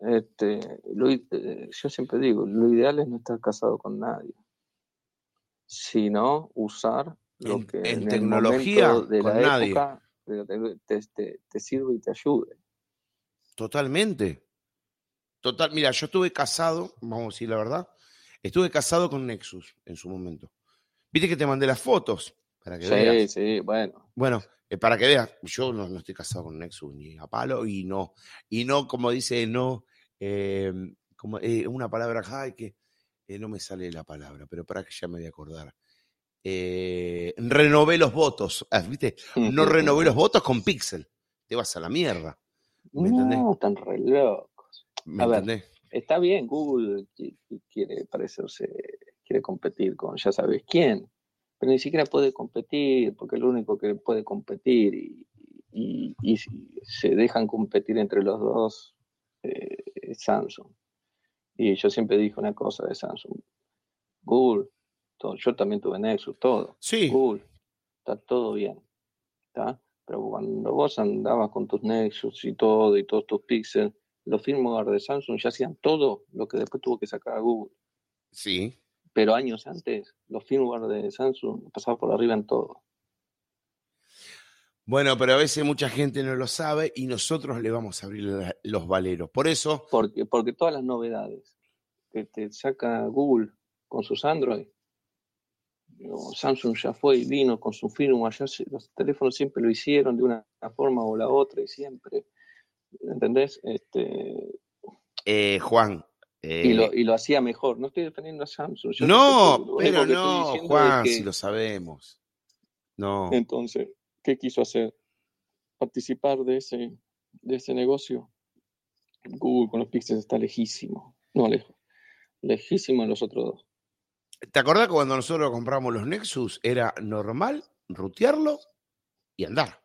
Este, lo eh, yo siempre digo, lo ideal es no estar casado con nadie, sino usar lo En- que en tecnología, de con la nadie. época te, te- sirve y te ayude. Totalmente. Total, mira, yo estuve casado, vamos a decir la verdad, estuve casado con Nexus en su momento. Viste que te mandé las fotos para que veas. Sí, sí, bueno. Bueno, eh, para que veas, yo no, no estoy casado con Nexus ni a palo y no, y no, como dice, no, eh, como eh, una palabra, ay, que eh, no me sale la palabra, pero para que ya me voy a acordar. Eh, renové los votos, ah, ¿viste? No renové los votos con Pixel. Te vas a la mierda. ¿Me entendés? No, tan re locos. ¿Me A ver. entendés? Está bien, Google qui- qui- quiere parecerse, quiere competir con ya sabes quién, pero ni siquiera puede competir, porque el único que puede competir y, y- y si se dejan competir entre los dos eh, es Samsung. Y yo siempre dije una cosa de Samsung. Google, todo- yo también tuve Nexus, todo. Sí, Google, está todo bien, ¿está? Pero cuando vos andabas con tus Nexus y todo, y todos tus Pixel, los firmware de Samsung ya hacían todo lo que después tuvo que sacar a Google. sí. Pero años antes, los firmware de Samsung pasaban por arriba en todo. Bueno, pero a veces mucha gente no lo sabe y nosotros le vamos a abrir los valeros. Por eso, Porque, porque todas las novedades que te saca Google con sus Android, Samsung ya fue y vino con su firmware, ya se- los teléfonos siempre lo hicieron de una forma o la otra y siempre, ¿entendés? Este, eh, Juan. eh, y, lo, y lo hacía mejor. No estoy defendiendo a Samsung. yo no, pero no, es Juan, que- si lo sabemos. No. Entonces, ¿qué quiso hacer? Participar de ese, de ese negocio. Google con los Pixels está lejísimo. No lejos. Lejísimo de los otros dos. ¿Te acordás que cuando nosotros compramos los Nexus era normal rutearlo y andar?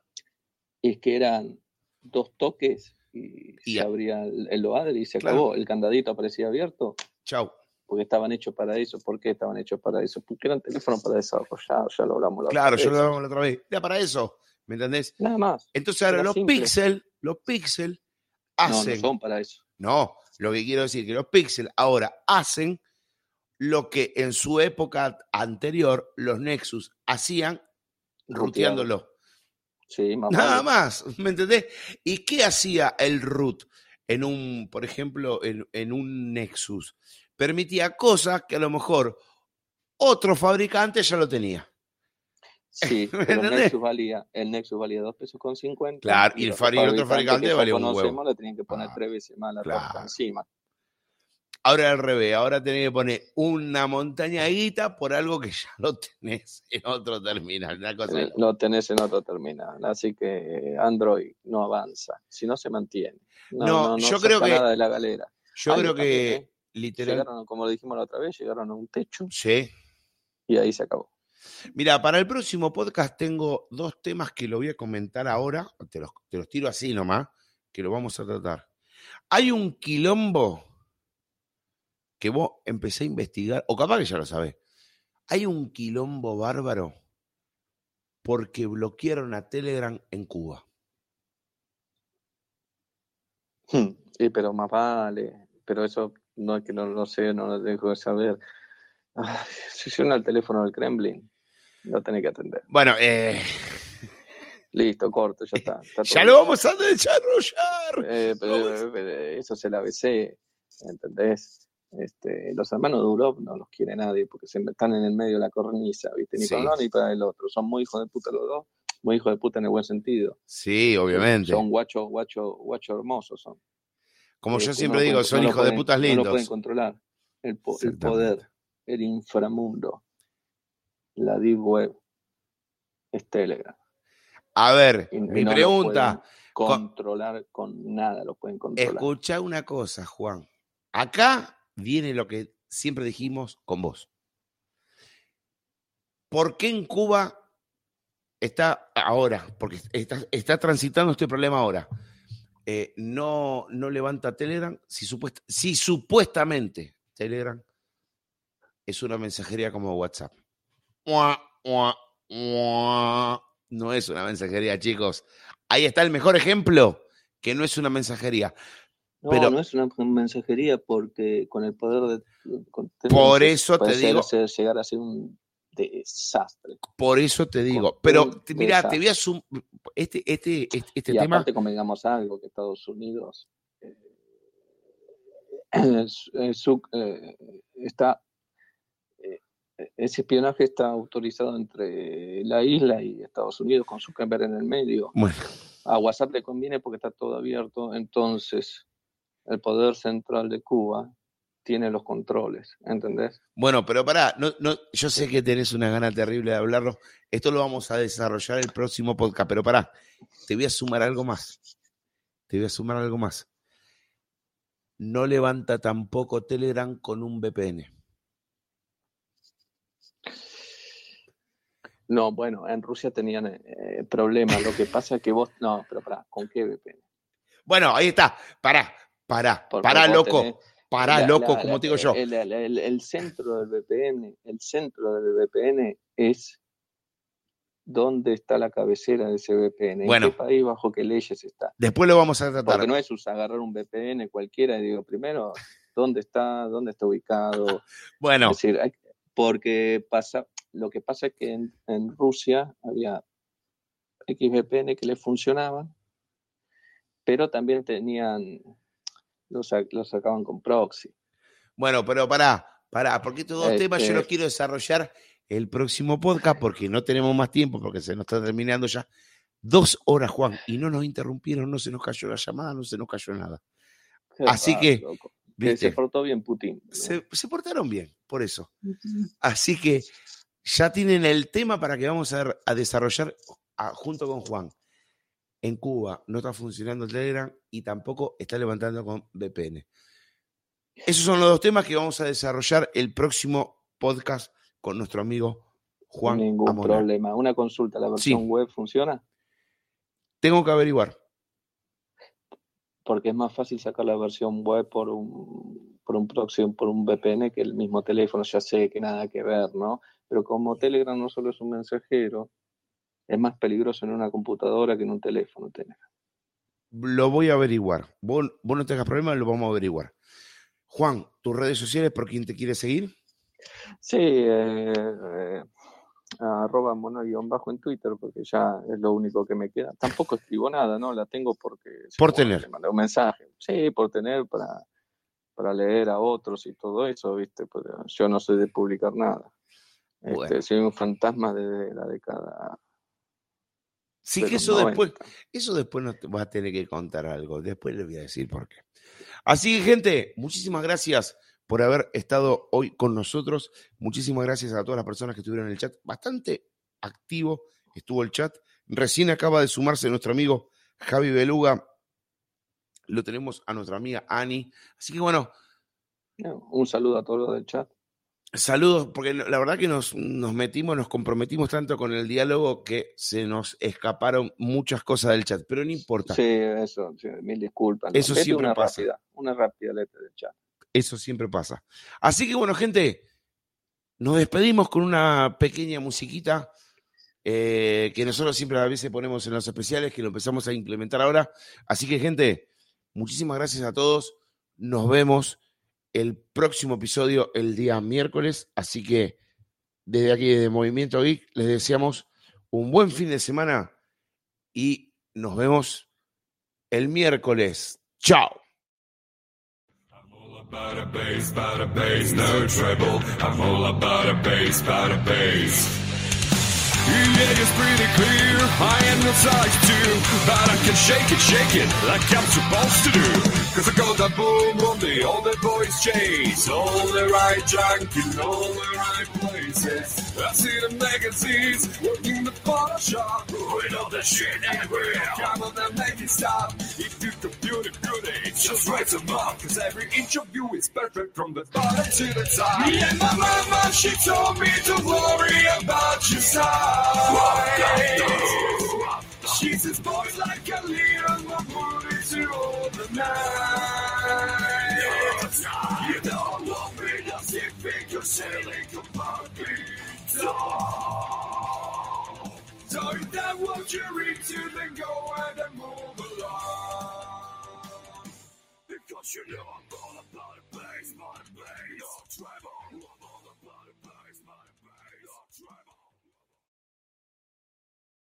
Es que eran dos toques y, Y se abría el, el loader y se Claro. acabó. El candadito aparecía abierto Chau. porque estaban hechos para eso. ¿Por qué estaban hechos para eso? Porque eran teléfonos para desarrollar. Ya lo hablamos la Claro, otra yo lo vez. hablamos la otra vez. Era para eso, ¿me entendés? Nada más. Entonces ahora los simple. Pixel, los Pixel No, no hacen. son para eso. No, lo que quiero decir que los Pixel ahora hacen lo que en su época anterior los Nexus hacían ruteándolo. Sí, más Nada vale. más, ¿me entendés? ¿Y qué hacía el root en un, por ejemplo, en, en un Nexus? Permitía cosas que a lo mejor otro fabricante ya lo tenía. Sí, pero el Nexus, valía, el Nexus valía 2 pesos con 50. Claro, y, el, otro fabricante valía un huevo. le tenían que poner ah, tres veces más la claro. encima. Ahora al revés, ahora tenés que poner una montaña por algo que ya lo tenés en otro terminal. Eh, lo tenés en otro terminal, así que Android no avanza, si no se mantiene. No, yo creo que... Nada de la galera. Yo creo que ¿eh? literal... como lo dijimos la otra vez, llegaron a un techo. Sí. Y ahí se acabó. Mira, para el próximo podcast tengo dos temas que lo voy a comentar ahora, te los, te los tiro así nomás, que lo vamos a tratar. Hay un quilombo que vos empecé a investigar, o capaz que ya lo sabés, hay un quilombo bárbaro porque bloquearon a Telegram en Cuba. Hmm, sí, pero más vale, pero eso no es que no lo sé, no lo dejo de saber. si suena el teléfono del Kremlin, lo tenés que atender. Bueno, eh... Listo, corto, ya está. ya lo vamos a desarrollar. Eh, pero, eso es el ABC, ¿entendés? Este, los hermanos Durov no los quiere nadie porque se están en el medio de la cornisa, ¿viste? Ni para uno ni para el otro. Son muy hijos de puta los dos, muy hijos de puta en el buen sentido. Sí, obviamente. Son guachos, guachos, guachos hermosos son. Como yo este, siempre digo, son hijos de putas lindos. No lo pueden controlar. El, el, poder, el inframundo, la deep web, es Telegram. A ver, mi pregunta. Controlar con nada, lo pueden controlar. Escucha una cosa, Juan. Acá viene lo que siempre dijimos con vos. ¿Por qué en Cuba está ahora, porque está, transitando este problema ahora, eh, no, no levanta Telegram si, si supuestamente Telegram es una mensajería como WhatsApp? No es una mensajería, chicos. Ahí está el mejor ejemplo que no es una mensajería. No, no es una mensajería porque con el poder de... por eso te digo... llegar a ser un desastre. Por eso te digo. Pero mira, te voy a sumar... Este, este, este, este y tema... aparte convengamos algo, que Estados Unidos eh, eh, está... Eh, ese espionaje está autorizado entre la isla y Estados Unidos con su Zuckerberg en el medio. Bueno. A WhatsApp le conviene porque está todo abierto, entonces el poder central de Cuba tiene los controles, ¿entendés? Bueno, pero pará, no, no, yo sé que tenés una gana terrible de hablarlo. Esto lo vamos a desarrollar el próximo podcast, pero pará, te voy a sumar algo más. Te voy a sumar algo más. No levanta tampoco Telegram con un VPN. No, bueno, en Rusia tenían eh, problemas. Lo que pasa es que vos. No, pero pará, ¿con qué VPN? Bueno, ahí está. Pará, Pará, pará, loco. Pará, loco, como te digo yo. El, centro del VPN, el centro del VPN es dónde está la cabecera de ese VPN, bueno, en qué país, bajo qué leyes está. Después lo vamos a tratar. Porque no es agarrar un VPN cualquiera y digo, primero, ¿dónde está, dónde está ubicado? Bueno. Es decir, porque pasa, lo que pasa es que en, en Rusia había XVPN que le funcionaban, pero también tenían lo, sacaban con proxy. Bueno, pero pará, pará, porque estos dos temas yo los este quiero desarrollar el próximo podcast porque no tenemos más tiempo, porque se nos está terminando ya. Dos horas, Juan, y no nos interrumpieron, no se nos cayó la llamada, no se nos cayó nada. Así que, Se portó bien Putin. Se, portaron bien, por eso. Así que ya tienen el tema para que vamos a, a desarrollar junto con Juan en Cuba no está funcionando el Telegram y tampoco está levantando con VPN. Esos son los dos temas que vamos a desarrollar el próximo podcast con nuestro amigo Juan. Ningún problema. Una consulta, ¿la versión web funciona? Tengo que averiguar. Porque es más fácil sacar la versión web por un, por un proxy, por un VPN que el mismo teléfono. Ya sé que nada que ver, ¿no? Pero como Telegram no solo es un mensajero, es más peligroso en una computadora que en un teléfono tener. Lo voy a averiguar. Vos, no tengas problemas, lo vamos a averiguar. Juan, tus redes sociales, ¿por quién te quiere seguir? Sí, eh, eh, arroba mono-bajo en Twitter, porque ya es lo único que me queda. Tampoco escribo nada, ¿no? La tengo porque... Por tener. un mensaje. Sí, por tener, para, para leer a otros y todo eso, ¿viste? yo no soy de publicar nada. Este, soy un fantasma de la década. Sí, que eso después, eso después nos va a tener que contar algo. Después le voy a decir por qué. Así que, gente, muchísimas gracias por haber estado hoy con nosotros. Muchísimas gracias a todas las personas que estuvieron en el chat. Bastante activo estuvo el chat. Recién acaba de sumarse nuestro amigo Javi Beluga. Lo tenemos a nuestra amiga Ani. Así que bueno. Un saludo a todos los del chat. Saludos, porque la verdad que nos, nos, metimos, nos comprometimos tanto con el diálogo que se nos escaparon muchas cosas del chat, pero no importa. Sí, eso, mil disculpas. Eso siempre una pasa. Rápida, una rápida letra del chat. Eso siempre pasa. Así que bueno, gente, nos despedimos con una pequeña musiquita eh, que nosotros siempre a veces ponemos en los especiales, que lo empezamos a implementar ahora. Así que gente, muchísimas gracias a todos. Nos vemos el próximo episodio el día miércoles. Así que desde aquí, de Movimiento Geek, les deseamos un buen fin de semana y nos vemos el miércoles. Chao. but I can shake it, shake it like I'm supposed to do. Cause I got that boom on the all the boys chase, all the right junk in all the right places. I see the magazines working the Photoshop with all the shit everywhere. Come on and make it stop. If you compute it good, it's just write them up. Cause every inch of you is perfect from the bottom to the top. Me and my mama, she told me to worry about your side. She's this boy's like a leader, my movie all the night. You don't want me to see figure sailing completely. So if that what you're into, then go and move along. Because you know